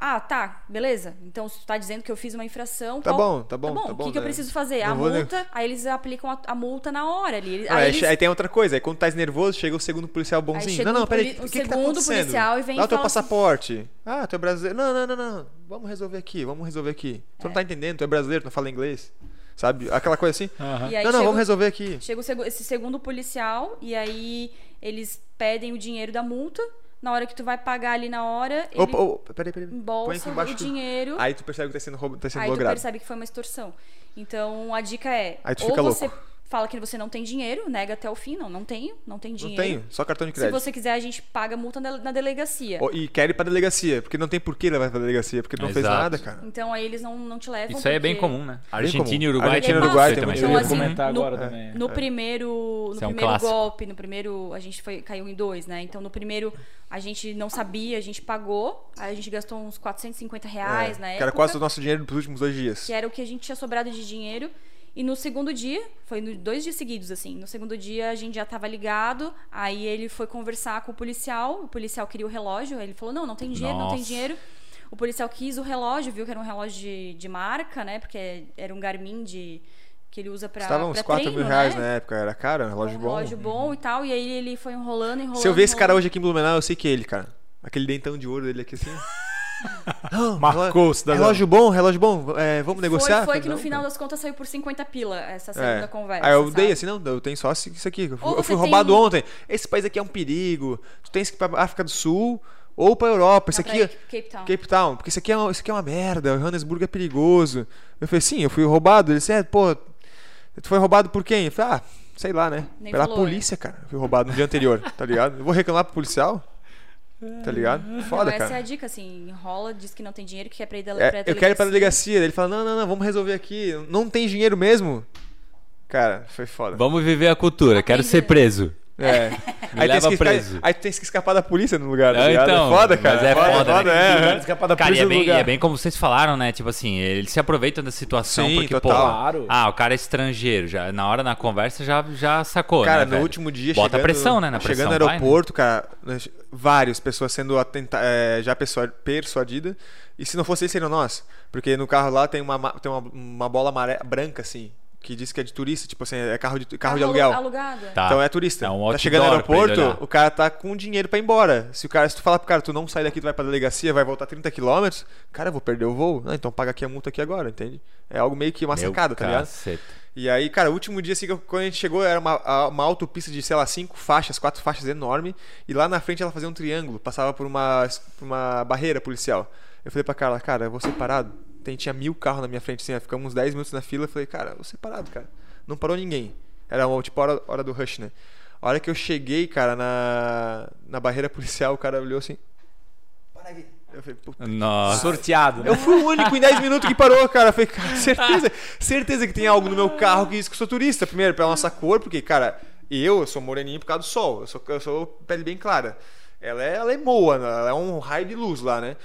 Ah, tá, beleza. Então, se tu tá dizendo que eu fiz uma infração. Tá qual- bom, tá bom, tá o bom, que, que eu né? preciso fazer? Não a vou nem- multa, aí eles aplicam a, a multa na hora ali. Aí aí, eles- aí tem outra coisa, aí quando tá nervoso, chega o segundo policial bonzinho. não, não, peraí, o o que, que tá segundo acontecendo? policial e vem Dá o teu assim- passaporte. Ah, tu é brasileiro. Não, não, não, não. Vamos resolver aqui, vamos resolver aqui. Tu É. não tá entendendo, tu é brasileiro, tu não fala inglês. Sabe? Aquela coisa assim. Aí não, não, chega- vamos resolver aqui. Chega esse segundo policial e aí eles pedem o dinheiro da multa. Na hora que tu vai pagar ali na hora, ele Opa, opa, peraí, peraí. Põe aqui embolsa embaixo o dinheiro. Aí tu percebe que tá sendo, roubado, tá sendo Aí tu logrado. percebe que foi uma extorsão. Então a dica é: Aí tu ou fica você louco. Fala que você não tem dinheiro, nega até o fim, não, não tenho, não tenho Não dinheiro. tenho, só cartão de Se crédito. você quiser, a gente paga multa na, delegacia. Ó, E quer ir pra delegacia, porque não tem por que levar pra delegacia, porque tu não fez Exato. nada, cara. Então aí eles não, não te levam. Isso aí é bem porque comum, né? Argentina e Uruguai Argentina tem e Uruguai também. tem Eu Então, ia assim, comentar no- agora também. No primeiro, no é um primeiro clássico. golpe, no primeiro, a gente foi caiu em dois, né? Então no primeiro a gente não sabia, a gente pagou, aí a gente gastou uns 450 reais É, na que era quase o nosso dinheiro dos últimos dois dias. que era o que a gente tinha sobrado de dinheiro. E no segundo dia, foi no, dois dias seguidos, assim. No segundo dia a gente já tava ligado. Aí ele foi conversar com o policial. O policial queria o relógio. Ele falou: não, não tem dinheiro, não tem Nossa. dinheiro. O policial quis o relógio, viu que era um relógio de, de marca, né? Porque era um Garmin de, que ele usa pra. Custava uns pra 4 treino, mil reais né? na época, era caro, um relógio um bom. relógio bom e tal. E aí ele foi enrolando, enrolando. Se eu ver esse cara enrolando. hoje aqui em Blumenau, eu sei que é ele, cara. Aquele dentão de ouro dele aqui assim. Não, Marcou, relógio- cidadão. Relógio bom, relógio bom. é, vamos negociar? Foi, foi que no "Não, final cara." das contas saiu por 50 pila essa segunda É. conversa. Aí eu sabe? dei assim, não, eu tenho só isso aqui. Eu eu fui roubado tem- ontem. Esse país aqui é um perigo. Tu tens que ir pra África do Sul ou pra Europa. Isso aqui, ir Cape Town. Cape Town, porque isso aqui, é uma, isso aqui é uma merda, o Johannesburgo é perigoso. Eu falei, sim, eu fui roubado. Ele disse, é, pô, tu foi roubado por quem? Eu falei, ah, sei lá, né? Nem Pela falou, polícia, cara. Eu fui roubado no dia anterior, tá ligado? Eu vou reclamar pro policial? Tá ligado? Foda, então, essa é a cara. dica, assim, enrola, diz que não tem dinheiro, que quer pra ir da, É, pra eu delegacia. quero ir pra delegacia. Ele fala, não, não, não, vamos resolver aqui. Não tem dinheiro mesmo? Cara, foi foda. Vamos viver a cultura, quero ser preso. É. Me aí, leva tem que preso. escapar, aí tu tens que escapar da polícia no lugar, tá ligado? então, é foda, cara. mas é foda, né? é. Lugar escapar da Cara, e polícia é, bem, lugar. é bem como vocês falaram, né? Tipo assim, eles se aproveitam da situação Sim, porque, total. pô, Claro. ah, o cara é estrangeiro, já, na hora na conversa já, já sacou, Cara, né, no velho? último dia, Bota chegando, pressão, né, na chegando pressão, no vai, né? aeroporto, cara, várias pessoas sendo atenta, é, já persua- persuadidas. E se não fosse eles, seriam nós. Porque no carro lá tem uma, ma- tem uma, uma bola branca, assim, que diz que é de turista, tipo assim, é carro de, carro de alu- aluguel. Alugado. Tá. Então é turista. É um tá chegando no aeroporto, o cara tá com dinheiro pra ir embora. Se o cara, se tu falar pro cara, tu não sai daqui, tu vai pra delegacia, vai voltar 30 km, cara, eu vou perder o voo. Não, então paga aqui a multa aqui agora, entende? É algo meio que uma Meu sacada, tá ligado? caceta. E aí, cara, o último dia, assim, quando a gente chegou, era uma, uma autopista de, sei lá, cinco faixas, quatro faixas enorme. E lá na frente ela fazia um triângulo, passava por uma, por uma barreira policial. Eu falei pra Carla, cara, eu vou ser parado. Tem, tinha mil carros na minha frente, assim, ficamos uns 10 minutos na fila. Falei, cara, eu vou ser parado, cara. Não parou ninguém. Era uma, tipo a hora, hora do rush, né? A hora que eu cheguei, cara, na, na barreira policial, o cara olhou assim. Para aqui. Eu falei, puta Nossa. Sorteado. né? eu fui o único em 10 minutos que parou, cara. Eu falei, cara, certeza, certeza que tem algo no meu carro que diz que eu sou turista. Primeiro, pela nossa cor, porque, cara, eu, eu sou moreninho por causa do sol. Eu sou, eu sou pele bem clara. Ela é, ela é moa, ela é um raio de luz lá, né?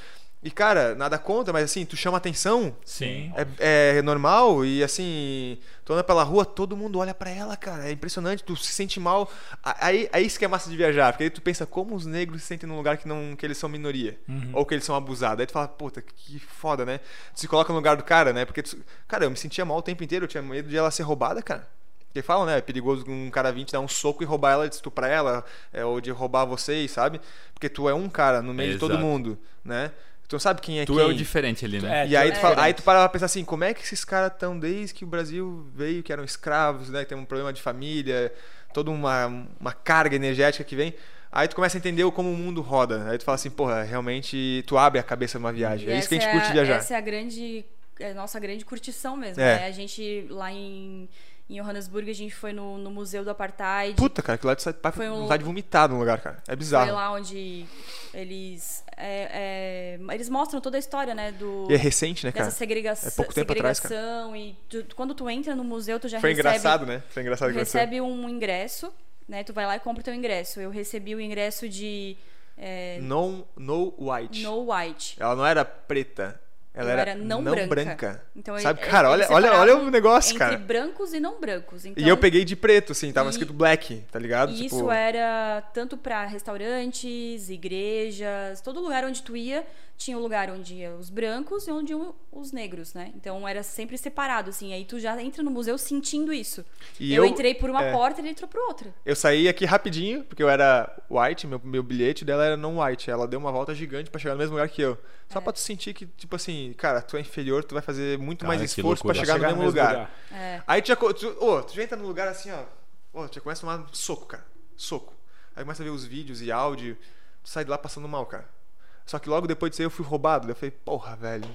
E, cara, nada contra, mas assim, tu chama atenção, Sim. é, é normal e assim, tu anda pela rua, todo mundo olha pra ela, cara. É impressionante, tu se sente mal. Aí, aí isso que é massa de viajar, porque aí tu pensa como os negros se sentem num lugar que não que eles são minoria ou que eles são abusados. Aí tu fala, puta, que foda, né? Tu se coloca no lugar do cara, né? Porque tu- cara, eu me sentia mal o tempo inteiro, eu tinha medo de ela ser roubada, cara. Porque falam, né? É perigoso um cara vir te dar um soco e roubar ela, de estuprar ela, é, ou de roubar vocês, sabe? Porque tu é um cara no meio de todo Exato. mundo, né? Tu não sabe quem é Tu quem. é o diferente ali, né? É, E aí tu, fala, É. aí tu para pra pensar assim, como é que esses caras estão desde que o Brasil veio, que eram escravos, né? que Tem um problema de família, toda uma, uma carga energética que vem. Aí tu começa a entender como o mundo roda. Aí tu fala assim, porra, realmente tu abre a cabeça numa viagem. E é isso que a essa gente curte a- viajar. Essa é a grande. É a nossa grande curtição mesmo. É. né? A gente lá em, em Johannesburg, a gente foi no, no Museu do Apartheid. Puta, cara, que lá sai pra Foi um- vontade de vomitar no lugar, cara. É Foi bizarro. lá onde eles. é, é, eles mostram toda a história, né? Do, E é recente, né, cara? dessa segregação, É pouco tempo atrás, cara. e tu- quando tu entra no museu tu já Foi recebe, engraçado, né? Foi engraçado que recebe um ingresso, né? Tu vai lá e compra o teu ingresso. Eu recebi o ingresso de é, No, no white. No White. Ela não era preta. Ela era, era não branca. Então, Sabe, ele- cara, ele olha, olha, olha o negócio, entre cara. brancos e não brancos. Então, E eu peguei de preto, assim, tava E- escrito black, tá ligado? E Tipo, isso era tanto pra restaurantes, igrejas, todo lugar onde tu ia, tinha um lugar onde ia os brancos e onde iam os negros, né? Então era sempre separado, assim. Aí tu já entra no museu sentindo isso. E eu, eu- entrei por uma é. porta e ele entrou por outra. Eu saí aqui rapidinho, porque eu era white, meu, meu bilhete dela era não white. Ela deu uma volta gigante pra chegar no mesmo lugar que eu. Só pra tu sentir que, tipo assim, cara, tu é inferior, tu vai fazer muito Cara, mais esforço pra loucura. chegar, no mesmo lugar. É. Aí tu já, tu, ô, tu já entra no lugar assim, ó. Ô, tu já começa a tomar soco, cara. Soco. Aí começa a ver os vídeos e áudio. Tu sai de lá passando mal, cara. Só que logo depois disso aí eu fui roubado. Eu falei, porra, velho.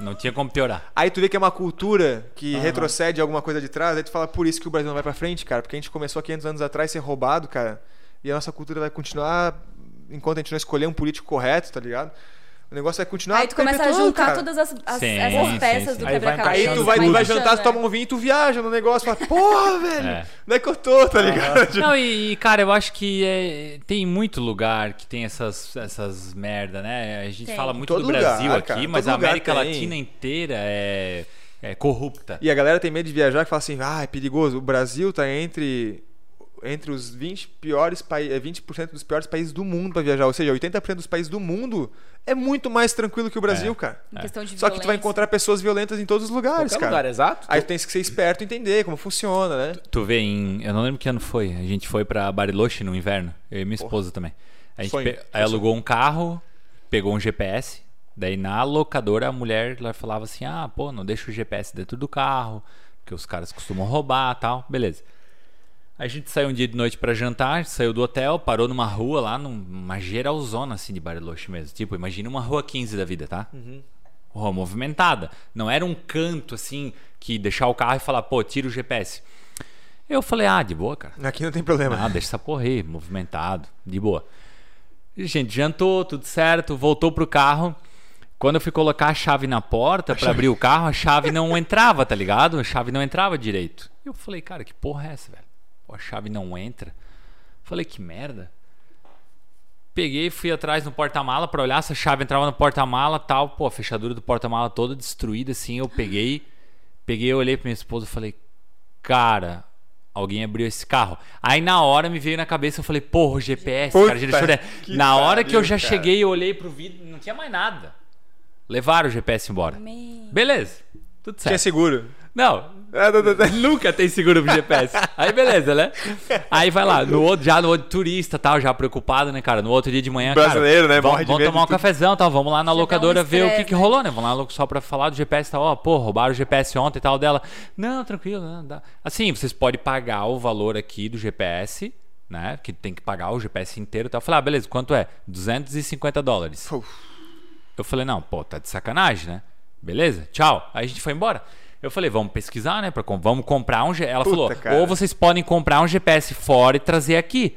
Não tinha como piorar. Aí tu vê que é uma cultura que retrocede alguma coisa de trás, aí tu fala, por isso que o Brasil não vai pra frente, cara, porque a gente começou há 500 anos atrás a ser roubado, cara, e a nossa cultura vai continuar enquanto a gente não escolher um político correto, tá ligado? O negócio vai continuar Aí tu começa a juntar cara. todas as, as- Sim, essas sim, peças sim. do quebra-cabeça. Aí tu vai, tu vai jantar, tu encaixando, toma é. um vinho e tu viaja no negócio, fala, porra, velho, É. onde é que eu tô, tá ligado? Não, e, e, cara, eu acho que é, tem muito lugar que tem essas, essas merda, né? A gente Tem. fala muito Todo do Brasil lugar, aqui, cara, mas a América tem. Latina inteira é, é corrupta. E a galera tem medo de viajar que fala assim, ah, é perigoso. O Brasil tá entre entre os 20 piores países, 20% dos piores países do mundo pra viajar, ou seja, 80% dos países do mundo é muito mais tranquilo que o Brasil, É. cara. Em questão de Só que tu vai violência. encontrar pessoas violentas em todos os lugares, Qualquer cara. lugar, exato. Aí tu tem que ser esperto e entender como funciona, né? Tu vê em. Eu não lembro que ano foi. A gente foi pra Bariloche no inverno. Eu e minha esposa também. A gente Sonho. aí alugou um carro, pegou um GPS. Daí na locadora a mulher ela falava assim: ah, pô, não deixa o GPS dentro do carro, porque os caras costumam roubar tal. Beleza. A gente saiu um dia de noite pra jantar, saiu do hotel, parou numa rua lá, numa geralzona assim de Bariloche mesmo. Tipo, imagina uma rua 15 da vida, tá? Rua movimentada. Não era um canto assim que deixar o carro e falar, pô, tira o GPS. Eu falei, ah, de boa, cara. Aqui não tem problema. Ah, deixa essa porra aí, movimentado, de boa. Gente, jantou, tudo certo, voltou pro carro. Quando eu fui colocar a chave na porta pra abrir o carro, a chave não entrava, tá ligado? A chave não entrava direito. Eu falei, cara, que porra é essa, velho? A chave não entra. Falei, que merda. Peguei, fui atrás no porta-mala pra olhar se a chave entrava no porta-mala tal. Pô, a fechadura do porta-mala toda destruída assim. Eu peguei, peguei, olhei pra minha esposa e falei, cara, alguém abriu esse carro. Aí na hora me veio na cabeça, eu falei, porra, o GPS, Puta cara, Na hora que eu já cara. cheguei e olhei pro vidro, não tinha mais nada. Levaram o GPS embora. Me- Beleza, tudo Tinha certo. seguro. Não, Ah, não. Nunca tem seguro pro GPS. Aí beleza, né? Aí vai lá, no outro, já no outro turista tal, já preocupado, né, cara? No outro dia de manhã, Brasileiro, cara, né? Vamos, Morre de vamos tomar um tudo. cafezão tal, vamos lá na dá um locadora ver o que que né? rolou, né? Vamos lá só pra falar do GPS e tal. Ó, pô, roubaram o GPS ontem e tal dela. Não, tranquilo, não, dá. Assim, vocês podem pagar o valor aqui do GPS, né? Que tem que pagar o GPS inteiro e tal. Eu falei, ah, beleza, quanto é? 250 dólares. Uf. Eu falei, não, pô, tá de sacanagem, né? Beleza, tchau. Aí a gente foi embora. Eu falei, vamos pesquisar, né? Pra, vamos comprar um. G- Ela Puta, falou, cara. ou vocês podem comprar um GPS fora e trazer aqui.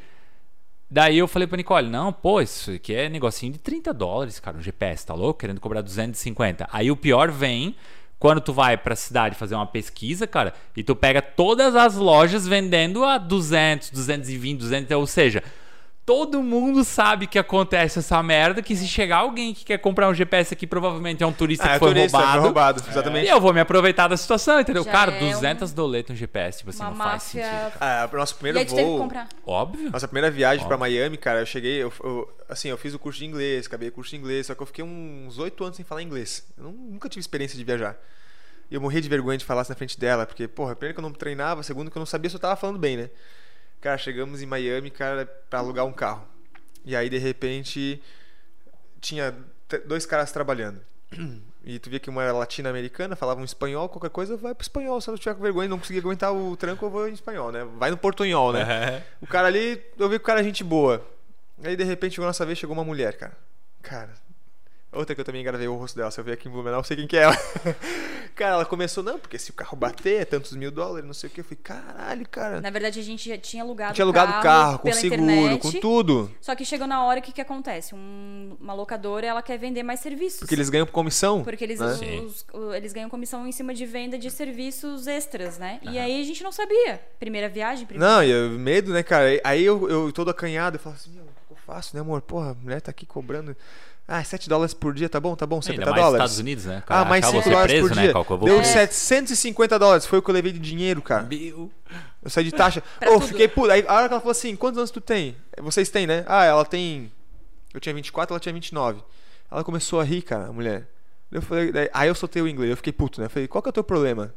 Daí eu falei pra Nicole, não, pô, isso aqui é negocinho de 30 dólares, cara, um GPS, tá louco? Querendo cobrar 250. Aí o pior vem quando tu vai pra cidade fazer uma pesquisa, cara, e tu pega todas as lojas vendendo a 200, 220, 200, ou seja, todo mundo sabe que acontece essa merda, que se chegar alguém que quer comprar um GPS aqui, provavelmente é um turista Ah, que é foi turista, roubado. foi roubado, E exatamente. eu vou me aproveitar da situação, entendeu? Já cara, é 200 doletas um GPS, tipo assim, Uma não faz máfia. sentido. Ah, o nosso E primeiro aí tu teve que voo. comprar. Óbvio. Nossa primeira viagem pra Miami, cara, eu cheguei, eu, eu- assim, eu fiz o curso de inglês, acabei o curso de inglês, só que eu fiquei uns oito anos sem falar inglês. Eu nunca tive experiência de viajar. E eu morria de vergonha de falar isso na frente dela, porque, porra, primeiro que eu não treinava, segundo que eu não sabia se eu tava falando bem, né? Cara, chegamos em Miami, cara, pra alugar um carro. E aí, de repente, tinha dois caras trabalhando. E tu via que uma era latino-americana, falava um espanhol, qualquer coisa, vai pro espanhol. Se eu não tiver com vergonha e não conseguir aguentar o tranco, eu vou em espanhol, né? Vai no portunhol, né? O cara ali, eu vi que o cara é gente boa. Aí de repente chegou a nossa vez, chegou uma mulher, cara. Cara, outra que eu também gravei o rosto dela. Se eu ver aqui em Blumenau, eu sei quem que é ela. cara, ela começou, não, porque se o carro bater é tantos mil dólares, não sei o que. Eu falei, caralho, cara. Na verdade, a gente já tinha alugado Tinha alugado o carro, com seguro, internet, com tudo. Só que chegou na hora que o que acontece? Um- uma locadora, ela quer vender mais serviços. Porque eles ganham comissão. Porque eles, né? Os- o- eles ganham comissão em cima de venda de serviços extras, né? E aí a gente não sabia. Primeira viagem, primeira... Não, e eu- medo, né, cara? Aí- Aí eu, eu todo acanhado, eu falo assim, meu, o que eu faço, né, amor? Porra, a mulher tá aqui cobrando. Ah, 7 dólares por dia, tá bom, tá bom, 70 Ainda mais dólares. Estados Unidos, né? Ah, mais Acaba 5 você dólares preso, por né, dia. Vou Deu preso. 750 dólares, foi o que eu levei de dinheiro, cara. Meu. Eu saí de taxa. Tudo. fiquei puto. Aí a hora que ela falou assim, quantos anos tu tem? Vocês têm, né? Ah, ela tem... Eu tinha 24, ela tinha 29. Ela começou a rir, cara, a mulher. Eu falei, daí- aí eu soltei o inglês, eu fiquei puto, né? Eu falei, qual que é o teu problema?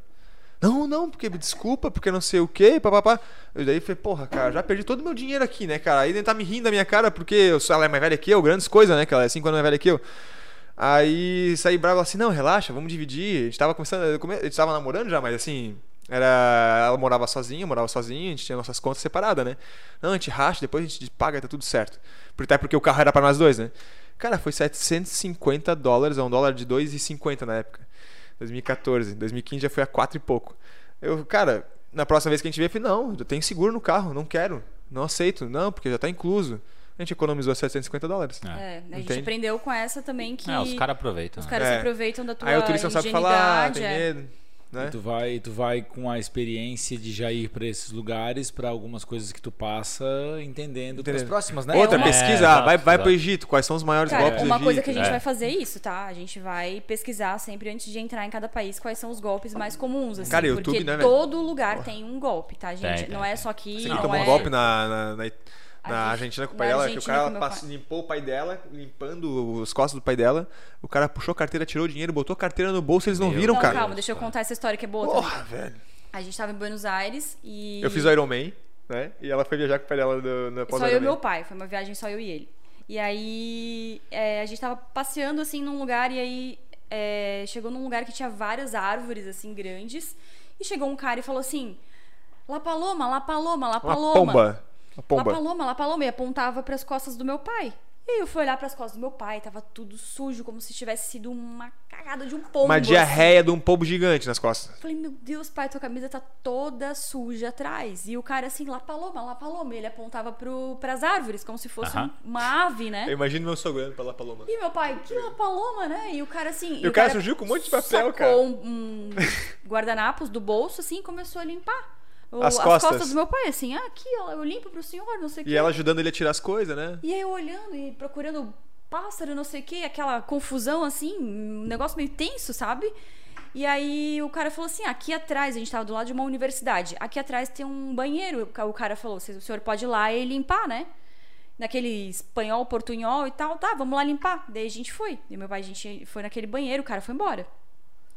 Não, não, porque me desculpa, porque não sei o quê, papapá. Eu daí falei, porra, cara, já perdi todo o meu dinheiro aqui, né, cara? Aí ele tá me rindo da minha cara porque eu ela é mais velha que eu, grandes coisas, né? Que ela é 5 anos mais velha que eu. Aí saí bravo assim, não, relaxa, vamos dividir. A gente tava começando, come- a gente tava namorando já, mas assim, era. Ela morava sozinha, eu morava sozinho, a gente tinha nossas contas separadas, né? Não, a gente racha, depois a gente paga, tá tudo certo. Até porque o carro era pra nós dois, né? Cara, foi 750 dólares, é um dólar de 2,50 na época. 2014. 2015 já foi a 4 e pouco. Eu, cara, na próxima vez que a gente vê, eu falei, não, eu tenho seguro no carro, não quero. Não aceito, não, porque já tá incluso. A gente economizou 750 dólares. É. É, a gente aprendeu com essa também que É, os caras aproveitam. os né? caras É. aproveitam da tua Aí o turista não sabe falar, ingenuidade, tem é. medo. Né? E tu vai, tu vai com a experiência de já ir pra esses lugares, pra algumas coisas que tu passa, entendendo para as próximas, né? Outra uma- pesquisa, É, ah, exato, vai, vai pro exato. Egito, quais são os maiores Cara, golpes do uma Egito? coisa que a gente é. vai fazer é isso, tá? A gente vai pesquisar sempre antes de entrar em cada país quais são os golpes mais comuns, assim. Cara, YouTube, porque né, todo lugar tem um golpe, tá, gente? Tem, tem, não é só aqui, Sim, não tomou é... um golpe na, na, na, na Argentina com o pai dela, que o cara limpou o pai dela, limpando os costas do pai dela. O cara puxou a carteira, tirou o dinheiro, botou a carteira no bolso, eles não Meu viram, Não, cara. calma, deixa eu contar essa história que é boa também. Porra, velho. A gente tava em Buenos Aires e... Eu fiz o Iron Man, né? E ela foi viajar com o pai dela do, na pós Só eu e meu pai, foi uma viagem só eu e ele. E aí é, a gente tava passeando assim num lugar e aí é, chegou num lugar que tinha várias árvores assim grandes e chegou um cara e falou assim: La Paloma, La Paloma, La Uma Paloma. pomba. La. Paloma, La Paloma. E apontava pras costas do meu pai. E eu fui olhar pras costas do meu pai, tava tudo sujo, como se tivesse sido uma cagada de um pombo. Uma assim. diarreia de um pombo gigante nas costas. Falei, meu Deus, pai, tua camisa tá toda suja atrás. E o cara assim, lá paloma, lá paloma. Ele apontava pro, pras árvores, como se fosse Aham. um- uma ave, né? Eu imagino meu sogro olhando pra La Paloma. E meu pai, que lá paloma, né? E o cara assim. E o cara surgiu com um monte de papel, sacou cara. um, um guardanapos do bolso, assim, e começou a limpar. O- As as costas. costas do meu pai, assim, ah, aqui, eu limpo pro senhor, não sei o quê. E ela ajudando ele a tirar as coisas, né? E aí eu olhando e procurando pássaro, não sei o que, aquela confusão assim, um negócio meio tenso, sabe? E aí o cara falou assim: aqui atrás, a gente tava do lado de uma universidade, aqui atrás tem um banheiro. O cara falou: o senhor pode ir lá e limpar, né? Naquele espanhol, portunhol e tal, tá, vamos lá limpar. Daí a gente foi. E meu pai, a gente foi naquele banheiro, o cara foi embora.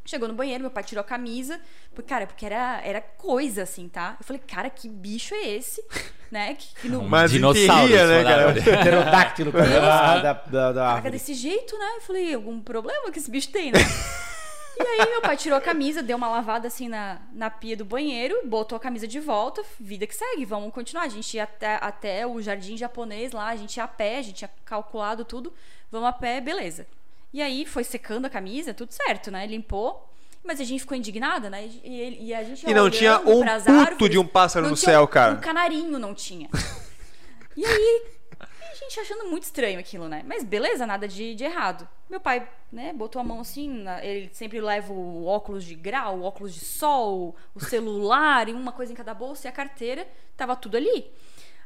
Chegou no banheiro, meu pai tirou a camisa. Porque, cara, porque era, era coisa, assim, tá? Eu falei, cara, que bicho é esse? né? Que, que no, Mas dinossauro, né, cara? Pterodáctilo, cara, da, da, da, da Caraca, desse jeito, né? Eu falei, algum problema que esse bicho tem, né? e aí meu pai tirou a camisa, deu uma lavada assim na, na pia do banheiro, botou a camisa de volta, vida que segue, vamos continuar. A gente ia até, até o jardim japonês lá, a gente ia a pé, a gente tinha calculado tudo, vamos a pé, beleza. E aí foi secando a camisa, tudo certo, né? Limpou. Mas a gente ficou indignada, né? E, ele- e a gente E não tinha um puto árvores, de um pássaro no céu, um- cara. Um canarinho não tinha. E aí, a gente achando muito estranho aquilo, né? Mas beleza, nada de, de errado. Meu pai, né, botou a mão assim, na- ele sempre leva o óculos de grau, o óculos de sol, o celular e uma coisa em cada bolsa e a carteira, tava tudo ali.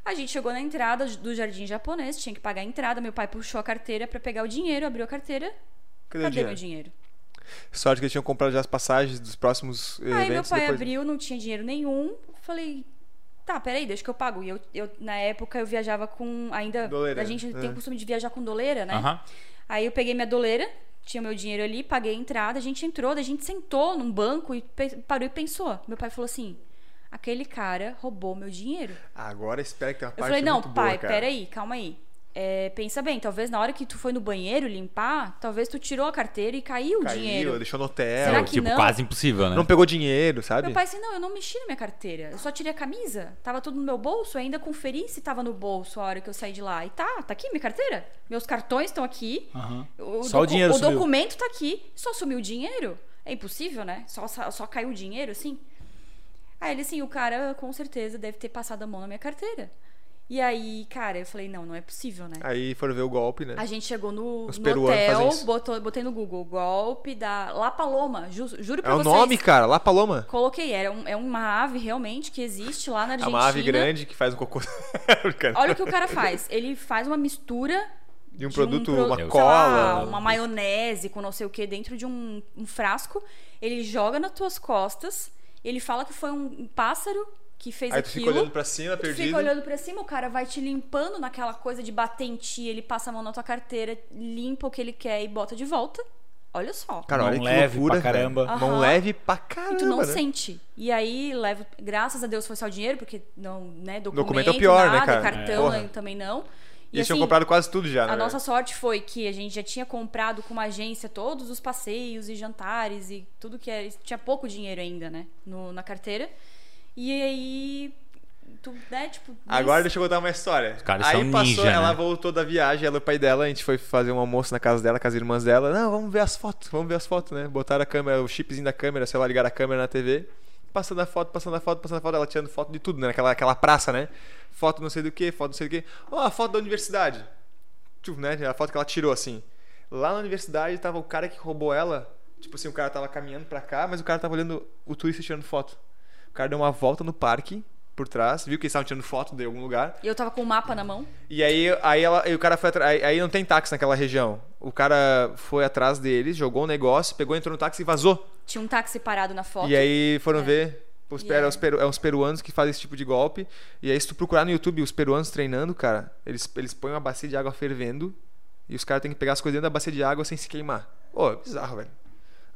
A gente chegou na entrada do jardim japonês, tinha que pagar a entrada, meu pai puxou a carteira pra pegar o dinheiro, abriu a carteira, Cadê, o cadê dinheiro? meu dinheiro? Sorte que eles tinham comprado já as passagens dos próximos eh, Aí meu eventos. pai depois... abriu, não tinha dinheiro nenhum. Falei, tá, peraí, deixa que eu pago. E eu, eu na época, eu viajava com. Ainda. Doleira, A gente tem é. o costume de viajar com doleira, né? Aham. Aí eu peguei minha doleira, tinha meu dinheiro ali, paguei a entrada, a gente entrou, daí a gente sentou num banco e parou e pensou. Meu pai falou assim: aquele cara roubou meu dinheiro. Agora espera que tem uma Eu parte falei, não, muito pai, boa, cara. peraí, calma aí. é, pensa bem, talvez na hora que tu foi no banheiro limpar, talvez tu tirou a carteira e caiu, o Caiu, dinheiro. deixou no hotel. Será que tipo, não? quase impossível, né? Não pegou dinheiro, sabe? Meu pai disse, não, eu não mexi na minha carteira. Eu só tirei a camisa. Tava tudo no meu bolso. Eu ainda conferi se tava no bolso a hora que eu saí de lá. E tá, tá aqui minha carteira. Meus cartões estão aqui. Aham. O, Só o dinheiro O sumiu. documento tá aqui. Só sumiu o dinheiro? É impossível, né? Só, só caiu o dinheiro, assim? Aí ele assim, o cara com certeza deve ter passado a mão na minha carteira. E aí, cara, eu falei, não, não é possível, né? Aí foram ver o golpe, né? A gente chegou no, Os no hotel, botou, botei no Google, golpe da La Paloma. Ju, juro pra É o vocês. nome, cara, La Paloma. Coloquei, era um- é uma ave realmente que existe lá na É Argentina. uma ave grande que faz um cocô. Olha o que o cara faz. Ele faz uma mistura De um produto, pro- uma sei cola. lá, uma maionese com não sei o que dentro de um, um frasco. Ele joga nas tuas costas. Ele fala que foi um, pássaro que fez Aí tu aquilo. fica olhando pra cima, Tu perdido. fica olhando pra cima, o cara vai te limpando naquela coisa de bater em ti, ele passa a mão na tua carteira, limpa o que ele quer e bota de volta. Olha só. Cara, Mão olha que leve loucura, pra caramba. Mão leve pra caramba. E tu não né? sente. E aí, leva, graças a Deus foi só o dinheiro, porque não, né, documento, Documento é o pior, né, nada, cara? cartão né, também não. E eles tinham comprado quase tudo já, né? A nossa sorte foi que a gente já tinha comprado com uma agência todos os passeios e jantares e tudo que era. Tinha pouco dinheiro ainda, né? No, na carteira. E aí. Tu, né, tipo. Agora deixa eu contar uma história. caras Aí são passou, ninja, ela né? voltou da viagem, ela e o pai dela, a gente foi fazer um almoço na casa dela, com as irmãs dela. Não, vamos ver as fotos, vamos ver as fotos, né? Botaram a câmera, o chipzinho da câmera, sei lá, ligaram a câmera na TV. Passando a foto, passando a foto, passando a foto, ela tirando foto de tudo, né? Aquela, aquela praça, né? Foto não sei do que, foto não sei do que. Ó, a foto da universidade. Tipo, né? A foto que ela tirou, assim. Lá na universidade tava o cara que roubou ela. Tipo assim, o cara tava caminhando pra cá, mas o cara tava olhando o turista tirando foto. O cara deu uma volta no parque, por trás, viu que eles estavam tirando foto de algum lugar. E eu tava com o mapa na mão. E aí, aí, ela, aí o cara foi atrás. Aí, não tem táxi naquela região. O cara foi atrás deles, jogou um negócio, pegou, entrou no táxi e vazou. Tinha um táxi parado na foto. E aí foram ver. Os, E aí? os, peru, é uns peruanos que fazem esse tipo de golpe. E aí, se tu procurar no YouTube os peruanos treinando, cara, eles, eles põem uma bacia de água fervendo e os caras têm que pegar as coisas dentro da bacia de água sem se queimar. Pô, é bizarro, velho.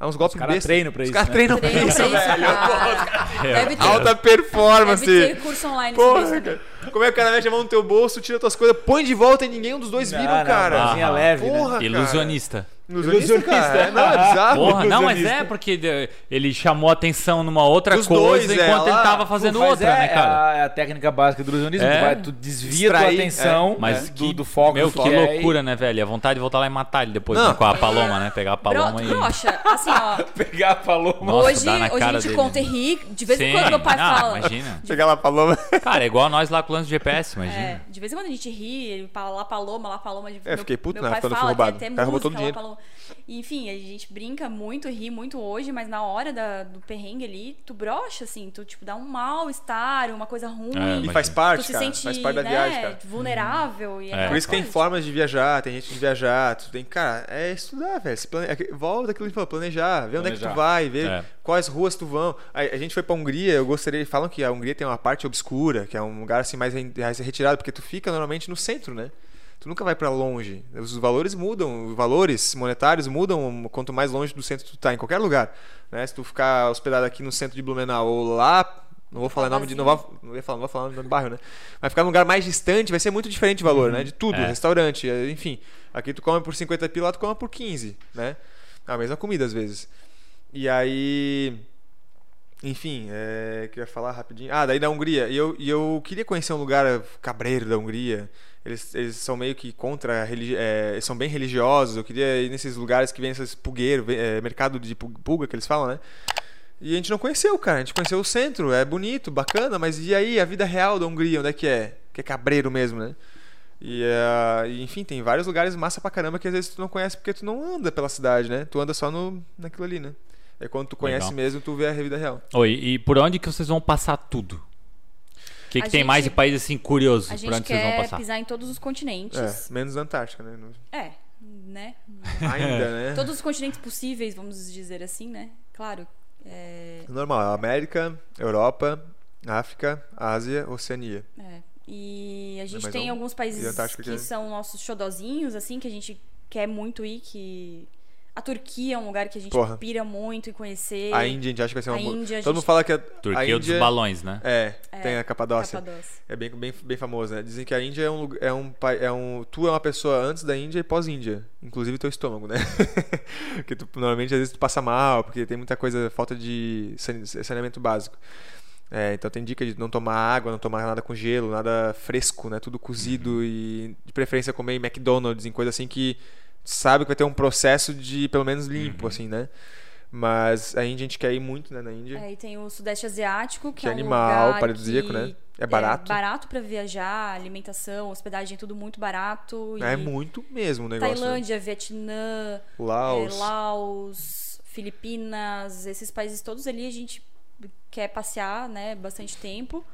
É uns golpes caras bestas. treinam pra Os isso, caras né? treinam pra Treino isso, pra isso, velho. cara. Deve ter, Alta performance. deve ter curso online Porra, cara. Como é que o cara mete a mão no teu bolso, tira tuas coisas, põe de volta e ninguém um dos dois viram, Não, não, cara. mãozinha Ah, leve, né? Porra, cara. Ilusionista. Ilusionista, cara. É, Não, é bizarro. Porra, não, mas Ilusionista. é porque ele chamou atenção numa outra Dos coisa dois, é, enquanto ele lá, tava fazendo outra, é, né, cara? É a, é a técnica básica do ilusionismo. É. Tu, vai, tu desvia tua Distrair, atenção é. Mas né, que, do, do foco meu, do que. É, loucura, né, velho? A vontade de voltar lá e matar ele depois Não. né, com a paloma, né? Pegar a paloma Bro, e... broxa, assim, ó. Pegar a paloma. Nossa, hoje hoje a gente dele. conta e ri. De vez em quando meu pai Ah, fala. imagina. Chegar lá, Paloma. Cara, é igual nós lá lance de GPS, imagina. É, de vez em quando a gente ri, ele fala lá paloma, lá paloma. De, É, fiquei puto meu época quando eu fala, fui roubado. Tem O até cara roubou música, todo o dinheiro. paloma. Enfim, a gente brinca muito, ri muito hoje, mas na hora da- do perrengue ali, tu brocha, assim, tu tipo dá um mal-estar, uma coisa ruim. É, E faz tu parte, se cara. sente faz parte da né, viagem, cara. vulnerável. E É. aquela Por isso que tem formas de viajar, tem gente de viajar. Tu tem, cara, é estudar, velho. Plane... é que- Volta daquilo que falou, planejar, ver onde é que tu Planejar. vai, ver É. quais ruas tu vão. A, a gente foi pra Hungria, eu gostaria. Falam que a Hungria tem uma parte obscura, que é um lugar assim mais retirado, porque tu fica normalmente no centro, né? Tu nunca vai pra longe. Os valores mudam, os valores monetários mudam quanto mais longe do centro tu tá, em qualquer lugar. Né? Se tu ficar hospedado aqui no centro de Blumenau ou lá. Não vou falar nome de. Não vou, não, ia falar, não vou falar nome do bairro, né? Mas ficar num lugar mais distante vai ser muito diferente de valor, né? De tudo, É. restaurante, enfim. Aqui tu come por 50 pila, lá tu come por 15, né? A mesma comida às vezes. E aí. Enfim, é, que eu ia falar rapidinho. Ah, daí da Hungria. E eu, e eu queria conhecer um lugar cabreiro da Hungria. Eles, eles são meio que contra. é, eles são bem religiosos. Eu queria ir nesses lugares que vem esses pulgueiros, é, mercado de pu- pulga que eles falam, né? E a gente não conheceu, cara. A gente conheceu o centro. É bonito, bacana, mas e aí a vida real da Hungria? Onde é que é? Que é cabreiro mesmo, né? E, e, enfim, tem vários lugares massa pra caramba que às vezes tu não conhece porque tu não anda pela cidade, né? Tu anda só no, naquilo ali, né? É quando tu conhece Legal. mesmo, tu vê a vida real. Oi, e por onde que vocês vão passar tudo? O que, que tem mais de gente- país assim curioso A por gente onde vocês vão quer passar? pisar em todos os continentes. É, menos na Antártica, né? É, né? Ainda, né? Todos os continentes possíveis, vamos dizer assim, né? Claro. É, Normal, América, Europa, África, Ásia, Oceania. é. E a gente tem um? alguns países que que é? são nossos xodozinhos, assim, que a gente quer muito ir, que A Turquia é um lugar que a gente Porra. pira muito em conhecer. A Índia a gente acha que vai ser uma A boa. Índia, a Todo mundo gente- fala que a, a Turquia Índia dos balões, né? É, É, tem a Capadócia. Capadócia. É bem, bem, bem famoso, né? Dizem que a Índia é um, lugar- é um é um tu é uma pessoa antes da Índia e pós-Índia, inclusive teu estômago, né? porque tu, normalmente às vezes tu passa mal, porque tem muita coisa, falta de sane- saneamento básico. É, então tem dica de não tomar água, não tomar nada com gelo, nada fresco, né? Tudo cozido e de preferência comer em McDonald's, em coisa assim que sabe que vai ter um processo de pelo menos limpo, assim, né? Mas a Índia a gente quer ir muito, né, na Índia. É, e tem o Sudeste Asiático, que, Que é um animal, lugar paradisíaco, que né? É barato. É barato pra viajar, alimentação, hospedagem, tudo muito barato. É, muito mesmo o negócio. né? Tailândia, Vietnã, Laos. é, Laos, Filipinas, esses países todos ali a gente quer passear, né, bastante tempo.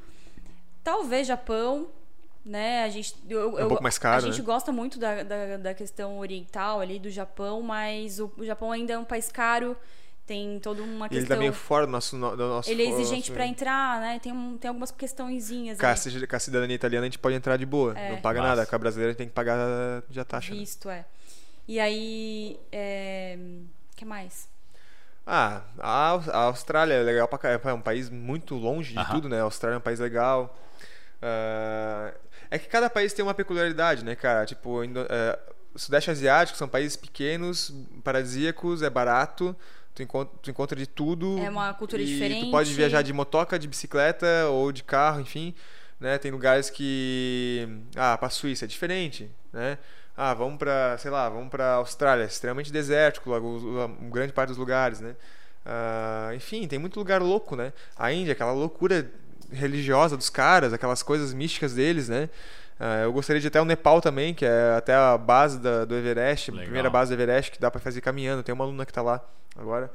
Talvez Japão, né, a gente... eu- É um eu- pouco mais caro, A gente né? gosta muito da, da, da questão oriental ali do Japão, mas o, o Japão ainda é um país caro, tem toda uma ele questão... tá meio fora do nosso. no- Do nosso Ele é exigente nosso- pra entrar, né? Tem, um, tem algumas questõezinhas Com a, com a cidadania italiana a gente pode entrar de boa. É. Não paga Massa. nada. Com a brasileira a gente tem que pagar já taxa. né? Visto, é. E aí. É... que mais? Ah, a, Aus- a Austrália é legal pra caramba. É um país muito longe de Aham. tudo, né? A Austrália é um país legal. Ah, é que cada país tem uma peculiaridade, né, cara? Tipo, Indo- é, Sudeste Asiático são países pequenos, paradisíacos, é barato. Tu encontra, tu encontra de tudo. É uma cultura diferente. Tu pode viajar de motoca, de bicicleta ou de carro, enfim. Né? Tem lugares que. Ah, pra Suíça é diferente, né? Ah, vamos pra, sei lá, vamos pra Austrália, extremamente desértico, grande parte dos lugares, né? Ah, enfim, tem muito lugar louco, né? A Índia, aquela loucura religiosa dos caras, aquelas coisas místicas deles, né? Ah, eu gostaria de ir até o Nepal também, que é até a base da- do Everest, a Legal. primeira base do Everest, que dá pra fazer caminhando. Tem uma aluna que tá lá agora.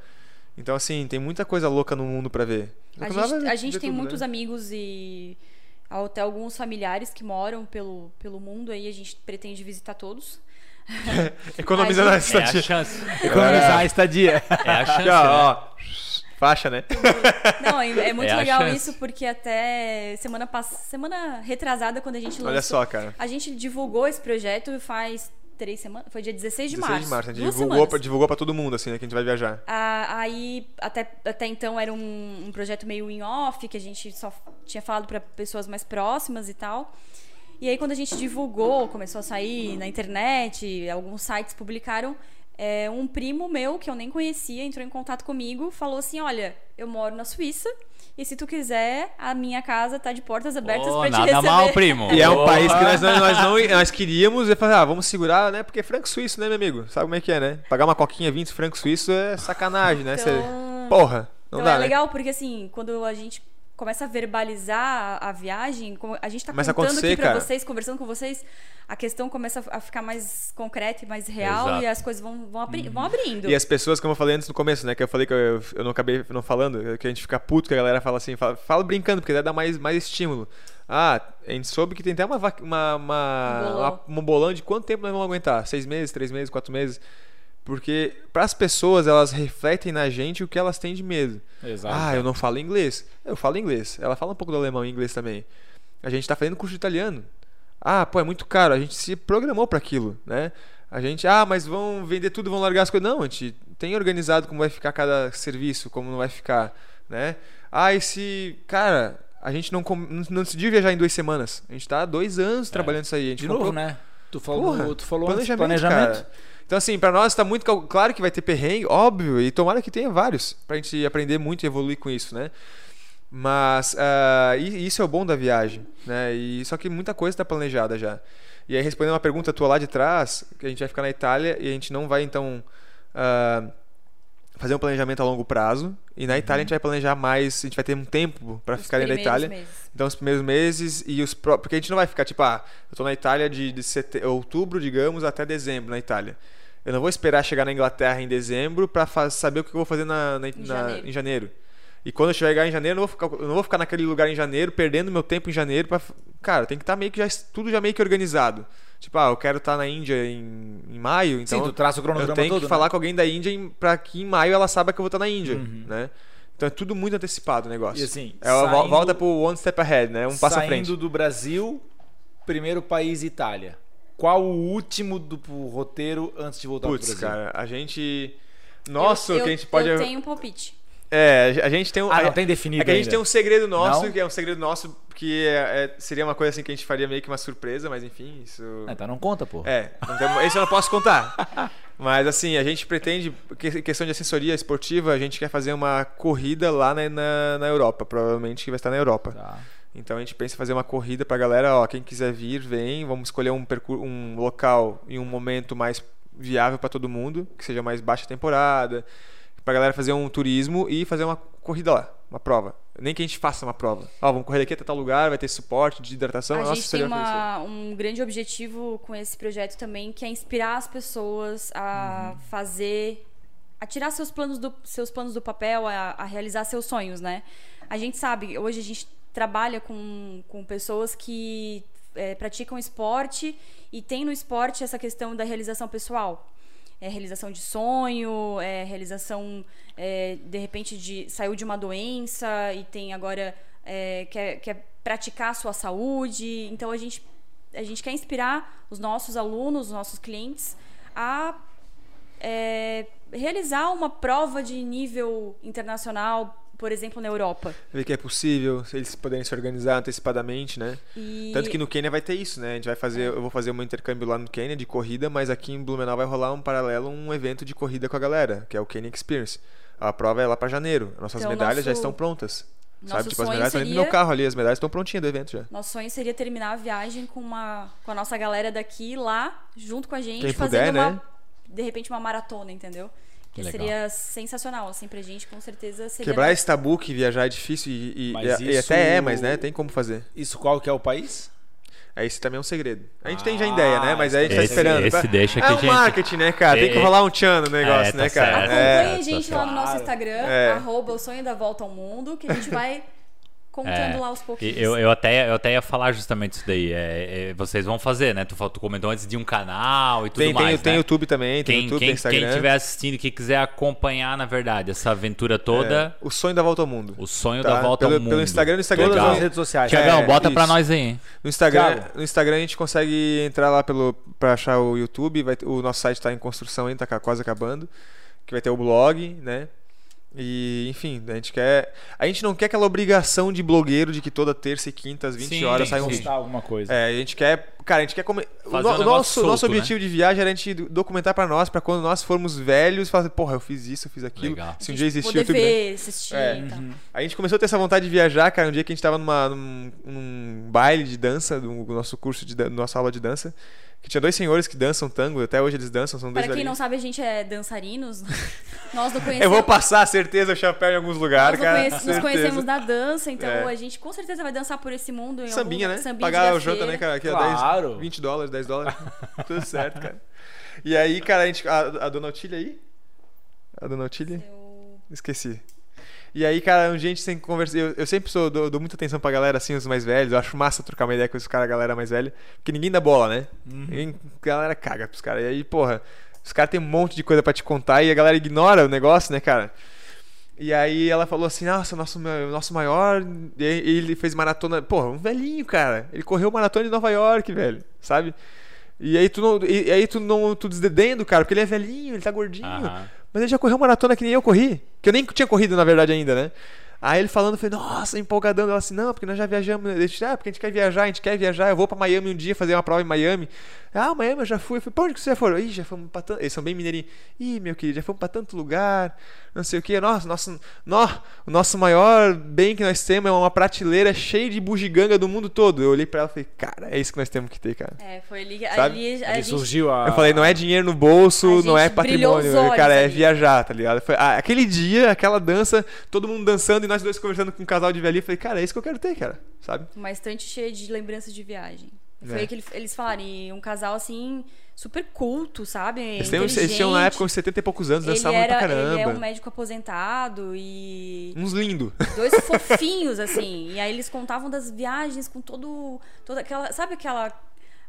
Então, assim, tem muita coisa louca no mundo pra ver. A gente, a gente tem tudo, muitos né? amigos e até alguns familiares que moram pelo, pelo mundo aí. A gente pretende visitar todos. Economizando a a gente- É a estadia. chance. Economizar a estadia. É a chance, ó, né? ó, faixa, né? Não, é, é muito É a legal isso, porque até semana passada, semana retrasada, quando a gente lançou. Olha só, cara. A gente divulgou esse projeto faz três semanas. Foi dia 16 de 16 março. de março. A gente divulgou pra, divulgou pra todo mundo, assim, né? Que a gente vai viajar. Ah, aí, até, até então, era um, um projeto meio in off, que a gente só tinha falado para pessoas mais próximas e tal. E aí, quando a gente divulgou, começou a sair na internet, alguns sites publicaram, é, um primo meu, que eu nem conhecia, entrou em contato comigo, falou assim, olha, eu moro na Suíça, e se tu quiser, a minha casa tá de portas abertas Ô, pra te nada receber. mal, primo. E é um Porra. país que nós não, nós não nós queríamos e falar, ah, vamos segurar, né? Porque franco suíço, né, meu amigo? Sabe como é que é, né? Pagar uma coquinha 20 franco suíço é sacanagem, né? Cê- Então, Porra, não então dá, é né? legal porque assim, quando a gente começa a verbalizar a, a viagem, a gente tá a contando aqui pra cara. vocês, conversando com vocês, a questão começa a ficar mais concreta e mais real Exato. e as coisas vão, vão, abri- vão abrindo. E as pessoas, como eu falei antes no começo, né? Que eu falei que eu, eu não acabei não falando, que a gente fica puto, que a galera fala assim, fala, fala brincando, porque dá mais, mais estímulo. Ah, a gente soube que tem até uma, uma, uma, Um bolão. uma- um bolão de quanto tempo nós vamos aguentar? Seis meses, três meses, quatro meses? Porque para as pessoas, elas refletem na gente o que elas têm de medo. Exato. Ah, eu não falo inglês. Eu falo inglês. Ela fala um pouco do alemão e inglês também. A gente tá fazendo curso de italiano. Ah, pô, é muito caro. A gente se programou para aquilo, né? A gente, ah, mas vão vender tudo, vão largar as coisas. Não, a gente tem organizado como vai ficar cada serviço, como não vai ficar, né? Ah, e se, cara, a gente não, não, não decidiu viajar em duas semanas. A gente tá há dois anos trabalhando isso aí. De comprou novo, né? Tu falou, Porra, tu falou antes, planejamento, planejamento. cara. Então, assim, pra nós tá muito claro que vai ter perrengue, óbvio, e tomara que tenha vários, pra gente aprender muito e evoluir com isso, né? Mas e- isso é o bom da viagem, né? E, só que muita coisa tá planejada já. E aí, respondendo uma pergunta tua lá de trás, que a gente vai ficar na Itália e a gente não vai, então, ah, fazer um planejamento a longo prazo. E na Itália a gente vai planejar mais, a gente vai ter um tempo Os ficar dentro da primeiros Itália. meses. Então, os primeiros meses e os pró- Porque a gente não vai ficar tipo, ah, eu tô na Itália de, de sete- outubro, digamos, até dezembro na Itália. Eu não vou esperar chegar na Inglaterra em dezembro pra fa- saber o que eu vou fazer na, na- na- janeiro. em janeiro. E quando eu chegar em janeiro, eu não, vou ficar, eu não vou ficar naquele lugar em janeiro, perdendo meu tempo em janeiro. Pra, cara, tem que estar meio que já, tudo já meio que organizado. Tipo, ah, eu quero estar na Índia em, em maio, então Sim, tu traça o eu cronograma tenho todo, que né? falar com alguém da Índia em- pra que em maio ela saiba que eu vou estar na Índia, Uhum. né? Então é tudo muito antecipado o negócio. E assim, é, saindo- volta pro one step ahead, né? Um passo à frente. Saindo do Brasil, primeiro país Itália. Qual o último do roteiro antes de voltar Putz, pro Brasil? cara, a gente. Nossa, eu, que a gente pode. Eu tenho um palpite. É, a gente tem um. Ah, não é- tem definido É que a gente ainda. tem um segredo nosso, Não? que é um segredo nosso, que é- é- seria uma coisa assim que a gente faria meio que uma surpresa, mas enfim, isso. Ah, então não conta, pô. É, tem- esse eu não posso contar. Mas assim, a gente pretende, que- questão de assessoria esportiva, a gente quer fazer uma corrida lá na, na, na Europa, provavelmente que vai estar na Europa. Tá. Então a gente pensa em fazer uma corrida pra galera, ó, quem quiser vir, vem, vamos escolher um, percur um local e um momento mais viável pra todo mundo, que seja mais baixa temporada, pra galera fazer um turismo e fazer uma corrida lá, uma prova. Nem que a gente faça uma prova. Ó, vamos correr daqui até tal lugar, vai ter suporte de hidratação. a nossa, gente seria tem uma, um grande objetivo com esse projeto também, que é inspirar as pessoas a Uhum. fazer, a tirar seus planos do, seus planos do papel, a, a realizar seus sonhos, né? A gente sabe, hoje a gente trabalha com, com pessoas que é, praticam esporte e tem no esporte essa questão da realização pessoal. É realização de sonho, é realização, é, de repente, de saiu de uma doença e tem agora é, quer, quer praticar a sua saúde. Então a gente, a gente quer inspirar os nossos alunos, os nossos clientes a é, realizar uma prova de nível internacional, por exemplo, na Europa. ver que é possível, eles poderem se organizar antecipadamente, né? E Tanto que no Quênia vai ter isso, né? A gente vai fazer, eu vou fazer um intercâmbio lá no Quênia de corrida, mas aqui em Blumenau vai rolar um paralelo, um evento de corrida com a galera, que é o Quênia Experience. A prova é lá pra janeiro. Nossas Então, medalhas já nosso- estão prontas. nosso Sabe? Tipo, as medalhas estão dentro do seria- meu carro ali, as medalhas estão prontinhas do evento já. Nosso sonho seria terminar a viagem com, uma, com a nossa galera daqui lá, junto com a gente, Quem fazendo puder, uma, né? de repente, uma maratona, entendeu? Que Legal. seria sensacional, assim, pra gente, com certeza seria. Quebrar esse tabu que viajar é difícil e, e- e- e até é, mas né, tem como fazer. Isso qual que é o país? Aí esse também é um segredo. A gente tem já Ah, ideia, né? Mas aí a gente tá esse- esperando. esse deixa que é a um gente- marketing, né, cara? Tem que É, rolar um tchan no negócio, é, tá né, cara? certo. Acompanhe É. a gente lá no nosso. Instagram, É. arroba o sonho da volta ao mundo, que a gente vai contando É. lá aos pouquinhos. Eu, eu, até, eu até ia falar justamente isso daí. É, é, vocês vão fazer, né? Tu, tu comentou antes de um canal e tudo Tem, tem, mais. tem né? YouTube também, tem Quem, YouTube, quem, tem Instagram. quem estiver assistindo, que quiser acompanhar, na verdade, essa aventura toda, É, o sonho da volta ao mundo. o sonho Tá? da volta pelo, ao mundo. Pelo Instagram, no Instagram Todas as redes sociais. Tiagão, É, bota pra isso. nós aí, hein? No Instagram, Thiago. no Instagram a gente consegue entrar lá pelo para achar o YouTube, vai o nosso site está em construção ainda, tá quase acabando, que vai ter o blog, né? E, enfim, a gente quer, a gente não quer aquela obrigação de blogueiro de que toda terça e quinta às 20 Sim, horas sai um vídeo. postar alguma coisa. É, a gente quer, cara, a gente quer come... o, no- um nosso solto, nosso né? objetivo de viagem era a gente documentar pra nós, pra quando nós formos velhos, falar, porra, eu fiz isso, eu fiz aquilo. Legal. Se um dia o poder YouTube, né? ver, assistir É. e tal. A gente começou a ter essa vontade de viajar, cara, um dia que a gente tava numa, num, num baile de dança, do nosso curso, de, dan- nossa aula de dança, que tinha dois senhores que dançam tango, até hoje eles dançam, são dois Para quem não sabe, a gente é dançarinos. Nós não conhecemos. Eu vou passar, certeza, o chapéu em alguns lugares, nós cara. conhece- nos certeza. conhecemos da dança, então É. a gente com certeza vai dançar por esse mundo. Em Sambinha, algum, né? Sambinha Pagar o janta, né, cara? Aqui, ó, Claro. 10, 20 dólares, 10 dólares. Tudo certo, cara. E aí, cara, a, gente, a, a dona Otília aí? A dona Otília? Eu- Esqueci. E aí, cara, gente tem que conversar. Eu, eu sempre sou, dou, dou muita atenção pra galera, assim, os mais velhos. Eu acho massa trocar uma ideia com os caras, a galera mais velha. Porque ninguém dá bola, né? Ninguém, a galera caga pros caras. E aí, porra, os caras têm um monte de coisa pra te contar e a galera ignora o negócio, né, cara? E aí ela falou assim, nossa, nosso, nosso maior. E ele fez maratona. Porra, um velhinho, cara. Ele correu maratona em Nova York, velho. Sabe? E aí tu não. E, aí tu não. Tu desdedendo, do cara, porque ele é velhinho, ele tá gordinho. Aham. Mas ele já correu maratona que nem eu corri. Que eu nem tinha corrido, na verdade, ainda, né? Aí ele falando, eu falei, nossa, empolgadão. Ela assim, não, porque nós já viajamos. Eu disse, ah, porque a gente quer viajar, a gente quer viajar. Eu vou pra Miami um dia fazer uma prova em Miami. Ah, Miami eu já fui. Eu falei, pra onde que você já foram? Ih, já fomos pra tanto. Eles são bem mineirinhos. Ih, meu querido, já fomos pra tanto lugar. Não sei o que. Nossa, nosso, nó, o nosso maior bem que nós temos é uma prateleira cheia de bugiganga do mundo todo. Eu olhei pra ela e falei, cara, é isso que nós temos que ter, cara. É, foi ali, ali a Ali gente surgiu a. Eu falei, não é dinheiro no bolso, A não é patrimônio. olhos Cara, é ali. viajar, tá ligado? Foi, ah, aquele dia, aquela dança, todo mundo dançando e nós dois conversando com um casal de velhinho. Eu falei, cara, é isso que eu quero ter, cara. Sabe? uma estante cheia de lembranças de viagem. Foi É. que ele- eles falaram, e um casal assim, super culto, sabe? Eles, têm, eles tinham na época uns 70 e poucos anos, ele dançavam era, pra caramba. ele é um médico aposentado e Uns lindos. dois fofinhos assim. E aí eles contavam das viagens com todo toda aquela, sabe aquela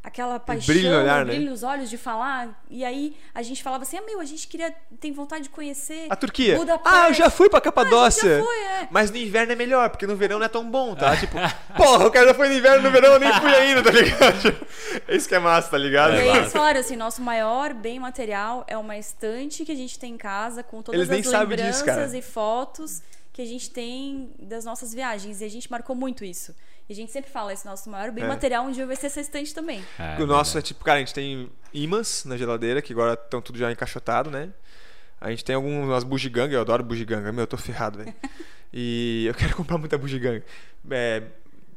aquela paixão, brilho no olhar, né? brilho nos olhos de falar. E aí a gente falava assim: ah, meu, a gente queria, tem vontade de conhecer. A Turquia. Budapeste. Ah, eu já fui pra Ah, Capadócia. já foi, é. Mas no inverno é melhor, porque no verão não é tão bom, tá? Tipo, porra, o cara já foi no inverno, no verão eu nem fui ainda, tá ligado? Isso que é massa, tá ligado? E aí massa. eles falaram assim, nosso maior bem material é uma estante que a gente tem em casa com todas Eles as disso, lembranças cara. e fotos que a gente tem das nossas viagens. E a gente marcou muito isso. E a gente sempre fala, esse nosso maior bem É. material um dia vai ser essa estante também. É, o nosso é tipo, cara, a gente tem imãs na geladeira, que agora estão tudo já encaixotado, né? A gente tem algumas bugiganga, eu adoro bugiganga, meu, eu tô ferrado, velho. E eu quero comprar muita bugiganga. É,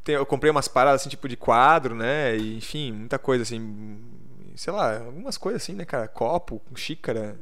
tem- eu comprei umas paradas assim, tipo de quadro, né? E, enfim, muita coisa assim, sei lá, algumas coisas assim, né, cara? Copo, xícara,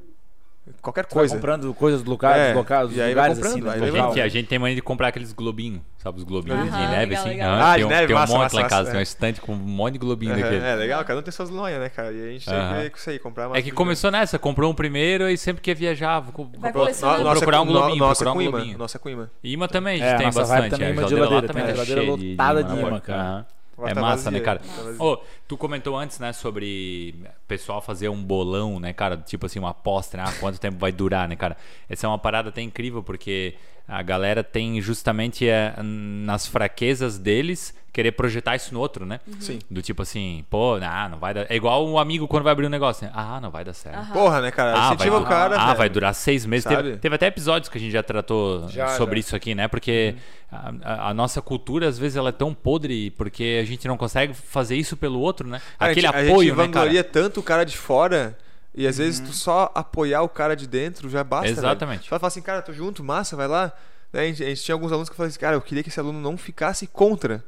qualquer Você vai coisa. comprando coisas do local, É, dos locais, dos e lugares assim, né, A gente, a gente tem mania de comprar aqueles globinhos, sabe? Os globinhos Aham, de neve, legal, assim. legal. Aham, Ah, tem um, neve, tem um massa, monte massa, lá em casa, massa, tem um é. estante com um monte de globinho Aham, daquele. É legal, cada um tem suas lonhas, né, cara? E a gente tem Aham. que ver com isso aí, comprar É que começou nessa, comprou um primeiro e sempre que ia viajar, vou, co- Vai vou- colecionando. vou procurar um globinho, nossa procurar com um imã, globinho. Nossa com imã. Imã também, a É, gente a tem bastante. a geladeira tem tá lotada de né? imã, cara. É tá massa, vazia, né, cara? tá. Ô, tu comentou antes, né, sobre pessoal fazer um bolão, né, cara? Tipo assim, uma aposta, né? Ah, quanto tempo vai durar, né, cara? Essa é uma parada até incrível, porque a galera tem justamente é, nas fraquezas deles querer projetar isso no outro, né? Sim. Do tipo assim, pô, ah, não vai dar. É igual um amigo quando vai abrir um negócio, né? Ah, não vai dar certo. Aham. Porra, né, cara? Ah, vai, o cara. ah velho. vai durar seis meses. Teve, teve até episódios que a gente já tratou Já, sobre já. isso aqui, né? Porque a, a- a nossa cultura, às vezes, ela é tão podre porque a gente não consegue fazer isso pelo outro, né? Cara, Aquele a gente, apoio, a gente né, cara? vangloria tanto o cara de fora. E às vezes tu só apoiar o cara de dentro já basta. velho. Exatamente. Só falar assim, cara, tô junto, massa, vai lá. Né, A gente, a gente tinha alguns alunos que falavam assim, cara, eu queria que esse aluno não ficasse contra.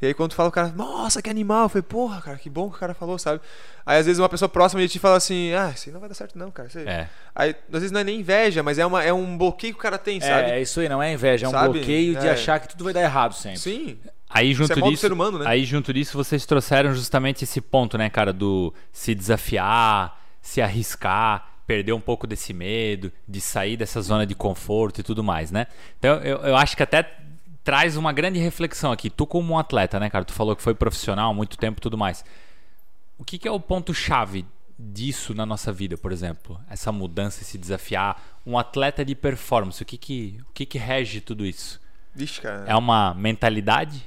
E aí quando tu fala o cara, nossa, que animal, eu falei, porra, cara, que bom que o cara falou, sabe? Aí às vezes uma pessoa próxima de ti fala assim, ah, isso aí não vai dar certo não, cara. Isso aí... É. Aí às vezes não é nem inveja, mas é, uma, é um bloqueio que o cara tem, sabe? É, é isso aí, não é inveja, é um Sabe? bloqueio de É. achar que tudo vai dar errado sempre. Sim. Aí junto Isso é disso, ser humano, né? aí junto disso vocês trouxeram justamente esse ponto, né, cara, do se desafiar, se arriscar, perder um pouco desse medo, de sair dessa zona de conforto e tudo mais, né? Então eu, eu acho que até traz uma grande reflexão aqui. Tu como um atleta, né, cara? Tu falou que foi profissional há muito tempo e tudo mais. O que, que é o ponto chave disso na nossa vida, por exemplo? Essa mudança, esse desafiar, um atleta de performance, o que que, o que, que rege tudo isso? Vixe, cara. É uma mentalidade?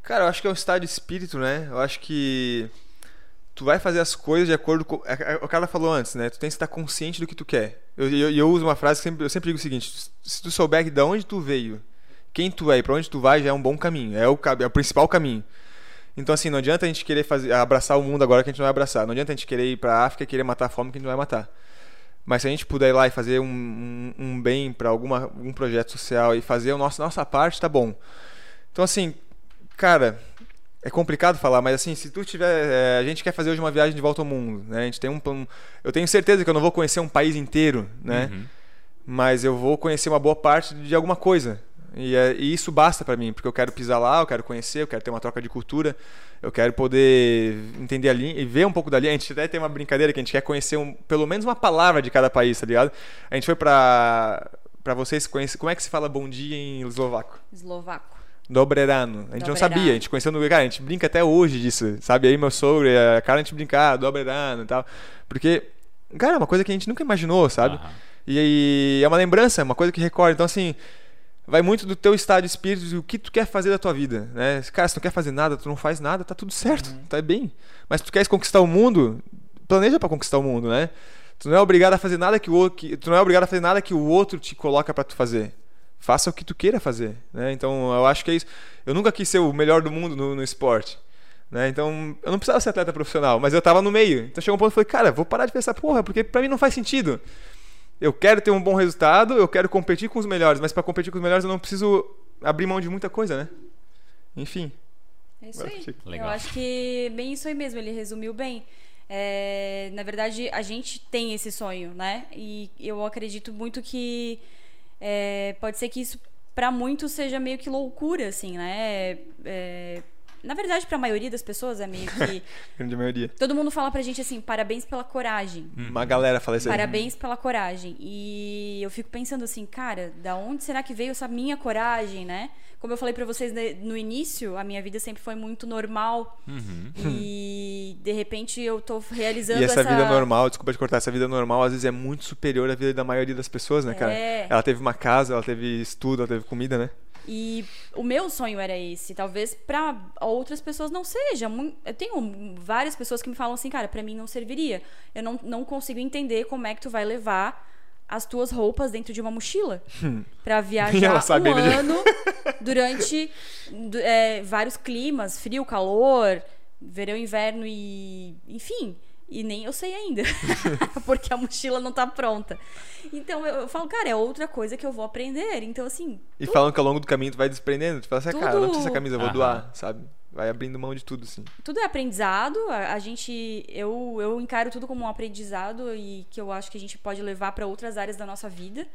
Cara, eu acho que é um estado de espírito, né? Eu acho que tu vai fazer as coisas de acordo com. é- é- O cara falou antes, né? Tu tem que estar consciente do que tu quer. Eu, eu, eu uso uma frase que sempre, eu sempre digo o seguinte: se tu souber de onde tu veio, quem tu é e pra onde tu vai, já é um bom caminho. É o, é o principal caminho. Então, assim, não adianta a gente querer fazer, abraçar o mundo agora que a gente não vai abraçar. Não adianta a gente querer ir pra África e querer matar a fome que a gente não vai matar. Mas se a gente puder ir lá e fazer um, um, um bem para algum projeto social e fazer a nossa parte, tá bom. Então, assim, cara, é complicado falar, mas assim, se tu tiver. é, a gente quer fazer hoje uma viagem de volta ao mundo, né? A gente tem um plano. Eu tenho certeza que eu não vou conhecer um país inteiro, né? Uhum. Mas eu vou conhecer uma boa parte de alguma coisa. E, é- e isso basta pra mim, porque eu quero pisar lá, eu quero conhecer, eu quero ter uma troca de cultura, eu quero poder entender a língua e ver um pouco da língua. A gente até tem uma brincadeira que a gente quer conhecer um- pelo menos uma palavra de cada país, tá ligado? A gente foi pra, pra vocês conhecer. Como é que se fala bom dia em eslovaco? Eslovaco. Dobrerano. A gente não Dobrerano. sabia, a gente conheceu no Cara, a gente brinca até hoje disso, sabe? Aí meu sogro e a cara a gente brincar, Dobrerano e tal. Porque, cara, é uma coisa que a gente nunca imaginou, sabe? Aham. E, e é uma lembrança, é uma coisa que recorda. Então, assim, vai muito do teu estado de espírito e o que tu quer fazer da tua vida, né? Cara, se tu não quer fazer nada, tu não faz nada, tá tudo certo, tá bem. Mas se tu queres conquistar o mundo, planeja pra conquistar o mundo, né? Tu não é obrigado a fazer nada que o outro, que, tu não é obrigado a fazer nada que o outro te coloca pra tu fazer. Faça o que tu queira fazer, né? Então, eu acho que é isso. Eu nunca quis ser o melhor do mundo no, no esporte. Né? Então, eu não precisava ser atleta profissional, mas eu tava no meio. Então chegou um ponto que eu falei, cara, vou parar de pensar, porra, porque pra mim não faz sentido. Eu quero ter um bom resultado, eu quero competir com os melhores, mas para competir com os melhores eu não preciso abrir mão de muita coisa, né? Enfim. É isso aí. Legal. Eu acho que bem isso aí mesmo, ele resumiu bem. É, na verdade, a gente tem esse sonho, né? E eu acredito muito que é, pode ser que isso para muitos seja meio que loucura, assim, né? É, Na verdade, pra maioria das pessoas é meio que. Grande maioria. Todo mundo fala pra gente assim, parabéns pela coragem. Uma galera fala isso aí. Parabéns pela coragem. E eu fico pensando assim, cara, da onde será que veio essa minha coragem, né? Como eu falei pra vocês ne- no início, a minha vida sempre foi muito normal. E de repente eu tô realizando E essa, essa vida normal, desculpa te cortar, essa vida normal às vezes é muito superior à vida da maioria das pessoas, né, cara? É. Ela teve uma casa, ela teve estudo, ela teve comida, né? E o meu sonho era esse. Talvez pra outras pessoas não seja. Eu tenho várias pessoas que me falam assim, cara, pra mim não serviria. Eu não, não consigo entender como é que tu vai levar as tuas roupas dentro de uma mochila pra Ela viajar um ano durante du- é, vários climas, frio, calor, verão, inverno e enfim. E nem eu sei ainda, porque a mochila não tá pronta. Então eu, eu falo, cara, é outra coisa que eu vou aprender. Então assim, E falam que ao longo do caminho tu vai desprendendo, tu fala assim, ah, cara, não precisa essa Tudo. camisa, eu vou Aham. doar, sabe? Vai abrindo mão de tudo, assim. tudo é aprendizado. A, a gente, eu, eu encaro tudo como um aprendizado e que eu acho que a gente pode levar para outras áreas da nossa vida,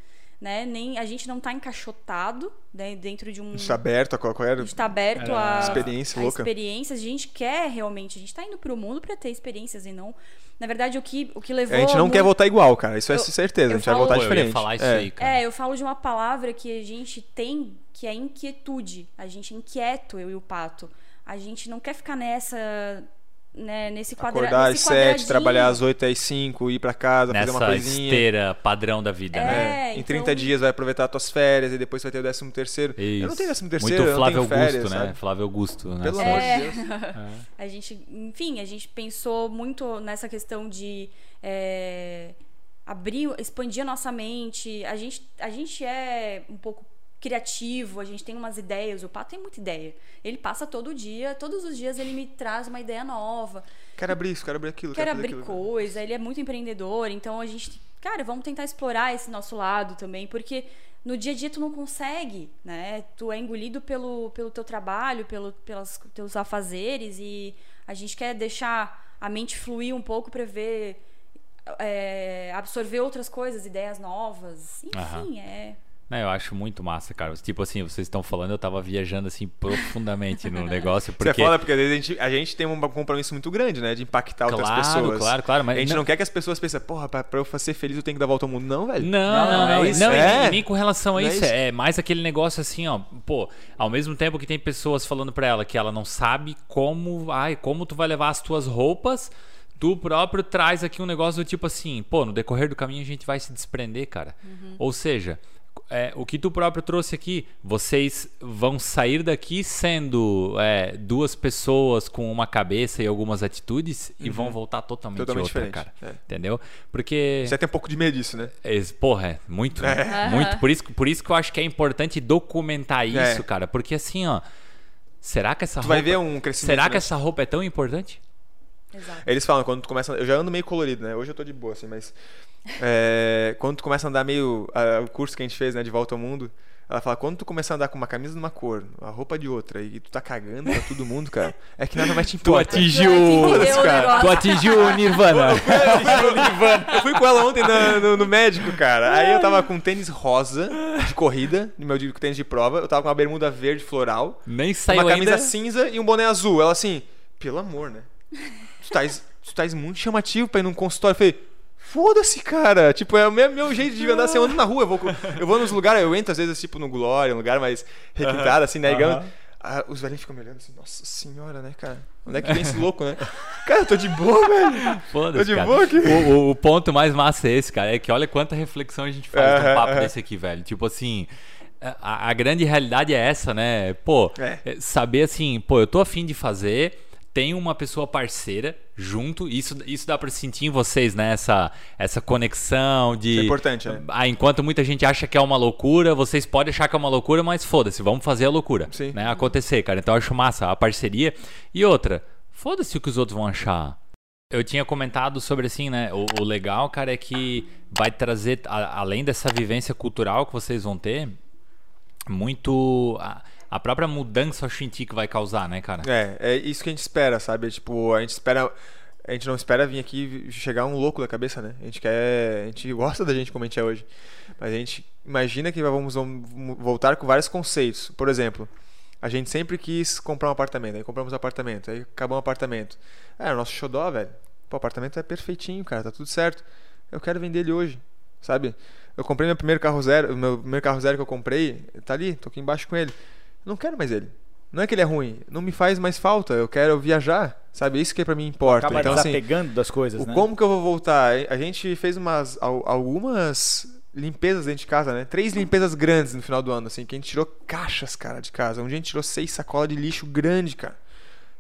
né? Nem a gente não tá encaixotado né, dentro de um A gente tá aberto a qualquer a gente tá aberto a experiência a louca. experiências. A gente quer realmente, a gente tá indo pro mundo para ter experiências e não, na verdade, o que o que levou A gente não muito- quer voltar igual, cara, isso é Eu- certeza, a eu gente vai falo- voltar Pô, eu diferente. ia falar isso é. aí, cara. É, eu falo de uma palavra que a gente tem, que é inquietude. A gente é inquieto, eu e o Pato. A gente não quer ficar nessa, né, nesse quadra, Acordar às nesse 7, quadradinho. trabalhar às 8 às 5, ir pra casa, fazer uma Nessa coisinha. esteira padrão da vida, né? É, É, em então- 30 dias vai aproveitar as tuas férias e depois vai ter o 13 terceiro. Eu não tenho 13 terceiro, Muito eu não Flávio tenho férias, Augusto, né? sabe? Flávio Augusto. né? Pelo Sério. amor É. de Deus. A gente, enfim, a gente pensou muito nessa questão de é, abrir, expandir a nossa mente. A gente, a gente é um pouco criativo, a gente tem umas ideias. O Pato tem muita ideia. Ele passa todo dia, todos os dias ele me traz uma ideia nova. Quero abrir isso, quero abrir aquilo. quer quero fazer abrir aquilo. coisa, ele é muito empreendedor, então a gente, cara, vamos tentar explorar esse nosso lado também, porque no dia a dia tu não consegue, né? Tu é engolido pelo, pelo teu trabalho, pelo, pelos teus afazeres e a gente quer deixar a mente fluir um pouco para ver é, absorver outras coisas, ideias novas, enfim, Aham. é Não, eu acho muito massa, cara. Tipo assim, vocês estão falando, eu tava viajando assim profundamente no negócio, Você porque é foda porque às vezes a gente, a gente tem um compromisso muito grande, né? De impactar outras claro, pessoas. claro, claro, mas A gente não, não quer que as pessoas pensem, porra, pra, pra eu ser feliz eu tenho que dar volta ao mundo. Não, velho. Não, Não, não, não é isso. não, e É. nem- nem com relação a é isso, isso. é mais aquele negócio assim, ó, pô, ao mesmo tempo que tem pessoas falando pra ela que ela não sabe como, ai, como tu vai levar as tuas roupas, tu próprio traz aqui um negócio do tipo assim, pô, no decorrer do caminho a gente vai se desprender, cara. Ou seja, é, o que tu próprio trouxe aqui, vocês vão sair daqui sendo é, duas pessoas com uma cabeça e algumas atitudes e vão voltar totalmente, Totalmente outra, diferente, cara. é. Entendeu? Porque Você tem um pouco de medo disso, né? Porra, é muito, né? muito. Por isso, por isso que eu acho que é importante documentar isso, É. cara. Porque assim, ó, será que essa Tu roupa, vai ver um crescimento. será né? que essa roupa é tão importante? Exato. Eles falam, quando tu começa. Eu já ando meio colorido, né? Hoje eu tô de boa, assim, mas. é, quando tu começa a andar meio. a- o curso que a gente fez, né? De volta ao mundo. Ela fala, quando tu começar a andar com uma camisa de uma cor, a roupa de outra, e tu tá cagando pra todo mundo, cara, é que nada mais te Tu importa. atingiu, Entendeu o cara. tu atingiu o Nirvana. Eu fui com ela ontem na- no, no médico, cara. Aí eu tava com um tênis rosa de corrida, no meu tênis de prova. Eu tava com uma bermuda verde floral, Nem saiu uma camisa ainda. cinza e um boné azul. Ela assim, pelo amor, né? Tu tais, tu tais muito chamativo pra ir num consultório. Eu falei, foda-se, cara. Tipo, é o meu, meu jeito de andar assim, eu ando na rua. Eu vou, com- eu vou nos lugares, eu entro às vezes, tipo, no Glória, um lugar mais requintado, assim, né? Ah, os velhinhos ficam me olhando assim, nossa senhora, né, cara? Onde é que vem esse louco, né? Cara, eu tô de boa, velho. Foda-se, Tô de cara. boa aqui. O, o- ponto mais massa é esse, cara. É que olha quanta reflexão a gente faz num Aham, papo aham. desse aqui, velho. Tipo assim. A, a grande realidade é essa, né? Pô, É. é saber assim, pô, eu tô afim de fazer, tem uma pessoa parceira junto, isso, isso dá pra sentir em vocês, né? Essa, essa conexão de. Isso é importante, né? Ah, enquanto muita gente acha que é uma loucura, vocês podem achar que é uma loucura, mas foda-se, vamos fazer a loucura. Sim. Né? Acontecer, cara. Então eu acho massa a parceria. E outra, foda-se o que os outros vão achar. Eu tinha comentado sobre assim, né? O, o legal, cara, é que vai trazer, a- além dessa vivência cultural que vocês vão ter, muito. A, a própria mudança senti que vai causar, né, cara? É, é isso que a gente espera, sabe? Tipo, a gente espera. A gente não espera vir aqui chegar um louco da cabeça, né? A gente quer. A gente gosta da gente como a gente é hoje. Mas a gente imagina que vamos vamos voltar com vários conceitos. Por exemplo, A gente sempre quis comprar um apartamento, aí compramos um apartamento, aí acabou um apartamento. É, o nosso xodó, velho. Pô, o apartamento é perfeitinho, cara, tá tudo certo. Eu quero vender ele hoje, sabe? Eu comprei meu primeiro carro zero, meu primeiro carro zero que eu comprei, tá ali, tô aqui embaixo com ele. Não quero mais ele. Não é que ele é ruim, não me faz mais falta, eu quero viajar, sabe? Isso que pra mim importa. Acaba então, assim, desapegando das coisas, o né? como que eu vou voltar? A gente fez umas al- algumas limpezas dentro de casa, né? Três limpezas grandes no final do ano, assim, que a gente tirou caixas, cara, de casa. Um dia a gente tirou seis sacolas de lixo grande, cara.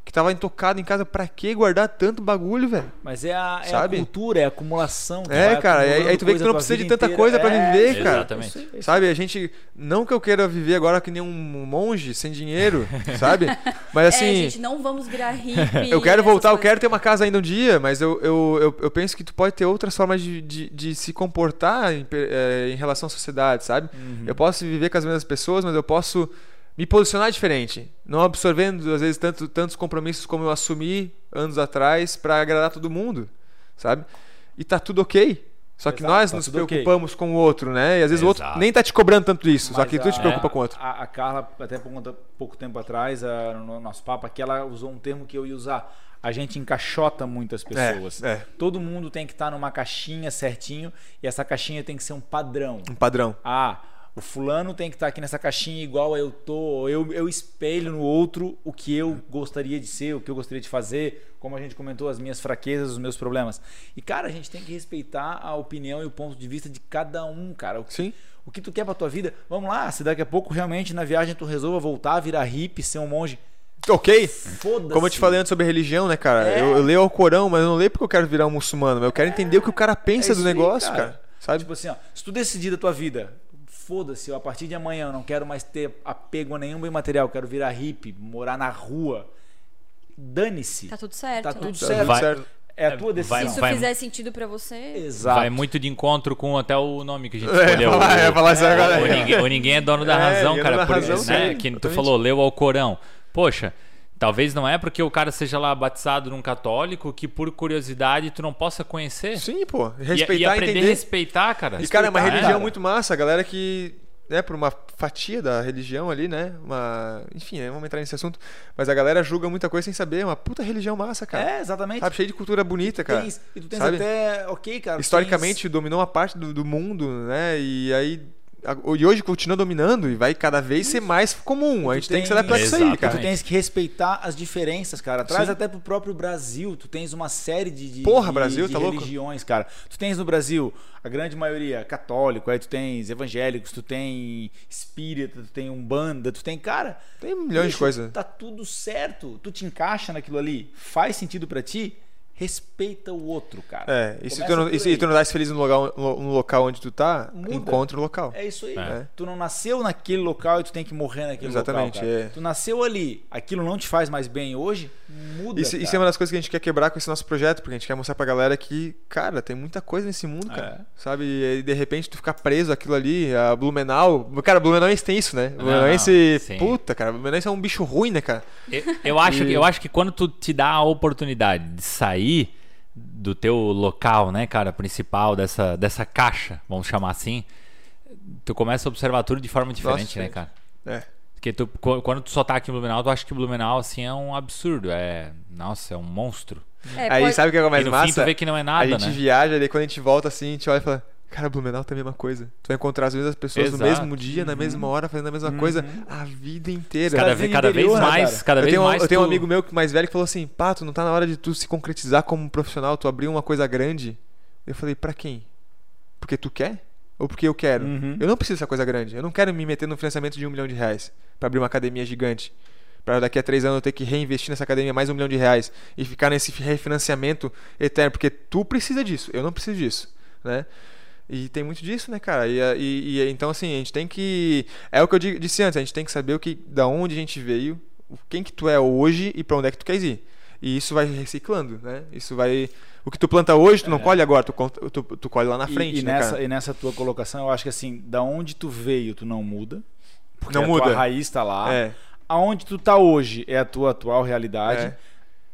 Que tava intocado em casa, pra que guardar tanto bagulho, velho? Mas é a, é a Sabe? cultura, é a acumulação. É, cara, aí- aí tu vê que tu não precisa de tanta inteira. coisa pra É, viver, cara. Exatamente. Sabe, a gente. Não que eu queira viver agora que nem um monge, sem dinheiro, sabe? Mas assim. é, gente, não vamos virar hippie. Eu quero voltar, eu quero ter uma casa ainda um dia, mas eu, eu, eu, eu penso que tu pode ter outras formas de, de, de se comportar em, eh, em relação à sociedade, sabe? Uhum. Eu posso viver com as mesmas pessoas, mas eu posso me posicionar diferente. Não absorvendo, às vezes, tanto, tantos compromissos como eu assumi anos atrás pra agradar todo mundo, sabe? E tá tudo ok. Só que Exato, nós tá nos preocupamos com o outro, né? E às vezes o outro Exato. nem tá te cobrando tanto isso, só Mas que tu te a- preocupa com o outro. A, a Carla, até por conta- pouco tempo atrás, a- no nosso papo aqui, ela usou um termo que eu ia usar. A gente encaixota muitas pessoas. É, é. Todo mundo tem que estar numa caixinha certinho e essa caixinha tem que ser um padrão. Um padrão. Ah, o fulano tem que estar aqui nessa caixinha igual eu tô. Eu, eu espelho no outro o que eu gostaria de ser, o que eu gostaria de fazer, como a gente comentou, as minhas fraquezas, os meus problemas. E, cara, a gente tem que respeitar a opinião e o ponto de vista de cada um, cara. O que, Sim. o que tu quer pra tua vida? Vamos lá, se daqui a pouco realmente na viagem tu resolva voltar, virar hippie, ser um monge. Ok. Foda-se. Como eu te falei antes sobre religião, né, cara? É. Eu, eu leio o Corão, mas eu não leio porque eu quero virar um muçulmano. mas Eu quero entender o que o cara pensa É do isso aí, negócio, cara. cara. Sabe? Tipo assim, ó, se tu decidir da tua vida, foda-se, eu, a partir de amanhã eu não quero mais ter apego a nenhum bem material, quero virar hippie, morar na rua. Dane-se. Tá tudo certo. Tá né? tudo Tá certo. tudo Vai- certo. É a tua Vai- decisão. Se isso vai- fizer sentido pra você. Exato. Vai muito de encontro com até o nome que a gente É, escolheu. falar- o- é, falar isso agora. o, ninguém, o ninguém é dono da É, razão, é cara. da Por, razão, né, sim, que tu falou, leu ao Corão. Poxa, talvez não é porque o cara seja lá batizado num católico que por curiosidade tu não possa conhecer. Sim, pô. E- Respeitar e, e aprender a entender. respeitar, cara. E, cara, é uma religião né? muito massa. A galera que, né, por uma fatia da religião ali, né? Uma. Enfim, né, vamos entrar nesse assunto. Mas a galera julga muita coisa sem saber. É uma puta religião massa, cara. É, exatamente. Sabe, cheio de cultura bonita, cara. Tens- e tu tens Sabe? até. Ok, cara. Historicamente dominou uma parte do, do mundo, né? E aí. E hoje continua dominando e vai cada vez ser mais comum. A gente tem que se adaptar isso aí, cara. Tu tens que respeitar as diferenças, cara. Traz Sim. até pro próprio Brasil. Tu tens uma série de, de, Porra, de- Brasil, de tá louco? religiões, cara. Tu tens no Brasil a grande maioria católico, aí tu tens evangélicos, tu tem espírita, tu tem umbanda, tu tem, cara, Tem milhões de coisas. Tá tudo certo. Tu te encaixa naquilo ali, faz sentido pra ti, respeita o outro, cara. É, e se, tu não, e se tu não dá feliz no local, no, local onde tu tá, Muda. encontra o local. É isso aí. É. Tu não nasceu naquele local e tu tem que morrer naquele Exatamente, local. cara. é. Tu nasceu ali, aquilo não te faz mais bem hoje, muda. Isso, isso é uma das coisas que a gente quer quebrar com esse nosso projeto, porque a gente quer mostrar pra galera que, cara, tem muita coisa nesse mundo, cara. É. Sabe? E de repente tu ficar preso aquilo ali, a Blumenau. Cara, Blumenauense tem isso, né? Não, Blumenauense. sim. Puta, cara, Blumenauense é um bicho ruim, né, cara? Eu, eu acho, E- que- eu acho que quando tu te dá a oportunidade de sair do teu local, né, cara, principal, dessa, dessa caixa, vamos chamar assim, tu começa a observar tudo de forma diferente, né, diferente. cara? É. Porque tu, qu- quando tu só tá aqui em Blumenau, tu acha que Blumenau, assim, é um absurdo. É, nossa, é um monstro. É, Aí pode- sabe o que é o mais e no massa? fim tu vê que não é nada, a gente né? viaja, daí quando a gente volta assim, a gente olha e fala. Cara, Blumenau tem a mesma coisa. Tu vai encontrar as mesmas pessoas no Exato. mesmo dia, na mesma hora, fazendo a mesma coisa a vida inteira. Cada, vez, cada vez interior, né, mais, cara? cada eu vez tenho, um- mais eu tenho um tu- amigo meu que mais velho que falou assim: Pato, não tá na hora de tu se concretizar como profissional, tu abrir uma coisa grande. Eu falei: Pra quem? Porque tu quer? Ou porque eu quero? Uhum. Eu não preciso dessa coisa grande. Eu não quero me meter no financiamento de um milhão de reais pra abrir uma academia gigante. Pra daqui a três anos eu ter que reinvestir nessa academia mais um milhão de reais e ficar nesse refinanciamento eterno. Porque tu precisa disso, eu não preciso disso, né? E tem muito disso, né, cara? E, e- e- então, assim, a gente tem que. É o que eu di- disse antes, a gente tem que saber o que, da onde a gente veio, quem que tu é hoje e pra onde é que tu queres ir. E isso vai reciclando, né? Isso vai. O que tu planta hoje, tu não colhe agora, tu, tu, tu colhe lá na E- frente, e, né, nessa, cara? e nessa tua colocação, eu acho que assim, da onde tu veio, tu não muda. Porque Não a muda. tua raiz tá lá. É, Aonde tu tá hoje é a tua atual realidade. É.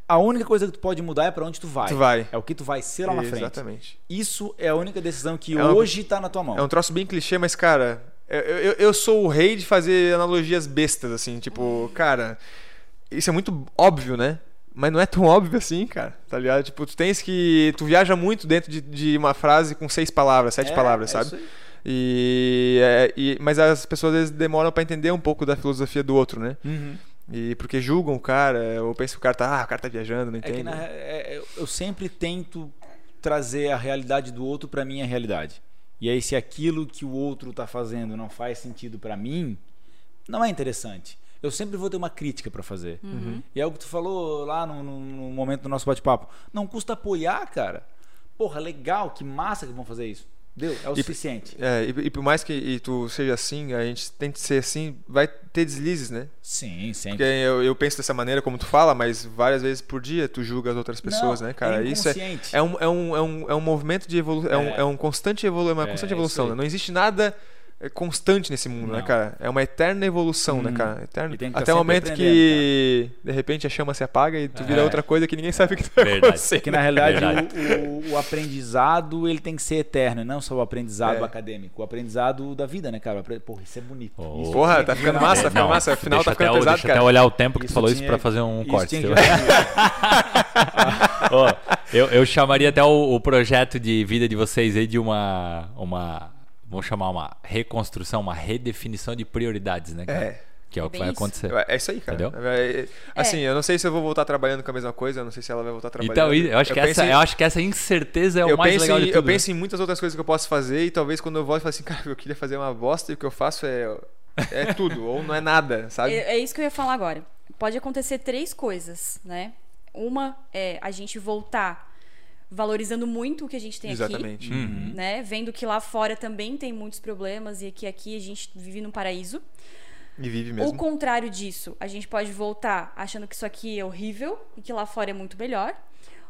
A única coisa que tu pode mudar é pra onde tu vai. tu vai. É o que tu vai ser lá na frente. Exatamente. Isso é a única decisão que É uma- hoje tá na tua mão. É um troço bem clichê, mas, cara, Eu, eu, eu sou o rei de fazer analogias bestas, assim, tipo, cara, isso é muito óbvio, né? Mas não é tão óbvio assim, cara, tá ligado? Tipo, tu tens que. Tu viaja muito dentro de, de uma frase com seis palavras, sete É, palavras, é sabe? E, é, e- Mas as pessoas às vezes demoram pra entender um pouco da filosofia do outro, né? Uhum. E porque julgam o cara, ou pensam que o cara tá, ah, o cara tá viajando, não É entende. que na, é- é- eu sempre tento trazer a realidade do outro pra minha realidade. E aí, se aquilo que o outro tá fazendo não faz sentido pra mim, não é interessante. Eu sempre vou ter uma crítica pra fazer. E é o que tu falou lá no, no- no momento do nosso bate-papo. Não custa apoiar, cara. Porra, legal, que massa que vão fazer isso. Deu, é o E- suficiente. É, e, e por mais que e tu seja assim, a gente tem que ser assim, vai ter deslizes, né? Sim, Porque sempre. eu, eu penso dessa maneira como tu fala, mas várias vezes por dia tu julga as outras pessoas, Não, né, cara? é isso é, é, um, é, um, é, um, é um movimento de evolução, é. um, É. é um constante evolu uma É, constante é evolução, né? Não existe nada é, constante nesse mundo, né, Não. cara? É uma eterna evolução, né, Uhum. cara? Eterna. E tem que tá Até o momento que de repente a chama se apaga e tu vira É. outra coisa que ninguém sabe o que tá Verdade. acontecendo. Porque na realidade o, o- o aprendizado ele tem que ser eterno, e não só o aprendizado É. acadêmico, o aprendizado da vida, né, cara? Porra, isso é bonito. Oh. Isso Porra, tá ficando massa, tá ficando massa. Afinal, deixa tá ficando até, pesado, deixa cara. até olhar o tempo que tu Isso falou isso tinha- pra fazer um isso corte. tinha Ó, eu, eu chamaria até o, o projeto de vida de vocês aí de uma, uma. Vamos chamar uma reconstrução, uma redefinição de prioridades, né? cara? É. Que é o É que bem vai isso. acontecer. É isso aí, cara. Entendeu? É, Assim, eu não sei se eu vou voltar trabalhando com a mesma coisa, eu não sei se ela vai voltar trabalhando. Então, eu acho, que penso essa, em- eu acho que essa incerteza é o eu mais penso legal em, de Eu tudo. né? penso em muitas outras coisas que eu posso fazer e talvez quando eu volto eu falo assim, cara, eu queria fazer uma bosta e o que eu faço é, é tudo, ou não é nada, sabe? É, é isso que eu ia falar agora. Pode acontecer três coisas, né? Uma é a gente voltar valorizando muito o que a gente tem Exatamente. aqui, Uhum. né? Vendo que lá fora também tem muitos problemas e que aqui a gente vive num paraíso. E vive O mesmo. contrário disso, a gente pode voltar achando que isso aqui é horrível e que lá fora é muito melhor.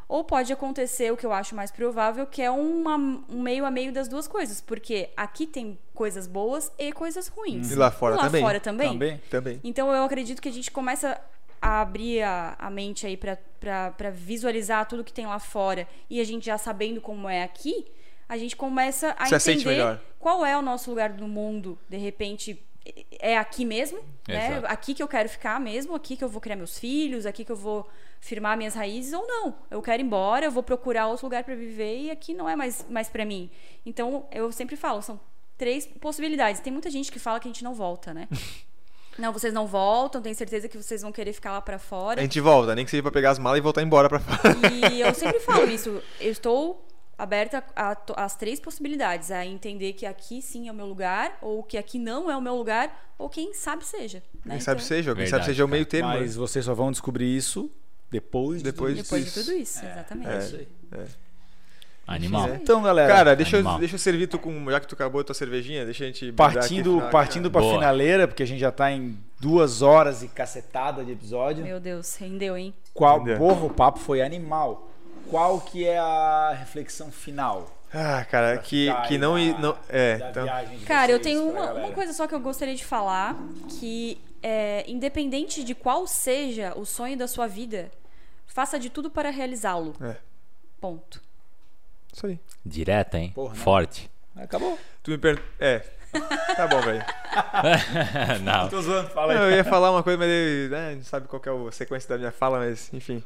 Ou pode acontecer o que eu acho mais provável, que é uma- um meio a meio das duas coisas. Porque aqui tem coisas boas e coisas ruins. E lá fora lá também. fora também. Também. Também. Então eu acredito que a gente começa a abrir a, a mente aí pra visualizar tudo que tem lá fora e a gente já sabendo como é aqui, a gente começa a aceite entender qual é o nosso lugar no mundo. De repente, é aqui mesmo, né? Aqui que eu quero ficar mesmo, aqui que eu vou criar meus filhos, aqui que eu vou firmar minhas raízes ou não. Eu quero ir embora, eu vou procurar outro lugar para viver e aqui não é mais mais para mim. Então, eu sempre falo, são três possibilidades. Tem muita gente que fala que a gente não volta, né? Não, vocês não voltam, tenho certeza que vocês vão querer ficar lá pra A fora. gente volta, nem que seja pra pegar as malas e voltar embora pra fora. E eu sempre falo isso. Eu estou aberta a às três possibilidades. A entender que aqui sim é o meu lugar, ou que aqui não é o meu lugar, ou quem sabe seja. Né? Quem sabe Então, seja, quem Verdade, sabe seja o meio termo. Mas né? vocês só vão descobrir isso depois. de Depois tudo disso. Depois de tudo isso, exatamente. É isso aí. Animal. É. Então, galera, Cara, deixa eu, deixa eu servir tu com. Já que tu acabou a tua cervejinha, deixa a gente. partindo, final, partindo pra Boa. finaleira, porque a gente já tá em duas horas e cacetada de episódio. Meu Deus, rendeu, hein? Qual, Entendeu? porra, o papo foi animal. Qual que é a reflexão final? Ah, cara, pra que, que não. da- não é, então. Cara, eu tenho uma, uma coisa só que eu gostaria de falar, que é, independente de qual seja o sonho da sua vida, faça de tudo para realizá-lo. É. Ponto. Isso aí. Direta, hein? Porra, não. Forte. Acabou. Tu me pergunta. É. Tá bom, velho. não. Tô zoando, fala Não, eu ia falar uma coisa, mas ele, né, a gente sabe qual que é a sequência da minha fala, mas enfim.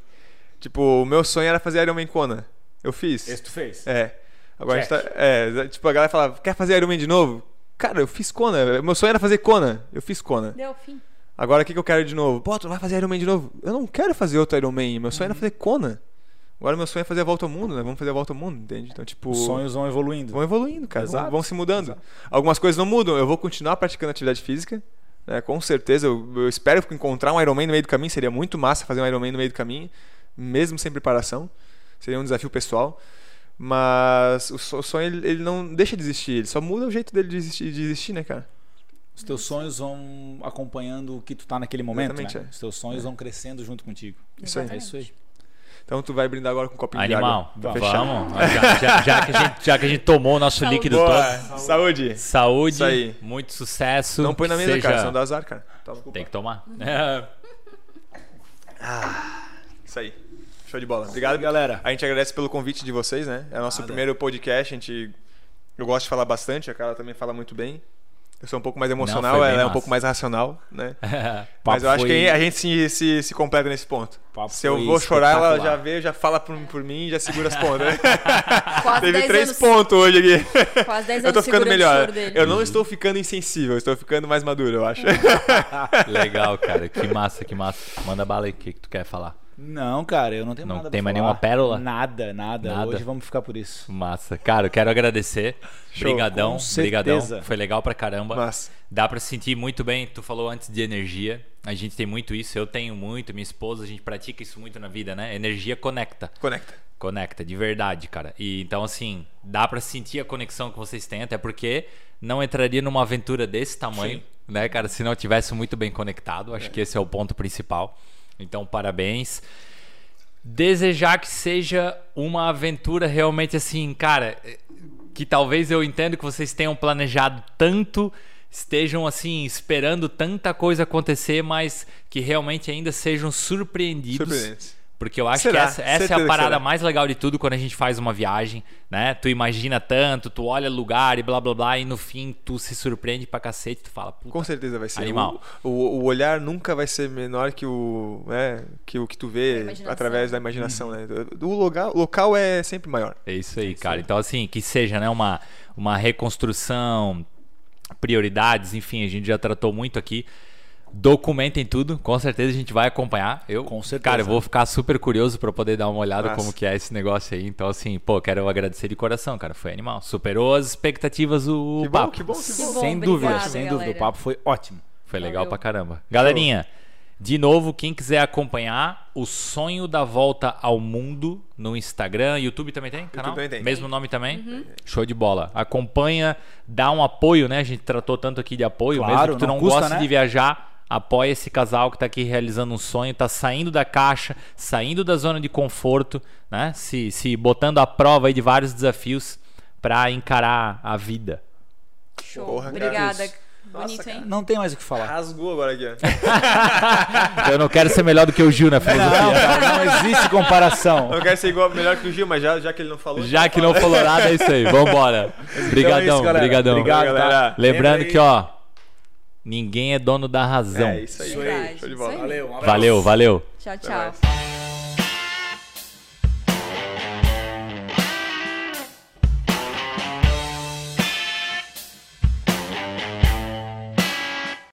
Tipo, o meu sonho era fazer Iron Man Kona. Eu fiz. Esse tu fez? É. Agora a Check. gente tá. É, tipo, a galera fala, quer fazer Iron Man de novo? Cara, eu fiz Kona. Meu sonho era fazer Kona. Eu fiz Kona. Deu fim. Agora o que, que eu quero de novo? Pô, tu vai fazer Iron Man de novo? Eu não quero fazer outro Iron Man. Meu sonho era fazer Kona. Agora meu sonho é fazer a volta ao mundo, né? Vamos fazer a volta ao mundo, entende? Então, tipo. Os sonhos vão evoluindo. Vão evoluindo, cara. Vão, Exato. vão se mudando. Exato. Algumas coisas não mudam. Eu vou continuar praticando atividade física. né? Com certeza. Eu, eu espero encontrar um Ironman no meio do caminho. Seria muito massa fazer um Ironman no meio do caminho. Mesmo sem preparação. Seria um desafio pessoal. Mas o so- o sonho, ele, ele não deixa de existir. Ele só muda o jeito dele de existir, de existir né, cara? Os teus sonhos vão acompanhando o que tu tá naquele momento, Exatamente, né? é. Os teus sonhos vão crescendo junto contigo. Isso aí. É isso aí. Então tu vai brindar agora com um copinho Animal. de água. pra fechar. Vamos. Já, já- já que a gente, já que a gente tomou o nosso Saúde. líquido Boa. todo. Saúde. Saúde. Isso aí. Muito sucesso. Não põe na mesa, seja... cara. Senão dá azar, cara. Toma. Tem que tomar. É. Isso aí. Show de bola. Obrigado, galera. A gente agradece pelo convite de vocês, né? É o nosso Nada. primeiro podcast. A gente... Eu gosto de falar bastante, a Carla também fala muito bem. Eu sou um pouco mais emocional, bem ela é um pouco mais racional, né? Mas eu acho foi- que a gente se, se, se completa nesse ponto. Papo Se eu vou chorar, ela já vê, já fala por, por mim e já segura as pontas. né? Teve 10 três anos, pontos hoje aqui. Quase 10 Eu tô anos ficando melhor. Eu não estou ficando insensível, estou ficando mais maduro, eu acho. Legal, cara. Que massa, que massa. Manda bala aí, o que, que tu quer falar? Não, cara, eu não tenho Não nada tem pra mais falar. nenhuma pérola? Nada, nada, Nada? Hoje vamos ficar por isso. Massa. Cara, eu quero agradecer. Show, Brigadão. Foi legal pra caramba. Mas, Dá pra sentir muito bem, tu falou antes de energia. A gente tem muito isso, eu tenho muito, minha esposa, a gente pratica isso muito na vida, né? Energia conecta. conecta. Conecta, de verdade, cara. E então, assim, dá pra sentir a conexão que vocês têm, até porque não entraria numa aventura desse tamanho, né, cara, se não tivesse muito bem conectado. Acho que esse é o ponto principal. Então, parabéns. Desejar que seja uma aventura realmente assim, cara, que talvez eu entendo que vocês tenham planejado tanto, estejam assim esperando tanta coisa acontecer, mas que realmente ainda sejam surpreendidos. Surpreendente. Porque eu acho Será? que essa, essa é a parada será. mais legal de tudo quando a gente faz uma viagem, né? Tu imagina tanto, tu olha lugar e blá blá blá, e no fim tu se surpreende pra cacete, tu fala, puta, Com certeza vai ser. Animal. O, o, o olhar nunca vai ser menor que o, né, que o que tu vê através da imaginação, né? O local, o local é sempre maior. É isso aí, cara. Então, assim, que seja né, uma, uma reconstrução, prioridades, enfim, a gente já tratou muito aqui. Documentem tudo, com certeza a gente vai acompanhar. Eu, Com certeza. Cara, eu vou ficar super curioso pra poder dar uma olhada Massa. como que é esse negócio aí. Então, assim, pô, quero agradecer de coração, cara. Foi animal. Superou as expectativas o Que bom, papo. que bom, que Que bom. bom, sem dúvida, obrigada, sem dúvida. O galera. papo foi ótimo. Foi legal Valeu. pra caramba. Galerinha, de novo, quem quiser acompanhar o sonho da volta ao mundo no Instagram, YouTube também tem? Canal? também tem. Mesmo nome também? Show de bola. Acompanha, dá um apoio, né? A gente tratou tanto aqui de apoio, Claro, mesmo que tu não não, custa, goste né? de viajar. Apoia esse casal que tá aqui realizando um sonho, tá saindo da caixa, saindo da zona de conforto, né? Se, se botando à prova aí de vários desafios pra encarar a vida. Show. Porra, cara. Obrigada. Bonito, Nossa, hein? Não tem mais o que falar. Rasgou agora aqui, ó. Eu não quero ser melhor do que o Gil na filosofia. Não, cara, não existe comparação. Eu não quero ser igual, melhor que o Gil, mas já, já que ele não falou. Já que não falou nada, é isso aí. Vambora. Obrigadão, Então é isso, galera. brigadão. Obrigado, tá? galera. Lembrando Lembra que, ó, ninguém é dono da razão. É isso aí. Verdade, Show de isso bola. aí. Valeu, um abraço. Valeu, valeu. Tchau, tchau.